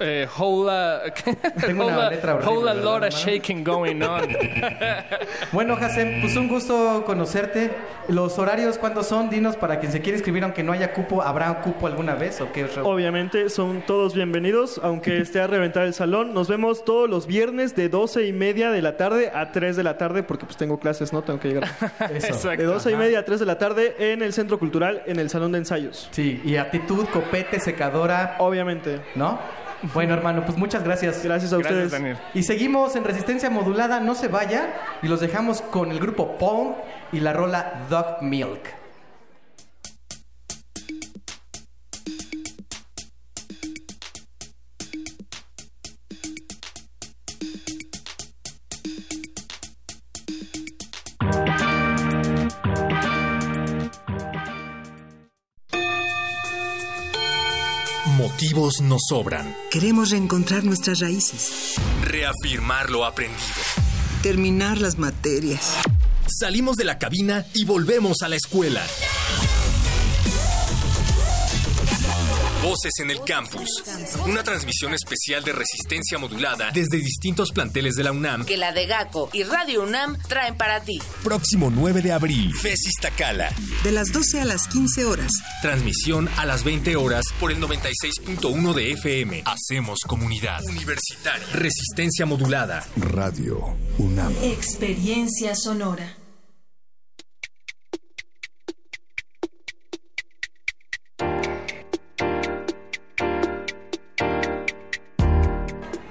Eh, whole, uh, Tengo una whole, letra horrible, whole a ¿verdad, lot of shaking going on. Bueno, Hasem, pues un gusto conocerte. Los horarios, ¿cuándo son? Dinos para quien se quiere inscribir, aunque no haya cupo, ¿habrá cupo alguna vez o qué? Obviamente son todos bienvenidos, aunque esté a reventar el salón. Nos vemos todos los viernes de 12 y media de la tarde a 3 de la tarde, porque pues tengo clases, ¿no? Tengo que llegar. Eso. Exacto. De 12 y media a 3 de la tarde en el Centro Cultural, en el Salón de Ensayos. Sí, y actitud, copete, secadora, Obviamente. ¿no? Bueno, hermano, pues muchas gracias. Gracias a Gracias, ustedes. Daniel. Y seguimos en resistencia modulada, no se vaya, y los dejamos con el grupo Pong y la rola Dog Milk. Motivos nos sobran. Queremos reencontrar nuestras raíces, Reafirmar lo aprendido. terminar las materias. Salimos de la cabina y volvemos a la escuela. Voces en el campus. Una transmisión especial de resistencia modulada desde distintos planteles de la UNAM. Que la de GACO y Radio UNAM traen para ti. Próximo 9 de abril. FES Iztacala. De las 12 a las 15 horas. Transmisión a las 20 horas por el 96.1 de FM. Hacemos comunidad. Universitaria. Resistencia modulada. Radio UNAM. Experiencia sonora.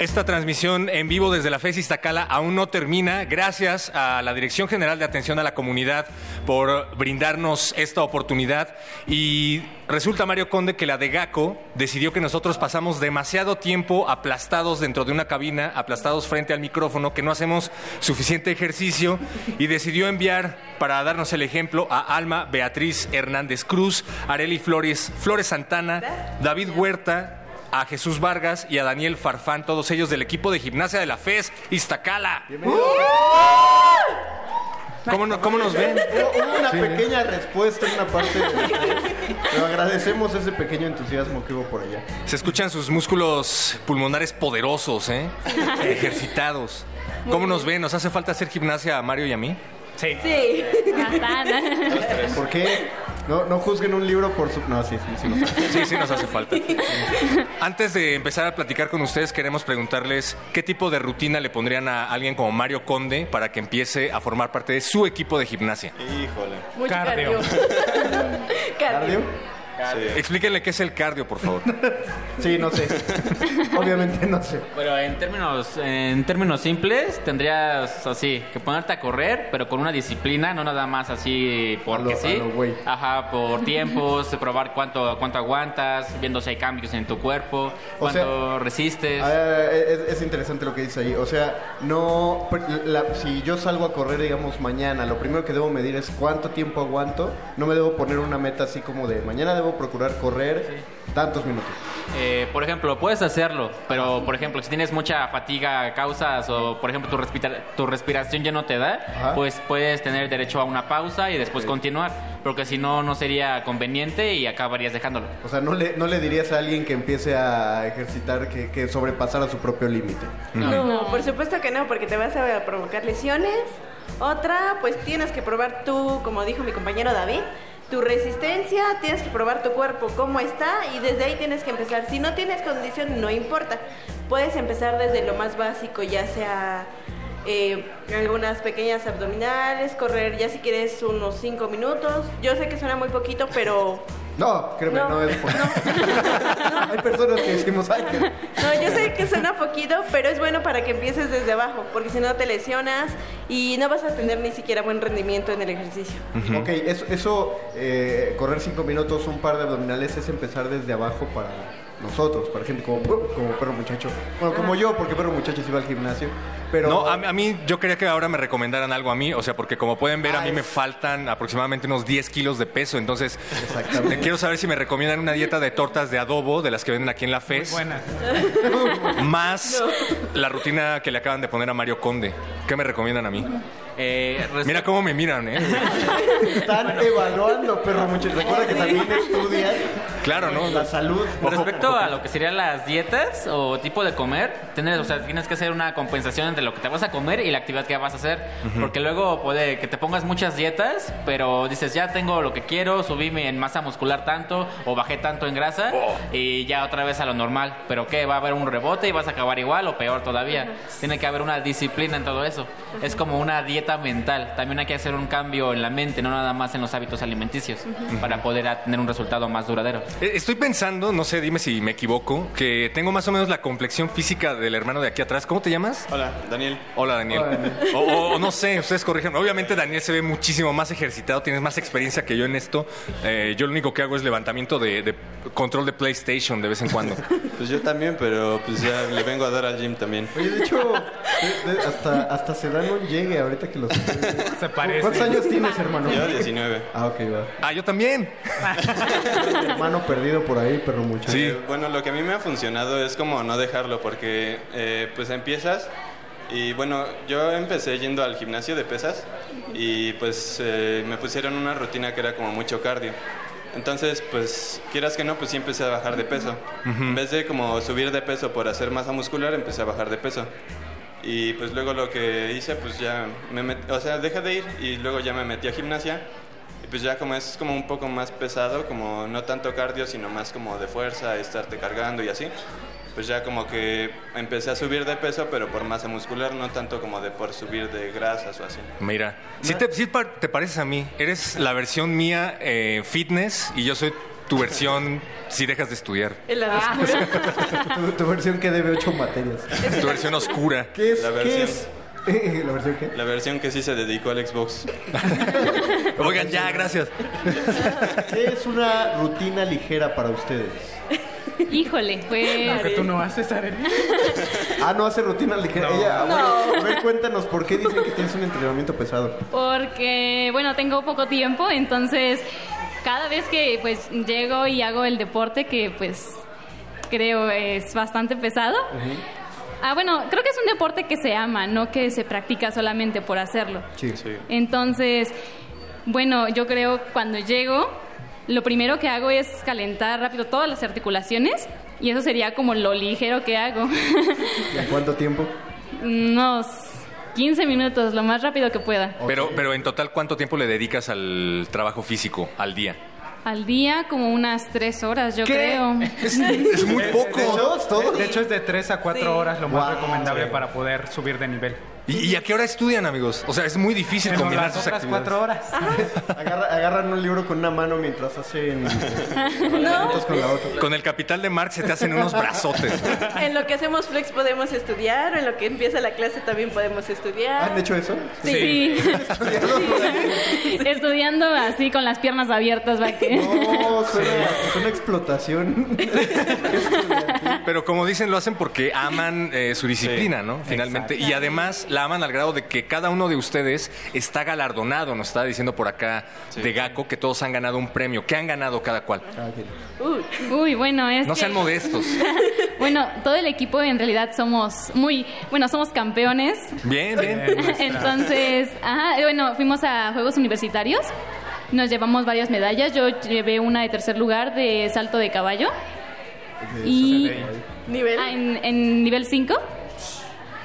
Esta transmisión en vivo desde la FES Iztacala aún no termina. Gracias a la Dirección General de Atención a la Comunidad por brindarnos esta oportunidad. Y resulta, Mario Conde, que la de GACO decidió que nosotros pasamos demasiado tiempo aplastados dentro de una cabina, aplastados frente al micrófono, que no hacemos suficiente ejercicio y decidió enviar para darnos el ejemplo a Alma Beatriz Hernández Cruz, Areli Flores, Flores Santana, David Huerta, a Jesús Vargas y a Daniel Farfán, todos ellos del equipo de gimnasia de la FES Iztacala. ¿Cómo, no- cómo nos ven? Hubo una Sí. pequeña respuesta en una parte, de- pero agradecemos ese pequeño entusiasmo que hubo por allá. Se escuchan sus músculos pulmonares poderosos, ¿eh? Ejercitados. ¿Cómo nos ven? ¿Nos hace falta hacer gimnasia a Mario y a mí? Sí. Sí. ¿Por qué? No, no juzguen un libro por su... No, sí, sí, sí. nos hace. Sí, sí nos hace falta. Antes de empezar a platicar con ustedes, queremos preguntarles qué tipo de rutina le pondrían a alguien como Mario Conde para que empiece a formar parte de su equipo de gimnasia. Híjole. Mucho Cardio. ¿Cardio? Explíquenle qué es el cardio, por favor. Sí, no sé. Obviamente no sé. Pero en términos, en términos simples, tendrías así que ponerte a correr, pero con una disciplina, no nada más así porque lo- sí. lo. Ajá, por tiempos, probar cuánto, cuánto aguantas, viendo si hay cambios en tu cuerpo, O sea, cuánto resistes. Ah, es, es interesante lo que dice ahí. O sea, no. la- si yo salgo a correr, digamos, mañana, lo primero que debo medir es cuánto tiempo aguanto. No me debo poner una meta así como de mañana debo procurar correr tantos minutos. Eh, por ejemplo, puedes hacerlo, pero por ejemplo, si tienes mucha fatiga, causas o por ejemplo tu, respira- tu respiración ya no te da, pues puedes tener derecho a una pausa y después continuar, porque si no, no sería conveniente y acabarías dejándolo. O sea, no le, no le dirías a alguien que empiece a ejercitar que, que sobrepasara su propio límite. No, por supuesto que no, porque te vas a provocar lesiones. Otra, pues tienes que probar tú, como dijo mi compañero David, tu resistencia, tienes que probar tu cuerpo cómo está y desde ahí tienes que empezar. Si no tienes condición, no importa. Puedes empezar desde lo más básico, ya sea eh, algunas pequeñas abdominales, correr ya si quieres unos 5 minutos. Yo sé que suena muy poquito, pero No, créeme, no, No. es por... Hay personas que decimos, ay, que... No, yo sé que suena poquito, pero es bueno para que empieces desde abajo, porque si no te lesionas y no vas a tener ni siquiera buen rendimiento en el ejercicio. Ok, eso, eso eh, correr cinco minutos, un par de abdominales, es empezar desde abajo para nosotros, para gente como, como perro muchacho. Bueno, como yo, porque perro muchacho sí va al gimnasio. Pero No, a, mí- a mí yo quería que ahora me recomendaran algo a mí, o sea, porque como pueden ver, a mí me faltan aproximadamente unos 10 kilos de peso, entonces eh, quiero saber si me recomiendan una dieta de tortas de adobo, de las que venden aquí en la FES, buena. más la rutina que le acaban de poner a Mario Conde. ¿Qué me recomiendan a mí? Mira cómo me miran, ¿eh? están evaluando, perro muchacho. Recuerda que también estudian Claro, ¿no? la salud. Respecto a lo que serían las dietas o tipo de comer, tienes, o sea, tienes que hacer una compensación entre lo que te vas a comer y la actividad que vas a hacer. Porque luego puede que te pongas muchas dietas, pero dices, ya tengo lo que quiero, subí mi- en masa muscular tanto o bajé tanto en grasa y ya otra vez a lo normal. Pero ¿qué? ¿Va a haber un rebote y vas a acabar igual o peor todavía? Tiene que haber una disciplina en todo eso. Es como una dieta mental. También hay que hacer un cambio en la mente, no nada más en los hábitos alimenticios, para poder tener un resultado más duradero. Eh, Estoy pensando, no sé, dime si me equivoco, que tengo más o menos la complexión física del hermano de aquí atrás. ¿Cómo te llamas? Hola, Daniel. Hola, Daniel. Hola, Daniel. O, no sé, ustedes corrigen. Obviamente Daniel se ve muchísimo más ejercitado, tienes más experiencia que yo en esto. Eh, yo lo único que hago es levantamiento de, de control de PlayStation de vez en cuando. Pues yo también, pero pues ya le vengo a dar al gym también. Oye, de hecho, hasta, hasta se dan un llegue ahorita que los... Se parece. ¿Cuántos años tienes, hermano? Yo 19. Ah, ok, va. Ah, yo también. hermano perdido por ahí, perro muchacho. Eh, bueno, lo que a mí me ha funcionado es como no dejarlo, porque eh, pues empiezas y bueno, yo empecé yendo al gimnasio de pesas y pues eh, me pusieron una rutina que era como mucho cardio. Entonces, pues quieras que no, pues sí empecé a bajar de peso. En vez de como subir de peso por hacer masa muscular, empecé a bajar de peso. Y pues luego lo que hice, pues ya me met- o sea, dejé de ir y luego ya me metí a gimnasia. Y pues ya como es como un poco más pesado, como no tanto cardio, sino más como de fuerza, estarte cargando y así. Pues ya como que empecé a subir de peso, pero por masa muscular, no tanto como de por subir de grasas o así. Mira, si te, sí te pareces a mí, eres la versión mía eh, fitness y yo soy tu versión si dejas de estudiar. Lado Ah. Tu, tu versión que debe ocho materias. Tu versión oscura. ¿Qué es? La ¿Qué versión. es? ¿La versión qué? La versión que sí se dedicó al Xbox. Oigan, ya, gracias. ¿Qué es una rutina ligera para ustedes? Híjole, pues... Que tú no haces, Arely. Ah, no hace rutina ligera. No. Ella, No. bueno, a ver, cuéntanos, ¿por qué dicen que tienes un entrenamiento pesado? Porque, bueno, tengo poco tiempo, entonces cada vez que pues llego y hago el deporte que pues creo es bastante pesado. Ah, bueno, creo que es un deporte que se ama, no que se practica solamente por hacerlo. Sí, Entonces, bueno, yo creo cuando llego, lo primero que hago es calentar rápido todas las articulaciones y eso sería como lo ligero que hago. ¿En cuánto tiempo? Unos 15 minutos, lo más rápido que pueda. Pero, pero en total, ¿cuánto tiempo le dedicas al trabajo físico al día? Al día como unas 3 horas, yo creo. Es muy poco. De, de hecho, es de 3 a 4 Sí. horas lo más Wow. recomendable Sí. para poder subir de nivel. ¿Y, y a qué hora estudian, amigos? O sea, es muy difícil En combinar las sus otras actividades. cuatro horas. Agarra- agarran un libro con una mano mientras hacen movimientos con la otra. Con el capital de Marx se te hacen unos brazotes. En lo que hacemos flex podemos estudiar, o en lo que empieza la clase también podemos estudiar. ¿Han hecho eso? Sí. Estudiando así con las piernas abiertas, va que. No, suena, suena explotación. Pero como dicen, lo hacen porque aman eh, su disciplina, ¿no? Finalmente. exacto. Y además la aman al grado de que cada uno de ustedes está galardonado. Nos estaba diciendo por acá de Gaco que todos han ganado un premio. ¿Qué han ganado cada cual? Uy, bueno, es No que- sean modestos. Bueno, todo el equipo en realidad somos muy, bueno, somos campeones. Bien, bien. Entonces, ajá, bueno, fuimos a Juegos Universitarios. Nos llevamos varias medallas. Yo llevé una de tercer lugar de salto de caballo. Y ¿Nivel? Ah, en, en nivel 5.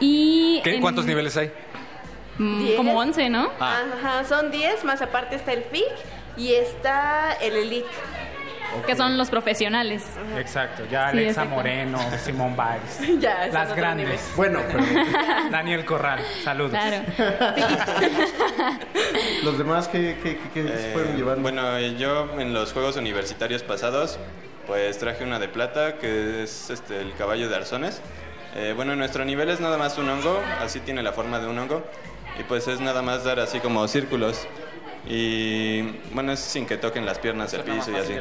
Y ¿Qué? en- ¿Cuántos niveles hay? mm, Diez. como 11, ¿no? Ah. Ajá, son 10, más aparte está el FIC y está el Elite. que son los profesionales. Exacto, ya Sí, Alexa exacto. Moreno, Simón Biles. Ya, Las grandes. nivel. Bueno, pero Daniel Corral, saludos. Claro. los demás que- que se fueron llevando. Bueno, eh, yo en los Juegos Universitarios pasados, pues traje una de plata, que es este, el caballo de arzones. Eh, bueno, nuestro nivel es nada más un hongo, así tiene la forma de un hongo. Y pues es nada más dar así como círculos. Y bueno, es sin que toquen las piernas el piso y así.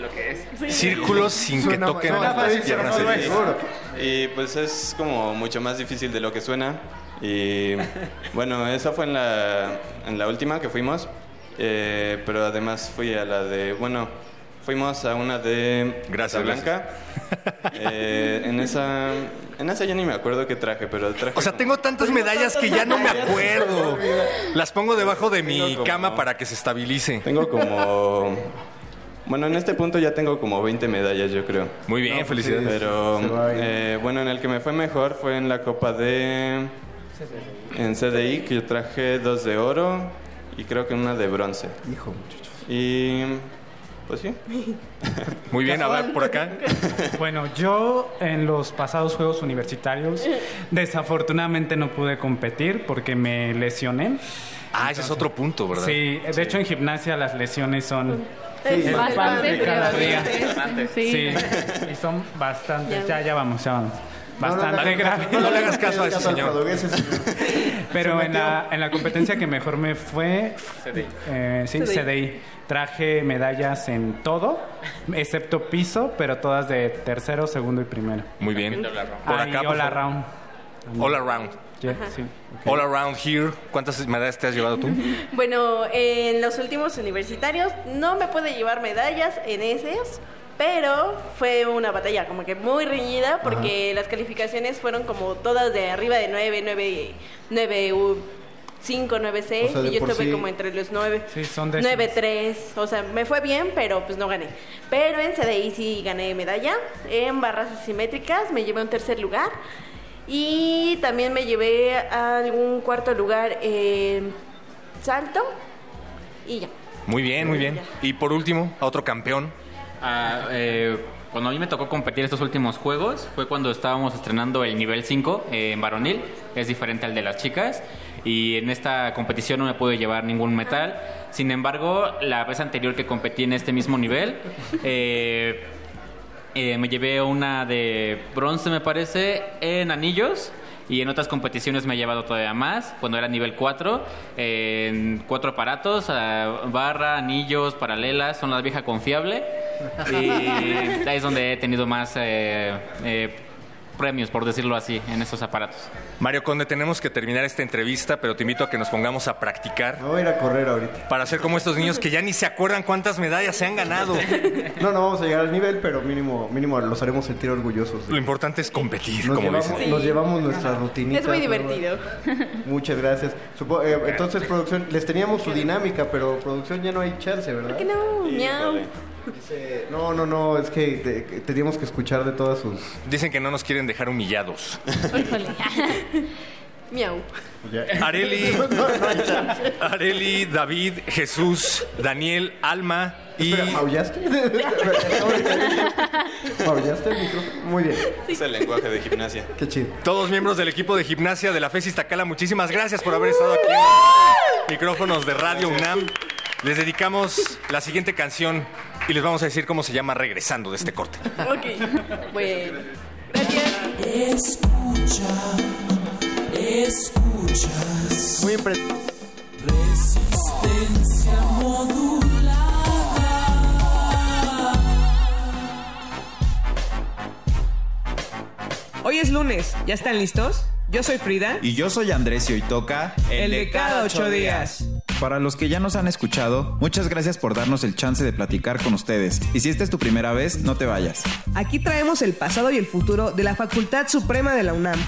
Círculos sin que toquen las piernas el piso. Y pues es como mucho más difícil de lo que suena. Y bueno, esa fue en la, en la última que fuimos. Eh, pero además fui a la de, bueno, fuimos a una de Gracias, Blanca. Eh, en esa, en esa ya ni me acuerdo qué traje, pero traje. O sea, tengo tantas medallas que ya no me acuerdo. Las pongo debajo de mi cama para que se estabilice. Tengo como. Bueno, en este punto ya tengo como 20 medallas, yo creo. Muy bien, No, pues felicidades. sí, Pero eh, bueno, en el que me fue mejor fue en la Copa de. En CDI, que yo traje dos de oro y creo que una de bronce. Hijo, muchachos. Y. Pues sí. Muy bien, a ver, por acá. Bueno, yo en los pasados Juegos Universitarios desafortunadamente no pude competir porque me lesioné. Ah, ese es otro punto, ¿verdad? Sí, de hecho en gimnasia las lesiones son Sí, el bastante cada día. Sí, y son bastantes. Ya, ya vamos, ya vamos. No, no, Bastante no, grave. no, no le hagas caso a ese señor. Pero en la, en la competencia que mejor me fue, eh, sí, CDI. CDI. Traje medallas en todo, excepto piso, pero todas de tercero, segundo y primero. Muy bien. Por acá, all around. All around. Yeah, sí. All around here. ¿Cuántas medallas te has llevado tú? Bueno, en los últimos universitarios no me pude llevar medallas en esos, pero fue una batalla como que muy reñida porque las calificaciones fueron como todas de arriba de 9, 9, 9, 5, 9, 6 O sea, de y yo estuve sí- como entre los 9. Sí, son décimas. 9, 3, o sea, me fue bien, pero pues no gané. Pero en CDI sí gané medalla. En barras asimétricas me llevé un tercer lugar. Y también me llevé a algún cuarto lugar en salto. Y ya. Muy bien, muy bien. Y por último, a otro campeón. Ah, eh, cuando a mí me tocó competir estos últimos juegos fue cuando estábamos estrenando el nivel 5 eh, en varonil, es diferente al de las chicas. Y en esta competición no me pude llevar ningún metal. Sin embargo, la vez anterior que competí en este mismo nivel, eh, eh, me llevé una de bronce, me parece, en anillos. Y en otras competiciones me he llevado todavía más, cuando era nivel 4, en cuatro aparatos, barra, anillos, paralelas, son la vieja confiable. Y ahí es donde he tenido más eh, eh, premios, por decirlo así, en esos aparatos. Mario Conde, tenemos que terminar esta entrevista, pero te invito a que nos pongamos a practicar. Voy a ir a correr ahorita. Para ser como estos niños que ya ni se acuerdan cuántas medallas se han ganado. No, no vamos a llegar al nivel, pero mínimo, mínimo los haremos sentir orgullosos. Lo importante es competir, Nos, como llevamos, dicen. nos llevamos nuestra rutinita. Es muy divertido. Muchas gracias. Supo- eh, entonces, producción, les teníamos su dinámica, pero producción ya no hay chance, ¿verdad? ¿Por qué no? Miau. Dice, no, no, no, es que te- que teníamos que escuchar de todas sus... Dicen que no nos quieren dejar humillados. Miau. Areli. Areli, David, Jesús, Daniel, Alma y... Espera, ¿maullaste? ¿Maullaste el micrófono? Muy bien. Es el lenguaje de gimnasia. Qué chido. Todos miembros del equipo de gimnasia de la FES Iztacala, muchísimas gracias por haber estado aquí en los micrófonos de Radio UNAM. Les dedicamos la siguiente canción y les vamos a decir cómo se llama regresando de este corte. Ok. Bueno. Escucha, escuchas. Muy Resistencia modulada. Hoy es lunes, ¿ya están listos? Yo soy Frida. Y yo soy Andrés y hoy toca El de cada ocho días. Para los que ya nos han escuchado, muchas gracias por darnos el chance de platicar con ustedes. Y si esta es tu primera vez, no te vayas. Aquí traemos el pasado y el futuro de la Facultad Suprema de la UNAM.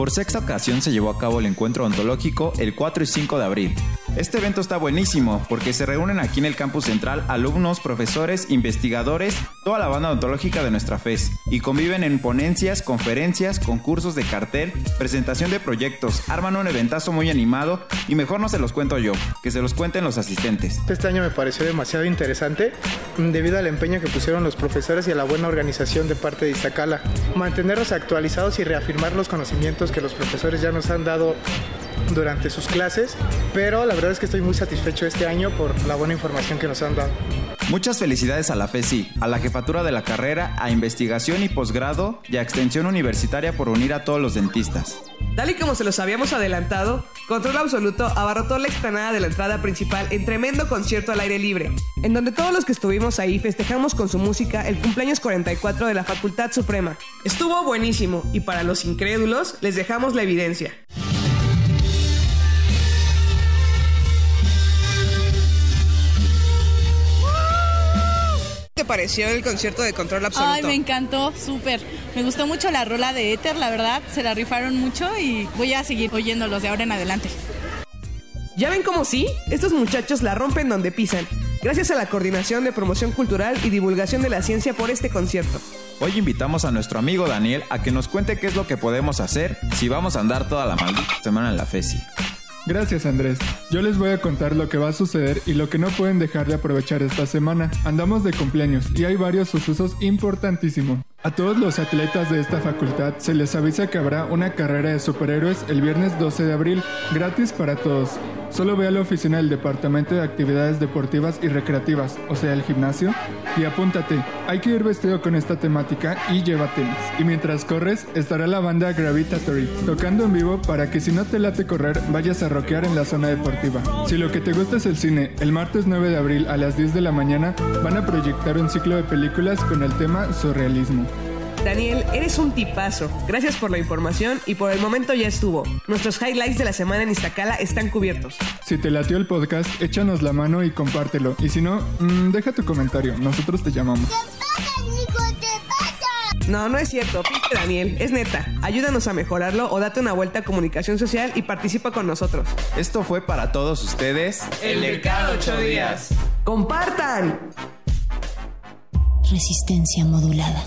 Por sexta ocasión se llevó a cabo el encuentro ontológico el 4 y 5 de abril. Este evento está buenísimo porque se reúnen aquí en el campus central alumnos, profesores, investigadores, toda la banda odontológica de nuestra FES y conviven en ponencias, conferencias, concursos de cartel, presentación de proyectos, arman un eventazo muy animado y mejor no se los cuento yo, que se los cuenten los asistentes. Este año me pareció demasiado interesante mm, debido al empeño que pusieron los profesores y a la buena organización de parte de Iztacala. Mantenerlos actualizados y reafirmar los conocimientos que los profesores ya nos han dado durante sus clases, pero la verdad es que estoy muy satisfecho este año por la buena información que nos han dado. Muchas felicidades a la FESI, a la jefatura de la carrera, a investigación y posgrado y a extensión universitaria por unir a todos los dentistas. Tal y como se los habíamos adelantado, Control Absoluto abarrotó la explanada de la entrada principal en tremendo concierto al aire libre, en donde todos los que estuvimos ahí festejamos con su música el cumpleaños 44 de la Facultad Suprema. Estuvo buenísimo y para los incrédulos les dejamos la evidencia. ¿Qué te pareció el concierto de Control Absoluto? Ay, me encantó, súper. Me gustó mucho la rola de Ether, la verdad, se la rifaron mucho y voy a seguir oyéndolos de ahora en adelante. ¿Ya ven cómo sí? Estos muchachos la rompen donde pisan, gracias a la Coordinación de Promoción Cultural y Divulgación de la Ciencia por este concierto. Hoy invitamos a nuestro amigo Daniel a que nos cuente qué es lo que podemos hacer si vamos a andar toda la maldita semana en la FESI. Gracias Andrés. Yo les voy a contar lo que va a suceder y lo que no pueden dejar de aprovechar esta semana. Andamos de cumpleaños y hay varios sucesos importantísimos. A todos los atletas de esta facultad se les avisa que habrá una carrera de superhéroes el viernes 12 de abril, gratis para todos. Solo ve a la oficina del Departamento de Actividades Deportivas y Recreativas, o sea, el gimnasio, y apúntate. Hay que ir vestido con esta temática y lleva tenis. Y mientras corres, estará la banda Gravitatory, tocando en vivo para que si no te late correr, vayas a rockear en la zona deportiva. Si lo que te gusta es el cine, el martes 9 de abril a las 10 de la mañana van a proyectar un ciclo de películas con el tema surrealismo. Daniel, eres un tipazo. Gracias por la información y por el momento ya estuvo. Nuestros highlights de la semana en Iztacala están cubiertos. Si te latió el podcast, échanos la mano y compártelo. Y si no, mm, deja tu comentario. Nosotros te llamamos. No, no es cierto. Pinche Daniel, es neta. Ayúdanos a mejorarlo o date una vuelta a comunicación social y participa con nosotros. Esto fue para todos ustedes. El de cada ocho días. ¡Compartan! Resistencia modulada.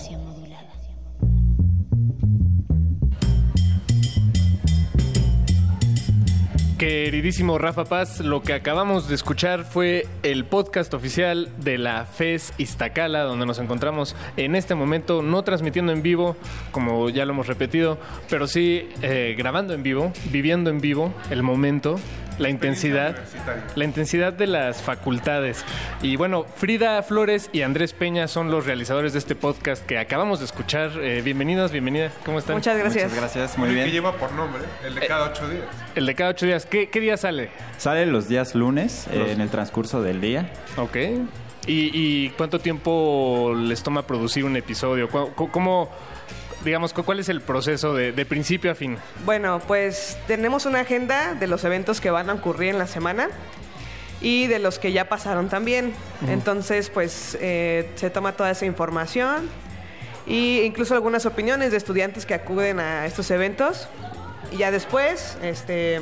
Queridísimo Rafa Paz, lo que acabamos de escuchar fue el podcast oficial de la FES Iztacala, donde nos encontramos en este momento, no transmitiendo en vivo, como ya lo hemos repetido, pero sí eh, grabando en vivo, viviendo en vivo el momento, la intensidad, la intensidad de las facultades. Y bueno, Frida Flores y Andrés Peña son los realizadores de este podcast que acabamos de escuchar. Eh, bienvenidos, bienvenida. ¿Cómo están? Muchas gracias. Muchas gracias, muy El bien. que lleva por nombre, el de cada ocho días. El de cada ocho días. ¿Qué, qué día sale? Sale los días lunes eh, en el transcurso del día. Ok. ¿Y, y cuánto tiempo les toma producir un episodio? ¿Cu- cu- ¿Cómo, digamos, cu- cuál es el proceso de, de principio a fin? Bueno, pues tenemos una agenda de los eventos que van a ocurrir en la semana y de los que ya pasaron también. Entonces, pues eh, se toma toda esa información e incluso algunas opiniones de estudiantes que acuden a estos eventos. Y ya después, este,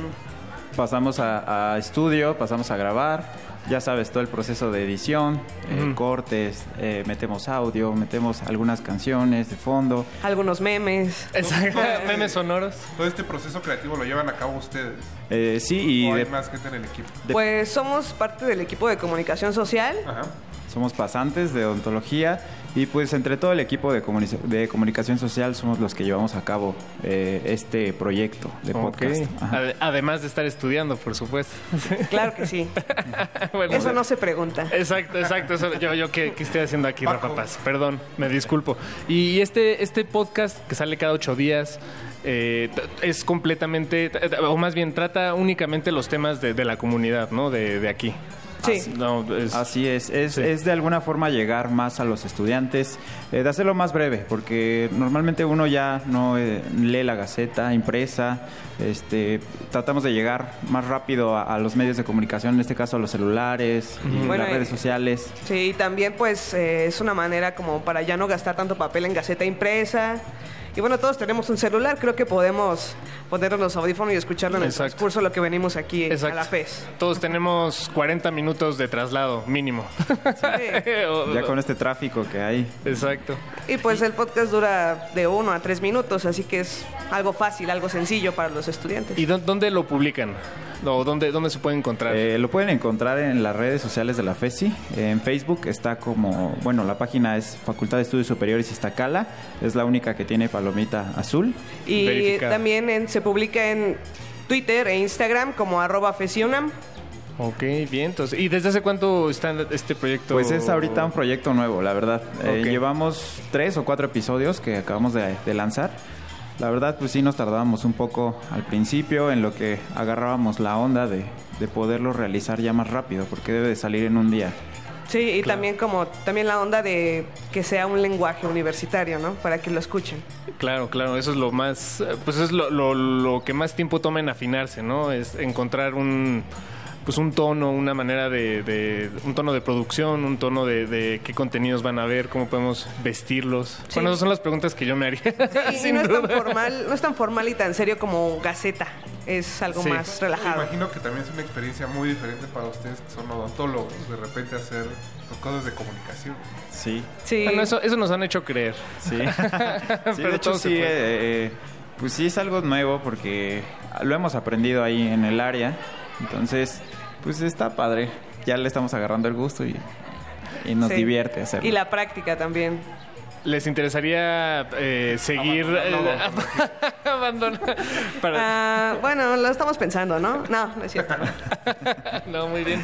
Pasamos a, a estudio, pasamos a grabar. Ya sabes, todo el proceso de edición, eh, cortes, eh, metemos audio, metemos algunas canciones de fondo. algunos memes. Memes sonoros. Todo este proceso creativo lo llevan a cabo ustedes. Eh, sí, y ¿O hay de- más gente en el equipo? de- Pues somos parte del equipo de comunicación social. somos pasantes de odontología y pues entre todo el equipo de, comuni- de comunicación social somos los que llevamos a cabo eh, este proyecto de podcast. Además de estar estudiando, por supuesto. Claro que sí. Bueno, Eso no se pregunta. Exacto, exacto. Eso, yo, yo ¿qué, qué estoy haciendo aquí, Rafa Paz? Perdón, me disculpo. Y este, este podcast que sale cada ocho días eh, es completamente, o más bien trata únicamente los temas de, de la comunidad, ¿no? De, de aquí. Sí. No, es- Así es, es, es de alguna forma llegar más a los estudiantes, eh, de hacerlo más breve, porque normalmente uno ya no eh, lee la gaceta impresa, este, tratamos de llegar más rápido a, a los medios de comunicación, en este caso a los celulares y Bueno, las redes sociales. Sí, y también pues eh, es una manera como para ya no gastar tanto papel en gaceta impresa Y bueno, todos tenemos un celular, creo que podemos ponernos los audífonos y escucharlo en el Exacto. transcurso lo que venimos aquí a Exacto. la FES. Todos tenemos 40 minutos de traslado mínimo. Ya con este tráfico que hay. Exacto. Y pues el podcast dura de uno a tres minutos, así que es algo fácil, algo sencillo para los estudiantes. ¿Y dó- dónde lo publican? ¿O dónde, dónde se puede encontrar? Eh, lo pueden encontrar en las redes sociales de la FESI. En Facebook está como, bueno, la página es Facultad de Estudios Superiores Iztacala. Es la única que tiene palomita azul. Y también en- se publica en Twitter e Instagram como arroba FESIUNAM. Ok, bien. Entonces, ¿Y desde hace cuánto está este proyecto? Pues es ahorita un proyecto nuevo, la verdad. Eh, llevamos tres o cuatro episodios que acabamos de, de lanzar. La verdad, pues sí nos tardábamos un poco al principio en lo que agarrábamos la onda de, de poderlo realizar ya más rápido, porque debe de salir en un día. Sí, y también como también la onda de que sea un lenguaje universitario, ¿no? Para que lo escuchen. Claro, claro, eso es lo más, pues es lo, lo- lo que más tiempo toma en afinarse, ¿no? Es encontrar un, pues un tono, una manera de, de- un tono de producción, un tono de, de qué contenidos van a ver, cómo podemos vestirlos. Sí. Bueno, esas son las preguntas que yo me haría. Y sin no es tan formal, no es tan formal y tan serio como Gaceta. Es algo Sí. más Me relajado. imagino que también es una experiencia muy diferente para ustedes que son odontólogos, de repente hacer cosas de comunicación. Sí. Sí. Bueno, eso, eso nos han hecho creer. Sí. Sí, Pero de hecho sí, eh, eh, pues sí es algo nuevo porque lo hemos aprendido ahí en el área. Entonces, pues está padre. Ya le estamos agarrando el gusto y, y nos Sí. divierte hacerlo. Y la práctica también. ¿Les interesaría eh, seguir eh, abandonar? Para... Ah, bueno, lo estamos pensando, ¿no? No, no es cierto. no, muy bien.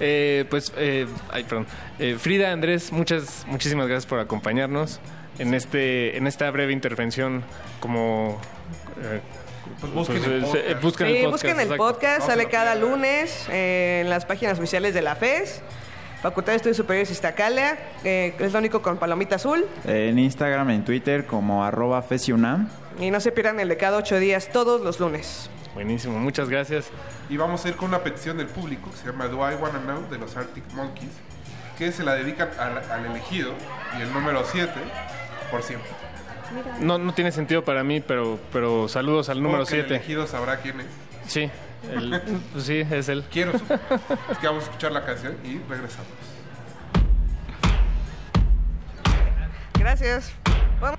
Eh, pues, eh, ay, perdón. Eh, Frida, Andrés, muchas, muchísimas gracias por acompañarnos en este, en esta breve intervención como. Eh, Pues busquen pues, el eh, podcast. eh, busquen Sí, el podcast. busquen el exacto. podcast, sale cada lunes eh, en las páginas oficiales de la FES. Facultad de Estudios Superiores Iztacala, eh, es lo único con palomita azul. En Instagram, en Twitter, como arroba fesiunam. Y no se pierdan el de cada ocho días, todos los lunes. Buenísimo, muchas gracias. Y vamos a ir con una petición del público que se llama Do I Wanna Know de los Arctic Monkeys, que se la dedican al, al elegido y el número 7 por siempre. No, no tiene sentido para mí, pero, pero saludos al número Supongo que el 7. elegido sabrá quién es. Sí, el- pues sí, es él. Quiero su- Así que vamos a escuchar la canción y regresamos. Gracias. Vamos.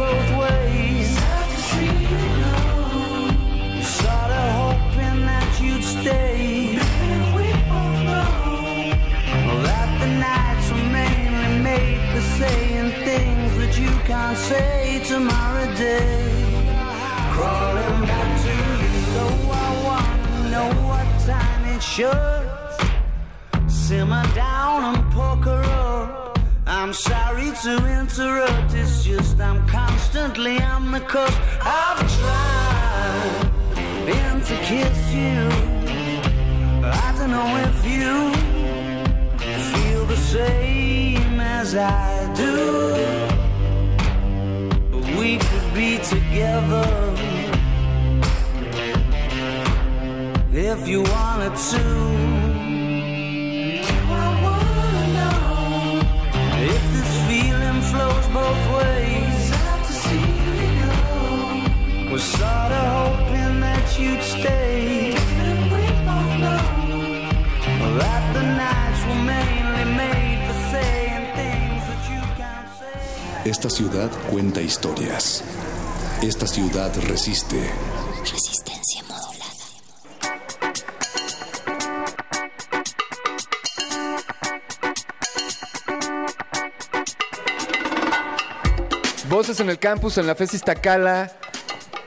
can't say tomorrow day. Crawling back to you, so I wanna know what time it should. Simmer down and poker up. I'm sorry to interrupt, it's just I'm constantly on the cusp. I've tried been to kiss you. I don't know if you feel the same as I do. We could be together if you wanted to. Do I wanna know if this feeling flows both ways. We're sorta hoping that you'd stay. Esta ciudad cuenta historias. Esta ciudad resiste. Resistencia modulada. Voces en el campus, en la FES Iztacala.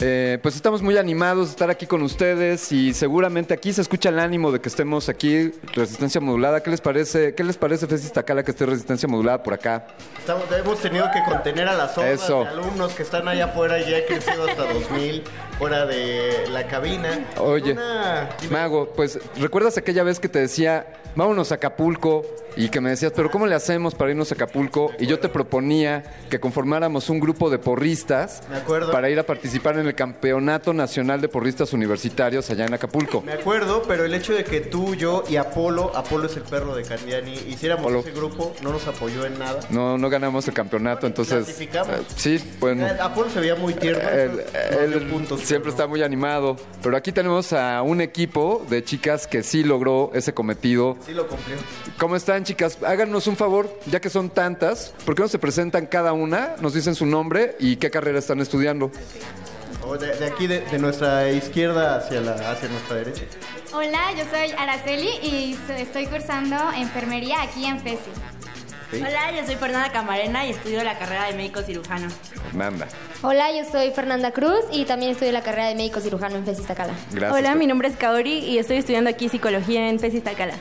Eh, pues estamos muy animados de estar aquí con ustedes y seguramente aquí se escucha el ánimo de que estemos aquí, resistencia modulada. ¿Qué les parece, qué les parece FES Iztacala que esté resistencia modulada por acá? Estamos, hemos tenido que contener a las hordas Eso. de alumnos que están allá afuera y ya he crecido hasta 2000 fuera de la cabina. Oye, Una- Mago, pues ¿recuerdas aquella vez que te decía, vámonos a Acapulco? Y que me decías, pero ¿cómo le hacemos para irnos a Acapulco? Y yo te proponía que conformáramos un grupo de porristas Me acuerdo. para ir a participar en el Campeonato Nacional de Porristas Universitarios allá en Acapulco. Me acuerdo, pero el hecho de que tú, yo y Apolo, Apolo es el perro de Candiani, hiciéramos Apolo. ese grupo, no nos apoyó en nada. No, no ganamos el campeonato, entonces... Eh, sí, bueno... Eh, Apolo se veía muy tierno. Dio él siempre está muy animado, pero aquí tenemos a un equipo de chicas que sí logró ese cometido. Sí lo cumplió. ¿Cómo están, chicas? Háganos un favor, ya que son tantas, ¿por qué no se presentan cada una? Nos dicen su nombre y qué carrera están estudiando. O de, de aquí, de, de nuestra izquierda hacia, la, hacia nuestra derecha. Hola, yo soy Araceli y estoy cursando enfermería aquí en FESI. Hola, yo soy Fernanda Camarena y estudio la carrera de médico cirujano. Fernanda. Hola, yo soy Fernanda Cruz y también estudio la carrera de médico cirujano en FESI Iztacala. Gracias. Hola, mi nombre es Kaori y estoy estudiando aquí psicología en FES Iztacala.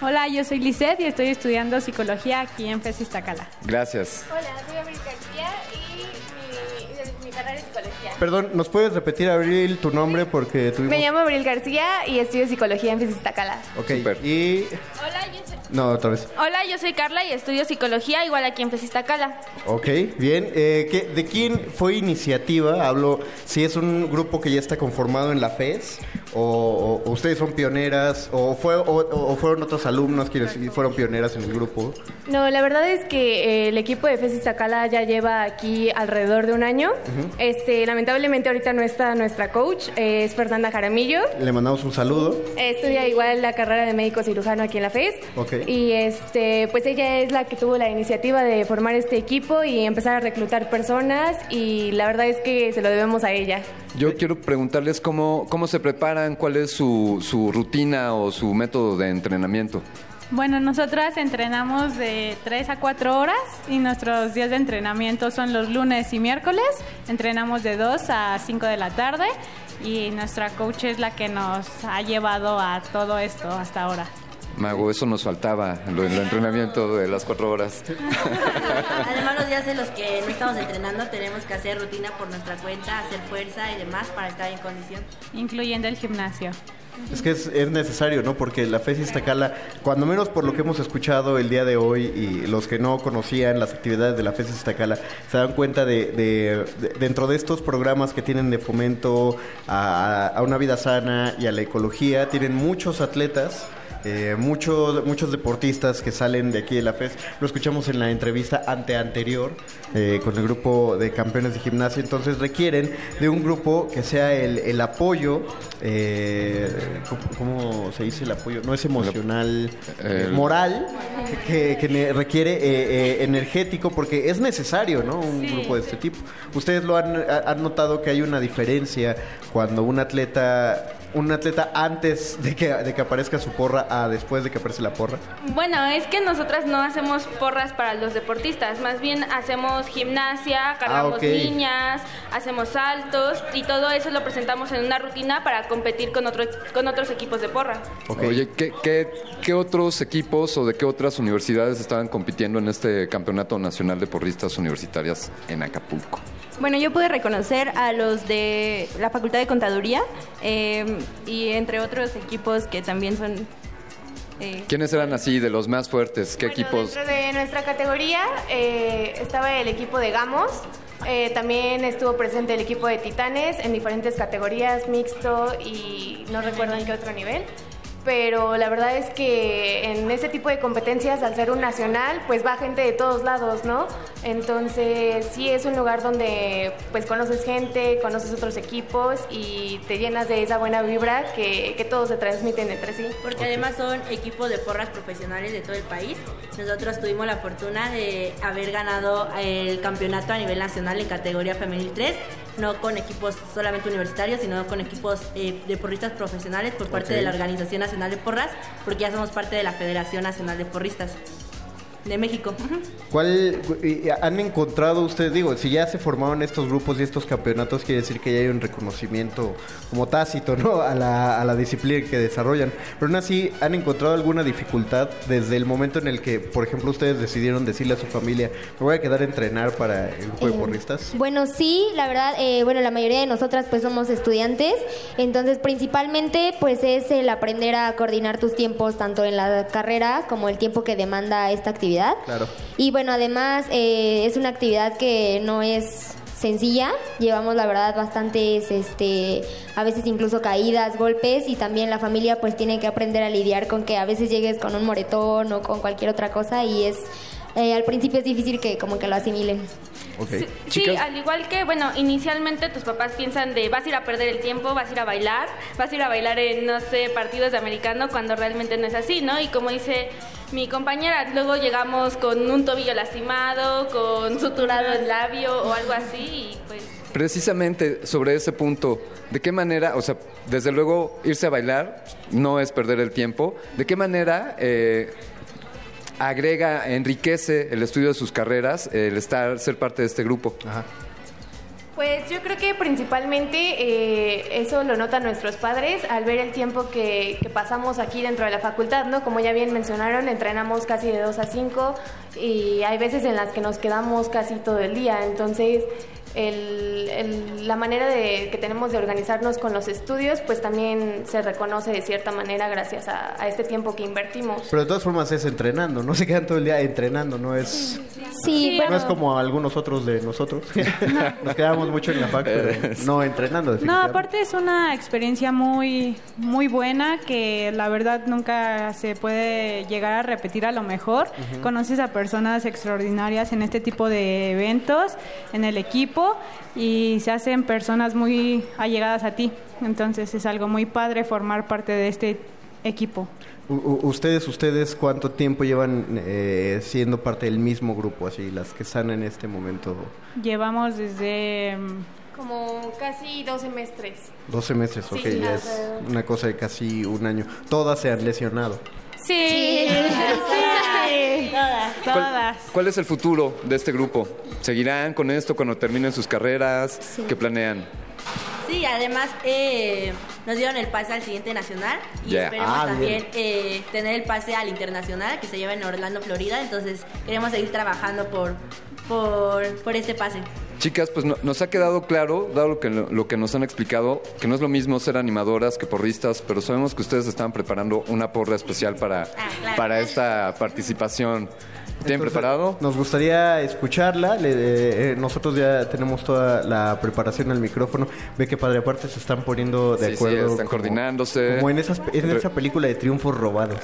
Hola, yo soy Lisette y estoy estudiando psicología aquí en FES Iztacala. Gracias. Hola, soy Abril García y mi, carrera es psicología. Perdón, ¿nos puedes repetir, Abril, tu nombre? Porque tuvimos... Me llamo Abril García y estudio psicología en FES Iztacala. Ok, y... Hola, yo soy... No, otra vez. Hola, yo soy Carla y estudio psicología igual aquí en FES Iztacala. Ok, bien. Eh, ¿qué- ¿De quién fue iniciativa? Hablo, si es un grupo que ya está conformado en la FES, o, o- o ustedes son pioneras, o, fue, o, o fueron otros alumnos quienes fueron pioneras en el grupo. No, la verdad es que eh, el equipo de FES Iztacala ya lleva aquí alrededor de un año. Este, lamentablemente ahorita no está nuestra coach, eh, es Fernanda Jaramillo. Le mandamos un saludo. Eh, Estudia igual la carrera de médico cirujano aquí en la FES. Ok. Y este, pues ella es la que tuvo la iniciativa de formar este equipo y empezar a reclutar personas y la verdad es que se lo debemos a ella. Yo quiero preguntarles cómo, cómo se preparan, cuál es su, su rutina o su método de entrenamiento. Bueno, nosotras entrenamos de 3 a 4 horas y nuestros días de entrenamiento son los lunes y miércoles. Entrenamos de 2 a 5 de la tarde y nuestra coach es la que nos ha llevado a todo esto hasta ahora. Mago, eso nos faltaba, lo, el entrenamiento de las cuatro horas. Además, los días en los que no estamos entrenando tenemos que hacer rutina por nuestra cuenta, hacer fuerza y demás para estar en condición. Incluyendo el gimnasio. Es que es, es necesario, ¿no? Porque la FES Iztacala, cuando menos por lo que hemos escuchado el día de hoy y los que no conocían las actividades de la FES Iztacala, se dan cuenta de, de- de- dentro de estos programas que tienen de fomento a, a una vida sana y a la ecología, tienen muchos atletas. Eh, muchos, muchos deportistas que salen de aquí de la FES, lo escuchamos en la entrevista ante anterior eh, con el grupo de campeones de gimnasia, entonces requieren de un grupo que sea el, el apoyo, eh, ¿cómo, cómo se dice el apoyo? No es emocional, eh, El- moral, que, requiere eh, eh, energético, porque es necesario, ¿no? Un grupo de este tipo. Ustedes lo han, ha- han notado que hay una diferencia cuando un atleta... Un atleta antes de que, de que aparezca su porra a después de que aparece la porra. Bueno, es que nosotras no hacemos porras para los deportistas, más bien hacemos gimnasia, cargamos ok. niñas, hacemos saltos y todo eso lo presentamos en una rutina para competir con, otro, con otros equipos de porra. Oye, ¿qué, qué, qué otros equipos o de qué otras universidades estaban compitiendo en este Campeonato Nacional de Porristas Universitarias en Acapulco? Bueno, yo pude reconocer a los de la Facultad de Contaduría eh, y entre otros equipos que también son... eh, ¿Quiénes eran así de los más fuertes? ¿Qué equipos? Dentro de nuestra categoría eh, estaba el equipo de Gamos, eh, también estuvo presente el equipo de Titanes en diferentes categorías, mixto y no recuerdo en qué otro nivel. Pero la verdad es que en ese tipo de competencias, al ser un nacional, pues va gente de todos lados, ¿no? Entonces sí es un lugar donde pues conoces gente, conoces otros equipos y te llenas de esa buena vibra que, que todos se transmiten entre sí. Porque además son equipos de porras profesionales de todo el país. Nosotros tuvimos la fortuna de haber ganado el campeonato a nivel nacional en categoría femenil 3, no con equipos solamente universitarios, sino con equipos eh, de porristas profesionales por parte de la Organización Nacional de Porras, porque ya somos parte de la Federación Nacional de Porristas de México. ¿Cuál han encontrado ustedes? Digo, si ya se formaron estos grupos y estos campeonatos, quiere decir que ya hay un reconocimiento como tácito, ¿no? A la, a la disciplina que desarrollan. Pero aún así, ¿han encontrado alguna dificultad desde el momento en el que, por ejemplo, ustedes decidieron decirle a su familia, me voy a quedar a entrenar para el grupo de Eh, porristas? Bueno, sí, la verdad, eh, bueno, la mayoría de nosotras pues somos estudiantes, entonces principalmente pues es el aprender a coordinar tus tiempos tanto en la carrera como el tiempo que demanda esta actividad. Claro. Y bueno, además eh, es una actividad que no es sencilla, llevamos la verdad bastantes, este, a veces incluso caídas, golpes y también la familia pues tiene que aprender a lidiar con que a veces llegues con un moretón o con cualquier otra cosa y es, eh, al principio es difícil que como que lo asimilen. Sí, al igual que, bueno, inicialmente tus papás piensan de vas a ir a perder el tiempo, vas a ir a bailar, vas a ir a bailar en, no sé, partidos de americano, cuando realmente no es así, ¿no? Y como dice mi compañera, luego llegamos con un tobillo lastimado, con suturado el labio o algo así, y pues Precisamente sobre ese punto, ¿de qué manera, o sea, desde luego irse a bailar no es perder el tiempo, ¿de qué manera eh, agrega, enriquece el estudio de sus carreras el estar, ser parte de este grupo? Pues yo creo que principalmente eh, eso lo notan nuestros padres al ver el tiempo que, que pasamos aquí dentro de la facultad, ¿no? Como ya bien mencionaron, entrenamos casi de 2 a 5 y hay veces en las que nos quedamos casi todo el día. Entonces, el- el- la manera de, que tenemos de organizarnos con los estudios, pues también se reconoce de cierta manera gracias a, a este tiempo que invertimos. Pero de todas formas es entrenando, no se quedan todo el día entrenando, no es... Sí, No es como algunos otros de nosotros. Nos quedamos mucho en la fac, pero no entrenando. No, aparte es una experiencia muy, muy buena que la verdad nunca se puede llegar a repetir a lo mejor. Conoces a personas extraordinarias en este tipo de eventos, en el equipo, y se hacen personas muy allegadas a ti. Entonces es algo muy padre formar parte de este equipo. U- ustedes, ustedes, ¿cuánto tiempo llevan eh, siendo parte del mismo grupo, así, las que están en este momento? Llevamos desde... mm, Como casi dos semestres. Dos semestres, Sí, ok, sí, ya es una cosa de casi un año. Todas se han lesionado. Sí, sí, todas, ¿Cuál, todas. cuál es el futuro de este grupo? ¿Seguirán con esto cuando terminen sus carreras? ¿Qué planean? Sí, además eh, nos dieron el pase al siguiente nacional y Ya. esperemos Ah, también eh, tener el pase al internacional que se lleva en Orlando, Florida. Entonces queremos seguir trabajando por, por, por este pase. Chicas, pues no- nos ha quedado claro, dado lo que, lo que nos han explicado, que no es lo mismo ser animadoras que porristas, pero sabemos que ustedes están preparando una porra especial para, claro. para esta participación. ¿Tienen preparado? Nos gustaría escucharla. le- eh, nosotros ya tenemos toda la preparación al micrófono. Ve que padre, aparte se están poniendo de Sí, sí, acuerdo. están como- coordinándose. Como en, esas, en esa película de triunfos robados.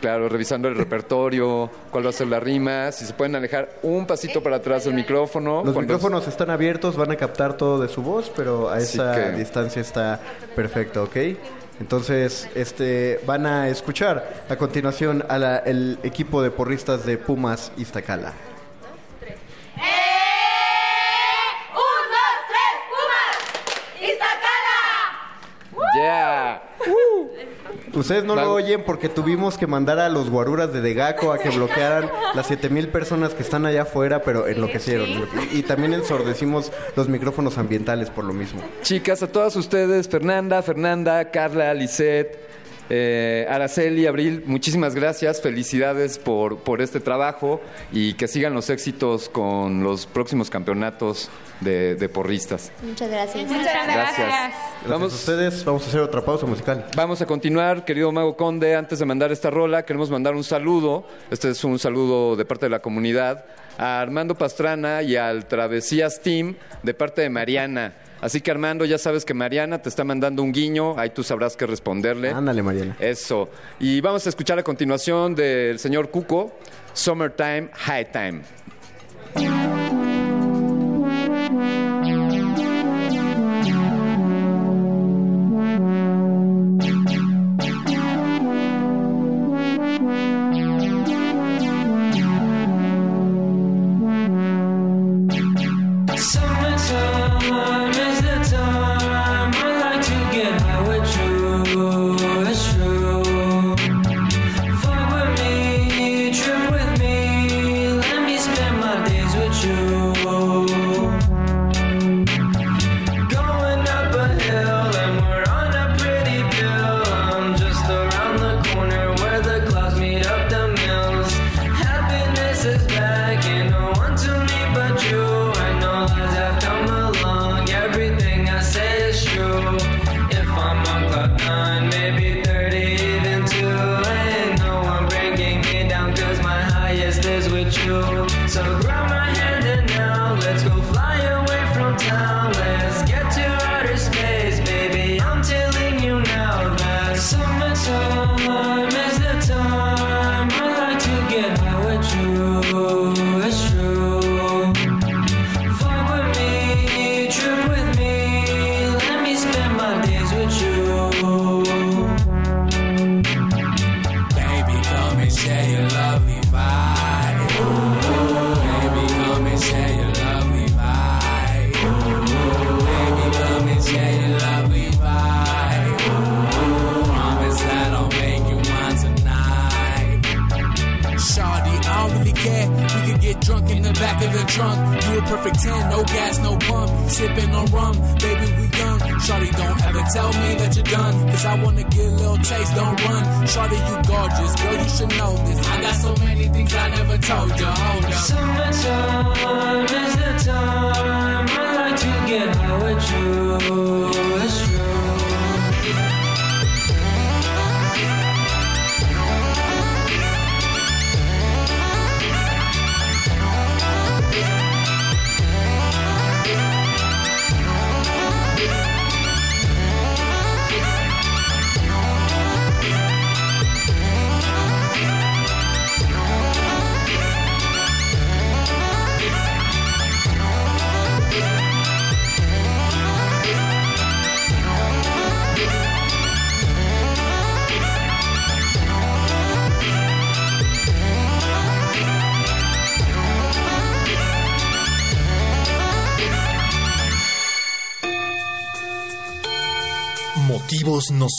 Claro, revisando el repertorio, cuál va a ser la rima, si se pueden alejar un pasito para atrás del micrófono. Los micrófonos están abiertos, van a captar todo de su voz, pero a Así esa que- distancia está perfecto, ¿ok? Entonces, este, van a escuchar a continuación al equipo de porristas de Pumas Iztacala. ¡Un, dos, tres, Pumas! ¡Iztacala! ¡Yeah! Ustedes no lo oyen porque tuvimos que mandar a los guaruras de Degaco a que bloquearan las 7000 personas que están allá afuera, pero enloquecieron. Y, y también ensordecimos los micrófonos ambientales por lo mismo. Chicas, a todas ustedes, Fernanda, Fernanda, Carla, Lisette, eh, Araceli, Abril, muchísimas gracias, felicidades por, por este trabajo y que sigan los éxitos con los próximos campeonatos de, de porristas. Muchas gracias. Muchas Gracias. Vamos a ustedes, vamos a hacer otra pausa musical. Vamos a continuar, querido Mago Conde. Antes de mandar esta rola, queremos mandar un saludo. Este es un saludo de parte de la comunidad a Armando Pastrana y al Travesías Team de parte de Mariana. Así que Armando, ya sabes que Mariana te está mandando un guiño, ahí tú sabrás qué responderle. Ándale, Mariana. Eso. Y vamos a escuchar a continuación del señor Cuco, Summertime, High Time.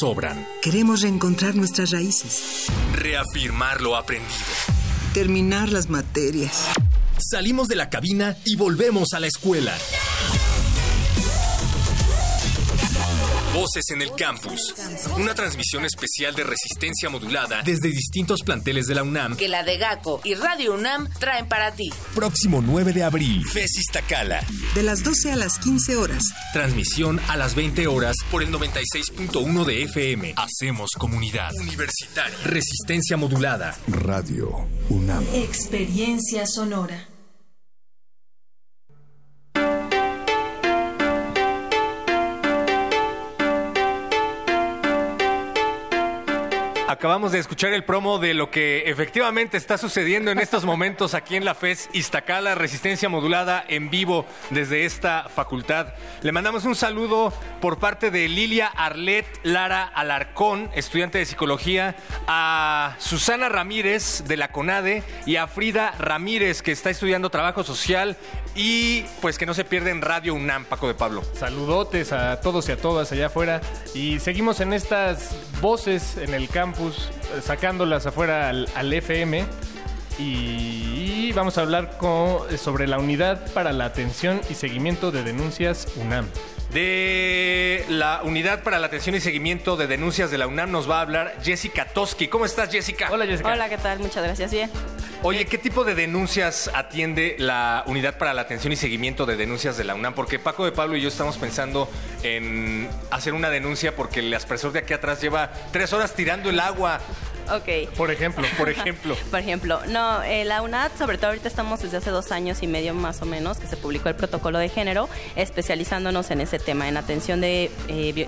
Sobran. Queremos reencontrar nuestras raíces, Reafirmar lo aprendido. terminar las materias. Salimos de la cabina y volvemos a la escuela. Voces en el campus. Una transmisión especial de resistencia modulada desde distintos planteles de la UNAM. que la de GACO y Radio UNAM traen para ti. Próximo 9 de abril, FES Iztacala. De las 12 a las 15 horas. Transmisión a las 20 horas por el 96.1 de FM. Hacemos comunidad. Universitaria. Resistencia modulada. Radio UNAM. Experiencia sonora. Acabamos de escuchar el promo de lo que efectivamente está sucediendo en estos momentos aquí en la FES Iztacala, Resistencia Modulada en vivo desde esta facultad. Le mandamos un saludo por parte de Lilia Arlet Lara Alarcón, estudiante de psicología, a Susana Ramírez de la CONADE y a Frida Ramírez, que está estudiando trabajo social y pues que no se pierde en Radio UNAM, Paco de Pablo. Saludotes a todos y a todas allá afuera. Y seguimos en estas voces en el campus, eh, sacándolas afuera al, FM. Y vamos a hablar sobre la unidad para la atención y seguimiento de denuncias UNAM. De la Unidad para la Atención y Seguimiento de Denuncias de la UNAM nos va a hablar Jessica Toski. ¿Cómo estás, Jessica? Hola, Jessica. Hola, ¿qué tal? Muchas gracias. Bien. Oye, ¿qué tipo de denuncias atiende la Unidad para la Atención y Seguimiento de Denuncias de la UNAM? Porque Paco de Pablo y yo estamos pensando en hacer una denuncia porque el aspersor de aquí atrás lleva tres horas tirando el agua Ok. Por ejemplo, por ejemplo. Por ejemplo, no, eh, la UNAD, sobre todo ahorita estamos desde hace dos años y medio más o menos que se publicó el protocolo de género, especializándonos en ese tema, en atención de eh,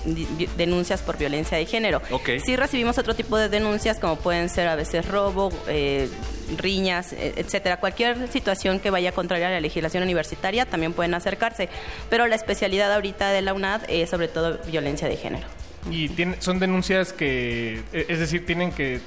denuncias por violencia de género. Ok. Sí recibimos otro tipo de denuncias como pueden ser a veces robo, eh, riñas, eh, etcétera. Cualquier situación que vaya contraria a la legislación universitaria también pueden acercarse, pero la especialidad ahorita de la UNAD es sobre todo violencia de género. Y tiene- son denuncias que, eh, es decir, tienen que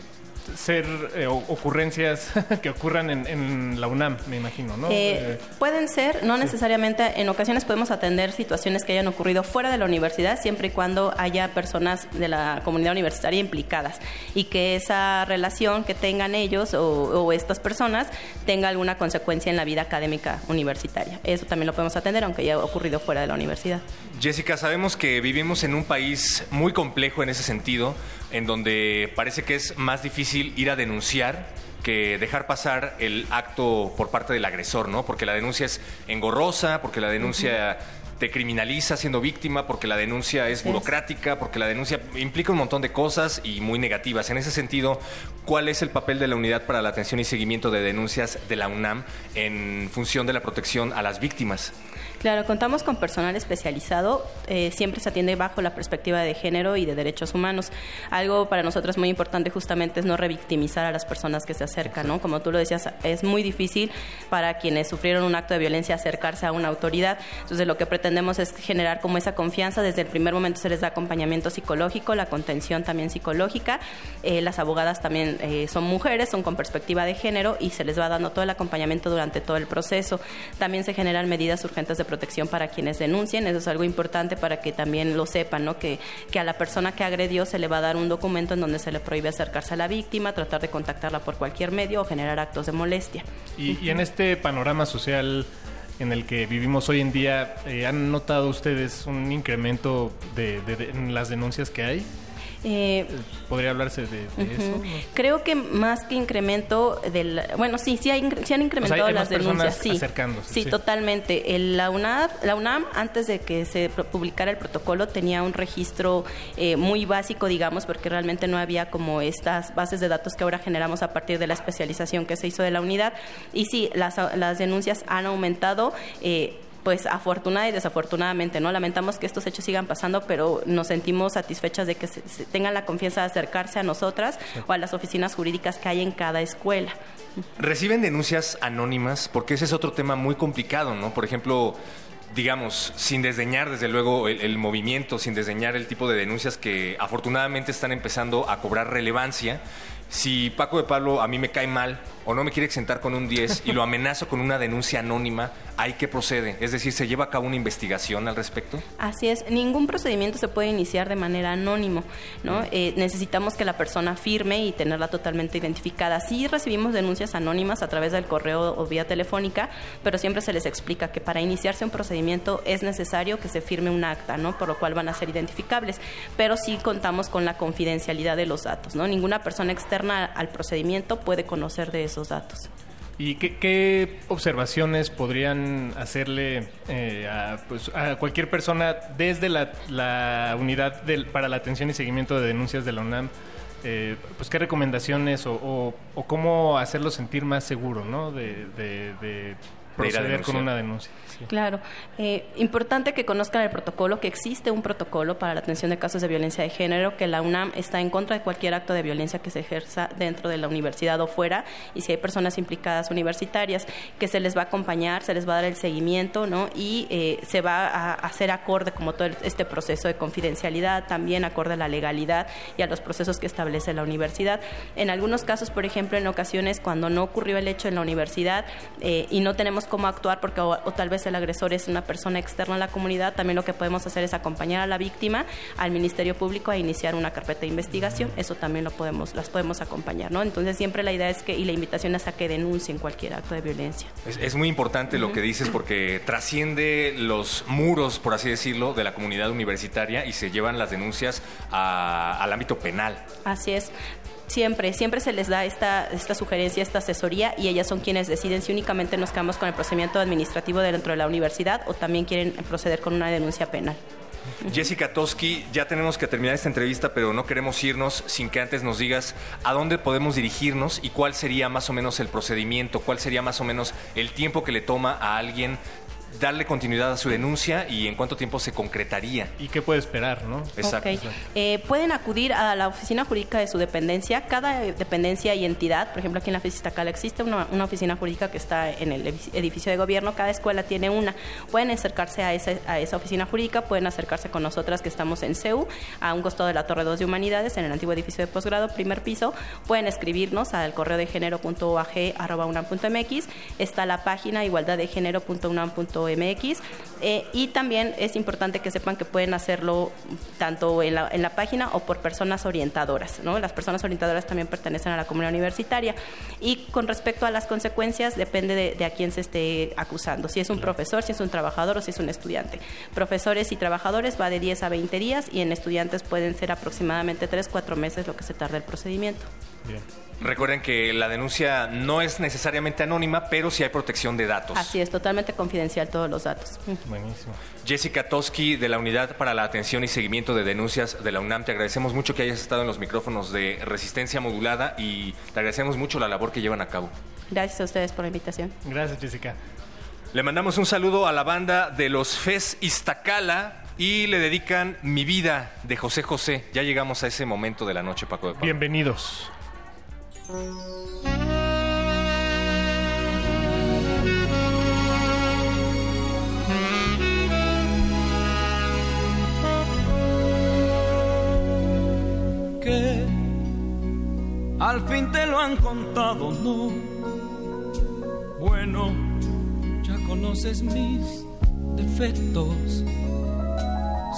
ser eh, ocurrencias que ocurran en, en la UNAM, me imagino, ¿no? Eh, Eh, pueden ser, no necesariamente, en ocasiones podemos atender situaciones que hayan ocurrido fuera de la universidad, siempre y cuando haya personas de la comunidad universitaria implicadas y que esa relación que tengan ellos o, o estas personas tenga alguna consecuencia en la vida académica universitaria. Eso también lo podemos atender, aunque haya ocurrido fuera de la universidad. Jessica, sabemos que vivimos en un país muy complejo en ese sentido, en donde parece que es más difícil ir a denunciar que dejar pasar el acto por parte del agresor, ¿no? Porque la denuncia es engorrosa, porque la denuncia te criminaliza siendo víctima, porque la denuncia es burocrática, porque la denuncia implica un montón de cosas y muy negativas. En ese sentido, ¿cuál es el papel de la Unidad para la Atención y Seguimiento de Denuncias de la UNAM en función de la protección a las víctimas? Claro, contamos con personal especializado, eh, siempre se atiende bajo la perspectiva de género y de derechos humanos. Algo para nosotros muy importante justamente es no revictimizar a las personas que se acercan, ¿no? Como tú lo decías, es muy difícil para quienes sufrieron un acto de violencia acercarse a una autoridad. Entonces lo que pretendemos es generar como esa confianza, desde el primer momento se les da acompañamiento psicológico, la contención también psicológica. Eh, las abogadas también eh, son mujeres, son con perspectiva de género y se les va dando todo el acompañamiento durante todo el proceso. También se generan medidas urgentes de protección para quienes denuncien. Eso es algo importante para que también lo sepan, ¿no? Que, que a la persona que agredió se le va a dar un documento en donde se le prohíbe acercarse a la víctima, tratar de contactarla por cualquier medio o generar actos de molestia. y, en este panorama social en el que vivimos hoy en día, eh, ¿han notado ustedes un incremento de- en las denuncias que hay? Eh, ¿Podría hablarse de, de eso? Creo que más que incremento del... Bueno, sí, sí, hay, sí han incrementado hay las denuncias, sí. acercándose, Sí, sí. totalmente. El- la, UNAM, la UNAM, antes de que se publicara el protocolo, tenía un registro eh, muy básico, digamos, porque realmente no había como estas bases de datos que ahora generamos a partir de la especialización que se hizo de la unidad. Y sí, las, las denuncias han aumentado. eh, pues afortunada y desafortunadamente, ¿no? Lamentamos que estos hechos sigan pasando, pero nos sentimos satisfechas de que se- se tengan la confianza de acercarse a nosotras o a las oficinas jurídicas que hay en cada escuela. ¿Reciben denuncias anónimas? Porque ese es otro tema muy complicado, ¿no? Por ejemplo, digamos, sin desdeñar desde luego el, el movimiento, sin desdeñar el tipo de denuncias que afortunadamente están empezando a cobrar relevancia. Si Paco de Pablo a mí me cae mal o no me quiere exentar con un 10 y lo amenazo con una denuncia anónima, ¿hay que procede? Es decir, ¿se lleva a cabo una investigación al respecto? Así es, ningún procedimiento se puede iniciar de manera anónimo, ¿no? Eh, necesitamos que la persona firme y tenerla totalmente identificada. Sí recibimos denuncias anónimas a través del correo o vía telefónica, pero siempre se les explica que para iniciarse un procedimiento es necesario que se firme un acta, ¿no? Por lo cual van a ser identificables, pero sí contamos con la confidencialidad de los datos, ¿no? Ninguna persona externa al procedimiento puede conocer de datos. ¿Y qué, observaciones podrían hacerle eh, a, pues, a cualquier persona desde la, unidad para la atención y seguimiento de denuncias de la UNAM? Eh, pues qué recomendaciones o, cómo hacerlo sentir más seguro, ¿no? De proceder con una denuncia. sí. Claro. Eh, importante que conozcan el protocolo, que existe un protocolo para la atención de casos de violencia de género, que la UNAM está en contra de cualquier acto de violencia que se ejerza dentro de la universidad o fuera, y si hay personas implicadas universitarias, que se les va a acompañar, se les va a dar el seguimiento, ¿no? Y eh, se va a hacer acorde como todo este proceso de confidencialidad, también acorde a la legalidad y a los procesos que establece la universidad. En algunos casos, por ejemplo, en ocasiones cuando no ocurrió el hecho en la universidad eh, y no tenemos cómo actuar porque o, o tal vez el agresor es una persona externa a la comunidad, también lo que podemos hacer es acompañar a la víctima al Ministerio Público a iniciar una carpeta de investigación. Eso también lo podemos, las podemos acompañar, ¿no? Entonces siempre la idea es que y la invitación es a que denuncien cualquier acto de violencia. Es, es muy importante lo que dices porque trasciende los muros, por así decirlo, de la comunidad universitaria y se llevan las denuncias a- al ámbito penal. Así es. Siempre, siempre se les da esta, esta sugerencia, esta asesoría y ellas son quienes deciden si únicamente nos quedamos con el procedimiento administrativo dentro de la universidad o también quieren proceder con una denuncia penal. Jessica Toski, ya tenemos que terminar esta entrevista, pero no queremos irnos sin que antes nos digas a dónde podemos dirigirnos y cuál sería más o menos el procedimiento, cuál sería más o menos el tiempo que le toma a alguien darle continuidad a su denuncia y en cuánto tiempo se concretaría. ¿Y qué puede esperar, no? Exacto. Eh, pueden acudir a la oficina jurídica de su dependencia. Cada dependencia y entidad, por ejemplo, aquí en la FES Iztacala existe una, una oficina jurídica que está en el edific- edificio de gobierno. Cada escuela tiene una. Pueden acercarse a esa, a esa oficina jurídica, pueden acercarse con nosotras que estamos en CEU, a un costado de la Torre 2 de Humanidades, en el antiguo edificio de posgrado, primer piso. Pueden escribirnos al correo de género.oag.unam.mx. Está la página igualdaddegénero.unam.mx. Eh, y también es importante que sepan que pueden hacerlo tanto en la, en la página o por personas orientadoras. ¿no? Las personas orientadoras también pertenecen a la comunidad universitaria. Y con respecto a las consecuencias, depende de, de a quién se esté acusando. Si es un profesor, si es un trabajador o si es un estudiante. Profesores y trabajadores va de 10 a 20 días y en estudiantes pueden ser aproximadamente 3, 4 meses lo que se tarda el procedimiento. Recuerden que la denuncia no es necesariamente anónima, pero sí hay protección de datos. Así es, totalmente confidencial todos los datos. Buenísimo. Jessica Toski, de la Unidad para la Atención y Seguimiento de Denuncias de la UNAM, te agradecemos mucho que hayas estado en los micrófonos de Resistencia Modulada y te agradecemos mucho la labor que llevan a cabo. Gracias a ustedes por la invitación. Gracias, Jessica. Le mandamos un saludo a la banda de los FES Iztacala y le dedican Mi Vida de José José. Ya llegamos a ese momento de la noche, Paco de Pablo. Bienvenidos. Que al fin te lo han contado, no. Bueno, ya conoces mis defectos.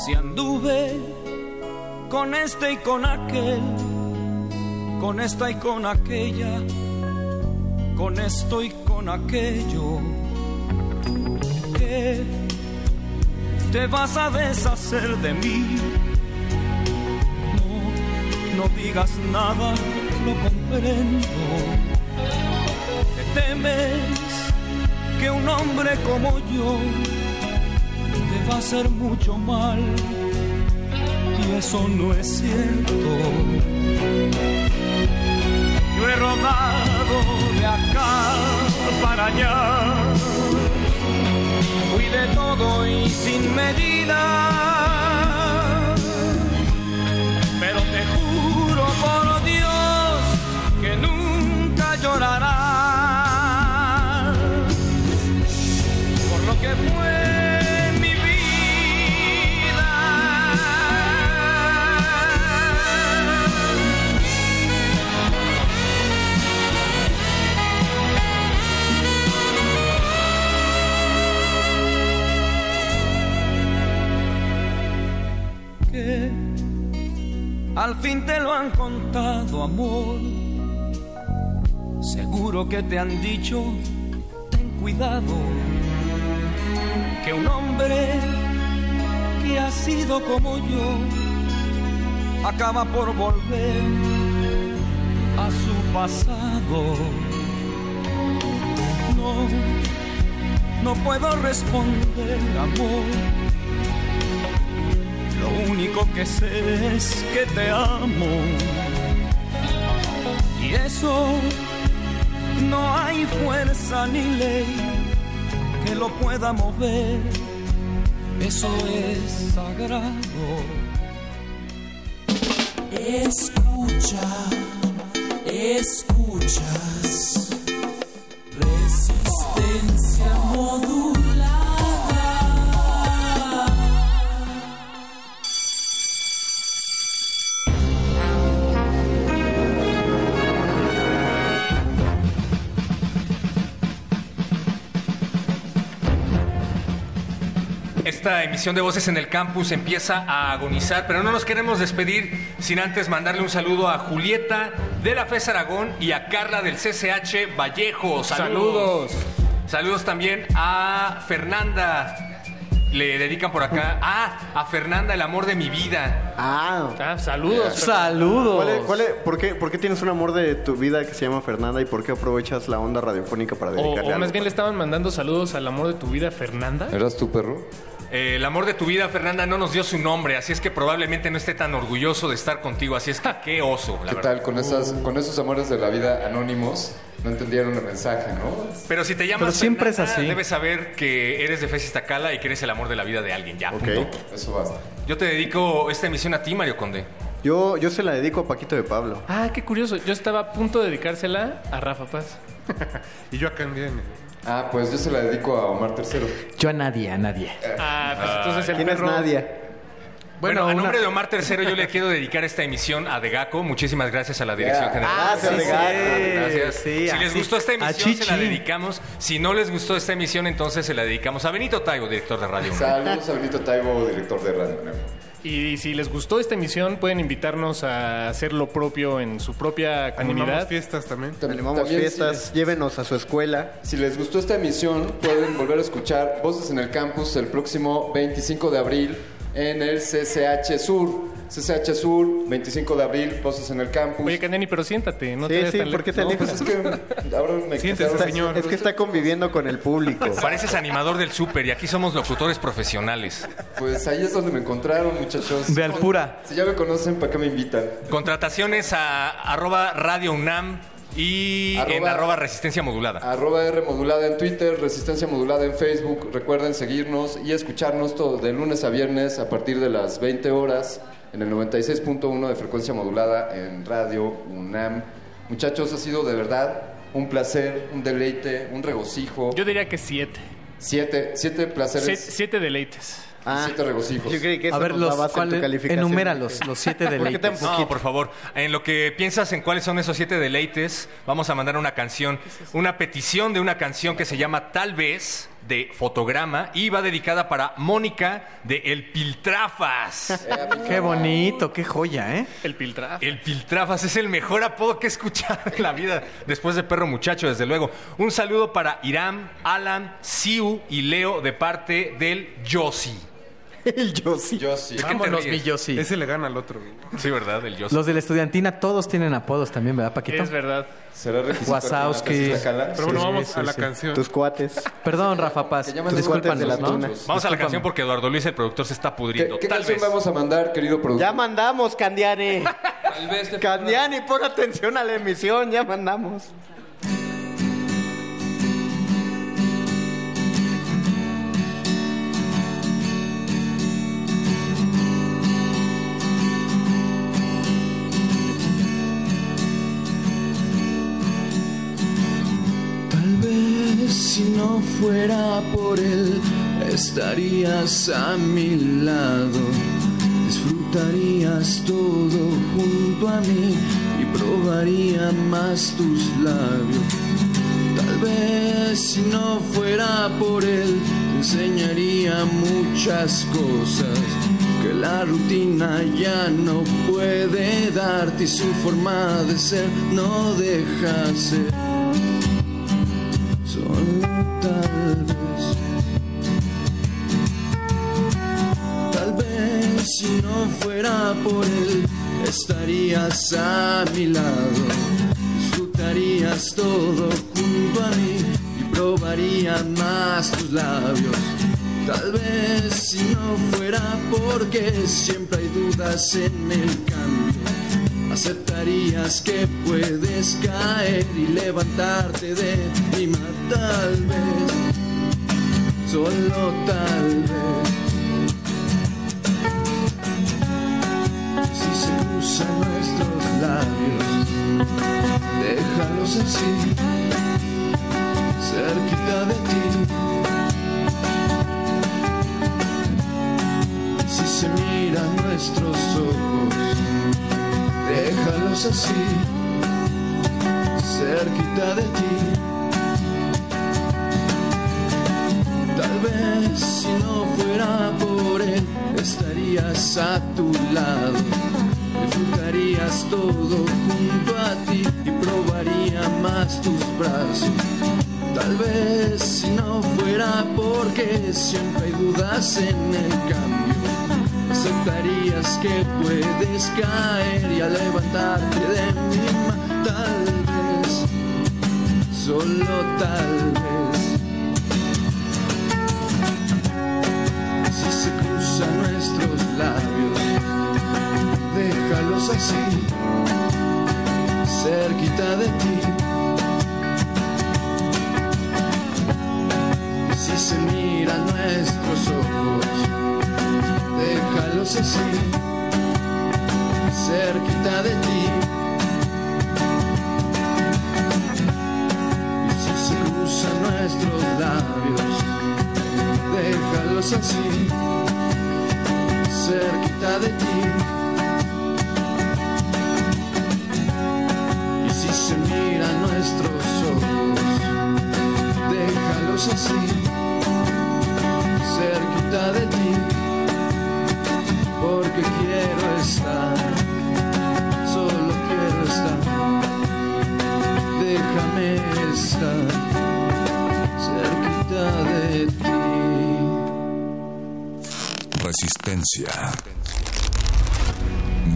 Si anduve con este y con aquel, con esta y con aquella, con esto y con aquello, que te vas a deshacer de mí no digas nada, lo comprendo. Te temes que un hombre como yo te va a hacer mucho mal y eso no es cierto. Yo he rodado de acá para allá, fui de todo y sin medida al fin te lo han contado, amor. Seguro que te han dicho, ten cuidado, que un hombre que ha sido como yo acaba por volver a su pasado. No, no puedo responder, amor. Lo único que sé es que te amo. Y eso no hay fuerza ni ley que lo pueda mover. Eso es sagrado. Escucha, escuchas. Resistencia modulada. Esta emisión de Voces en el Campus empieza a agonizar, pero no nos queremos despedir sin antes mandarle un saludo a Julieta de la FES Aragón y a Carla del CCH Vallejo. Saludos. Saludos también a Fernanda. Le dedican por acá. Ah, a Fernanda, el amor de mi vida. Ah, saludos. Saludos. ¿Cuál es- cuál es- por, qué, por qué tienes un amor de tu vida que se llama Fernanda y por qué aprovechas la onda radiofónica para O, dedicarle o más algo? bien le estaban mandando saludos al amor de tu vida, Fernanda. ¿Eras tu perro? Eh, el amor de tu vida, Fernanda, no nos dio su nombre, así es que probablemente no esté tan orgulloso de estar contigo, así es que qué oso, la ¿Qué verdad. tal con, esas, con esos amores de la vida anónimos? No entendieron el mensaje, ¿no? Pero si te llamas Pero siempre es así. debes saber que eres de Fez Iztacala y que eres el amor de la vida de alguien, ya, punto. Eso basta. Yo te dedico esta emisión a ti, Mario Conde. Yo, yo se la dedico a Paquito de Pablo. Ah, qué curioso. Yo estaba a punto de dedicársela a Rafa Paz. y yo a Candiani. Ah, pues yo se la dedico a Omar Tercero. Yo a nadie, a nadie. Ah, pues entonces el ¿Quién es perro... Nadia? Bueno, Bueno, a una- nombre de Omar Tercero yo le quiero dedicar esta emisión a Degaco. Muchísimas gracias a la Dirección Yeah. General. Gracias, Degaco. Gracias. Sí, si les así- gustó esta a emisión, se la Chichi. dedicamos. Si no les gustó esta emisión, entonces se la dedicamos a Benito Taibo, director de Radio. UNAM. Saludos a Benito Taibo, director de Radio UNAM. Y si les gustó esta emisión, pueden invitarnos a hacer lo propio en su propia Animamos comunidad. fiestas también. Animamos También fiestas, llévenos a su escuela. Si les gustó esta emisión, pueden volver a escuchar Voces en el Campus el próximo 25 de abril en el CCH Sur. CCH Sur, 25 de abril, Voces en el Campus. Oye, Candiani, pero siéntate, no Sí, te sí, tan ¿por qué te No, pues es que ahora me Siéntese, señor. Es que está conviviendo con el público. Pareces animador del súper y aquí somos locutores profesionales. Pues ahí es donde me encontraron, muchachos. De Alpura. Si ya me conocen, ¿para qué me invitan? Contrataciones a arroba Radio UNAM y en arroba Resistencia Modulada. Arroba R modulada en Twitter, Resistencia modulada en Facebook. Recuerden seguirnos y escucharnos todo de lunes a viernes a partir de las 20 horas en el 96.1 de frecuencia modulada en Radio UNAM. Muchachos, ha sido de verdad un placer, un deleite, un regocijo. Yo diría que siete. Siete, siete placeres Siete, siete deleites. Ah, siete regocijos. Yo creí que eso A ver, los, dabas en ¿cuál- tu enuméralos, los siete ¿Por qué tan deleites. No, por favor. En lo que piensas en cuáles son esos siete deleites, vamos a mandar una canción, una petición de una canción que se llama Tal vez de Fotograma y va dedicada para Mónica de El Piltrafas. Qué bonito, qué joya, ¿eh? El piltraf. El Piltrafas es el mejor apodo que he escuchado en la vida, después de Perro Muchacho, desde luego. Un saludo para Iram, Alan, Siu y Leo de parte del Yossi. El Yossi. Yossi. ¿De qué te Vámonos, mi Yossi. Ese le gana al otro. Sí, ¿verdad? El Yossi. Los de la estudiantina todos tienen apodos también, ¿verdad, Paquito? Es verdad. ¿Será requisito? Wazowski. Pero bueno, Sí, vamos sí, a la sí. canción. Tus cuates. Perdón, Rafa Paz. Que de la ¿no? Vamos a la canción porque Eduardo Luis, el productor, se está ¿Qué, pudriendo. qué Tal canción vez. vamos a mandar, querido productor? Ya mandamos, Candiani. Candiani, pon atención a la emisión, ya mandamos. Si no fuera por él, estarías a mi lado. Disfrutarías todo junto a mí y probaría más tus labios. Tal vez si no fuera por él, te enseñaría muchas cosas que la rutina ya no puede darte y su forma de ser no deja ser. Solo tal vez. Tal vez si no fuera por él, estarías a mi lado. Disfrutarías todo junto a mí y probaría más tus labios. Tal vez si no fuera porque siempre hay dudas en el cambio. Aceptarías que puedes caer y levantarte de mi tal vez, solo tal vez. Si se cruzan nuestros labios, déjalos así, cerquita de ti. Si se miran nuestros ojos, déjalos así, cerquita de ti. Tal vez si no fuera por él, estarías a tu lado. Disfrutarías todo junto a ti y probaría más tus brazos. Tal vez si no fuera porque siempre hay dudas en el cambio aceptarías que puedes caer y a levantarte de mi tal vez, solo tal vez. Si se cruzan nuestros labios, déjalos así, cerquita de ti. Si se miran nuestros ojos, déjalos así, cerquita de ti. Y si se cruzan nuestros labios, déjalos así, cerquita de ti. Y si se miran nuestros ojos, déjalos así, cerquita de ti, porque quiero estar, solo quiero estar, déjame estar, cerquita de ti. Resistencia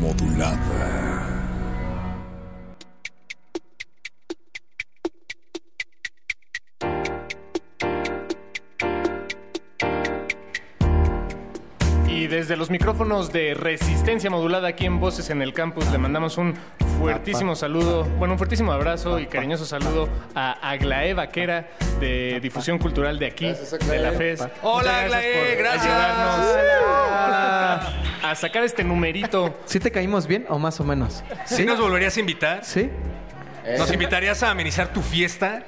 modulada. Los micrófonos de resistencia modulada aquí en Voces en el Campus le mandamos un fuertísimo saludo, bueno, un fuertísimo abrazo y cariñoso saludo a Aglae Vaquera de Difusión Cultural de aquí, de la FES. Hola, por gracias. ayudarnos a sacar este numerito. ¿Sí te caímos bien o más o menos? ¿Sí nos volverías a invitar? Sí. ¿Nos invitarías a amenizar tu fiesta?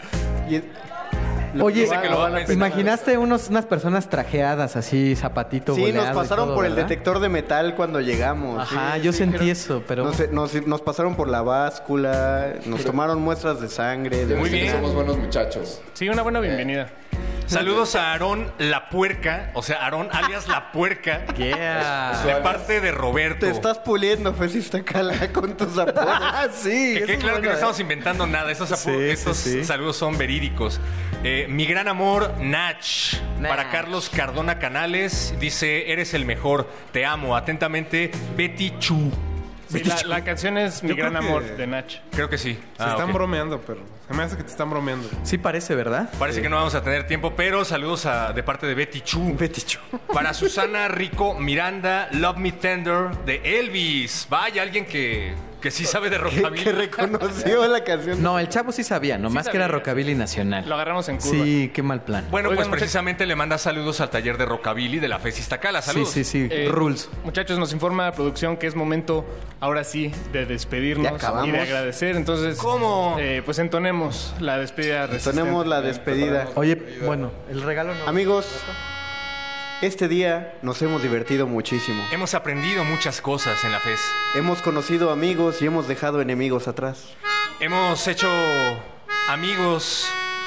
Oye, que lo va a pensar. imaginaste unos, unas personas trajeadas así, zapatito Sí, nos pasaron todo, por el detector de metal cuando llegamos. Ajá, sí, yo sí, sentí eso, pero... Nos, nos- nos pasaron por la báscula, nos tomaron muestras de sangre. De Muy bien. Somos buenos muchachos. Sí, una buena bienvenida. Saludos a Aarón La Puerca, o sea, Aarón alias La Puerca. Yeah. De parte de Roberto. Te estás puliendo, Fesista Cala, con tus apodos. sí, Que quede claro que no ¿eh? estamos inventando nada. Estos, apo- Sí, sí, estos sí. saludos son verídicos. Eh, mi gran amor, Nach. Nach. Para Carlos Cardona Canales. Dice, eres el mejor. Te amo. Atentamente, Betty Chu. Sí, la, la canción es Mi Yo Gran que- Amor de Nach. Creo que sí. Se Ah, están ok. bromeando, pero se me hace que te están bromeando. Sí parece, ¿verdad? Parece que no vamos a tener tiempo, pero saludos a- de parte de Betty Chu. Betty Chu. Para Susana Rico Miranda, Love Me Tender de Elvis. Vaya, alguien que, que sí sabe de rockabilly. que reconoció la canción. No, el chavo sí sabía, nomás Sí que era sabía. rockabilly nacional. Lo agarramos en curva. Sí, qué mal plan. Bueno, Oigan, pues muchachos. precisamente le manda saludos al taller de rockabilly de la FES Iztacala. sí, Saludos. sí, sí. Eh, Rules. Muchachos, nos informa la producción que es momento, ahora sí, de despedirnos Ya acabamos. y de agradecer. Entonces, ¿Cómo? eh, pues entonemos la despedida. resistente. Tenemos la despedida. Oye, bueno, el regalo no. Amigos, este día nos hemos divertido muchísimo. Hemos aprendido muchas cosas en la FES. Hemos conocido amigos y hemos dejado enemigos atrás. Hemos hecho amigos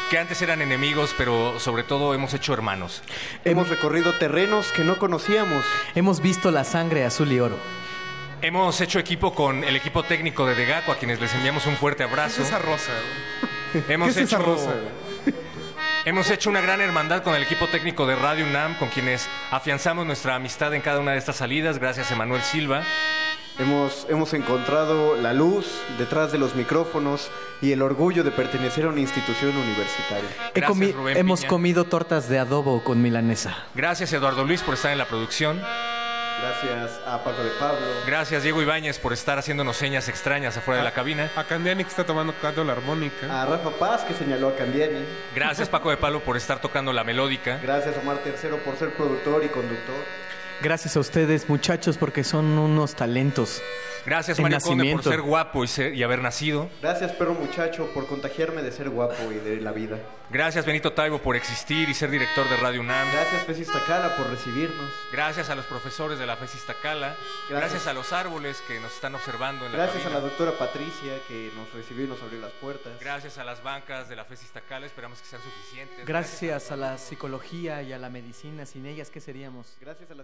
que antes eran enemigos, pero sobre todo hemos hecho hermanos. Hemos recorrido terrenos que no conocíamos. Hemos visto la sangre azul y oro. Hemos hecho equipo con el equipo técnico de Degaco, a quienes les enviamos un fuerte ¿Qué abrazo. es esa rosa? Hemos ¿Qué es esa hecho rosa? Hemos hecho una gran hermandad con el equipo técnico de Radio UNAM, con quienes afianzamos nuestra amistad en cada una de estas salidas. Gracias, Emanuel Silva. Hemos, hemos encontrado la luz detrás de los micrófonos y el orgullo de pertenecer a una institución universitaria. Gracias, comi- Rubén hemos Piña. comido tortas de adobo con milanesa. Gracias, Eduardo Luis, por estar en la producción. Gracias a Paco de Pablo. Gracias, Diego Ibáñez, por estar haciéndonos señas extrañas afuera de la cabina. A Candiani que está tomando canto la armónica. A Rafa Paz, que señaló a Candiani. Gracias, Paco de Palo, por estar tocando la melódica. Gracias Omar Tercero por ser productor y conductor. Gracias a ustedes, muchachos, porque son unos talentos. Gracias, Mario Conde, por ser guapo y, ser- y haber nacido. Gracias, perro muchacho, por contagiarme de ser guapo y de la vida. Gracias, Benito Taibo, por existir y ser director de Radio UNAM. Gracias, Fez Iztacala, por recibirnos. Gracias a los profesores de la FES Iztacala. Gracias. Gracias a los árboles que nos están observando en la Gracias a la doctora Patricia, que nos recibió y nos abrió las puertas. Gracias a las bancas de la FES Iztacala. Esperamos que sean suficientes. Gracias a la psicología y a la medicina. Sin ellas, ¿qué seríamos? Gracias a la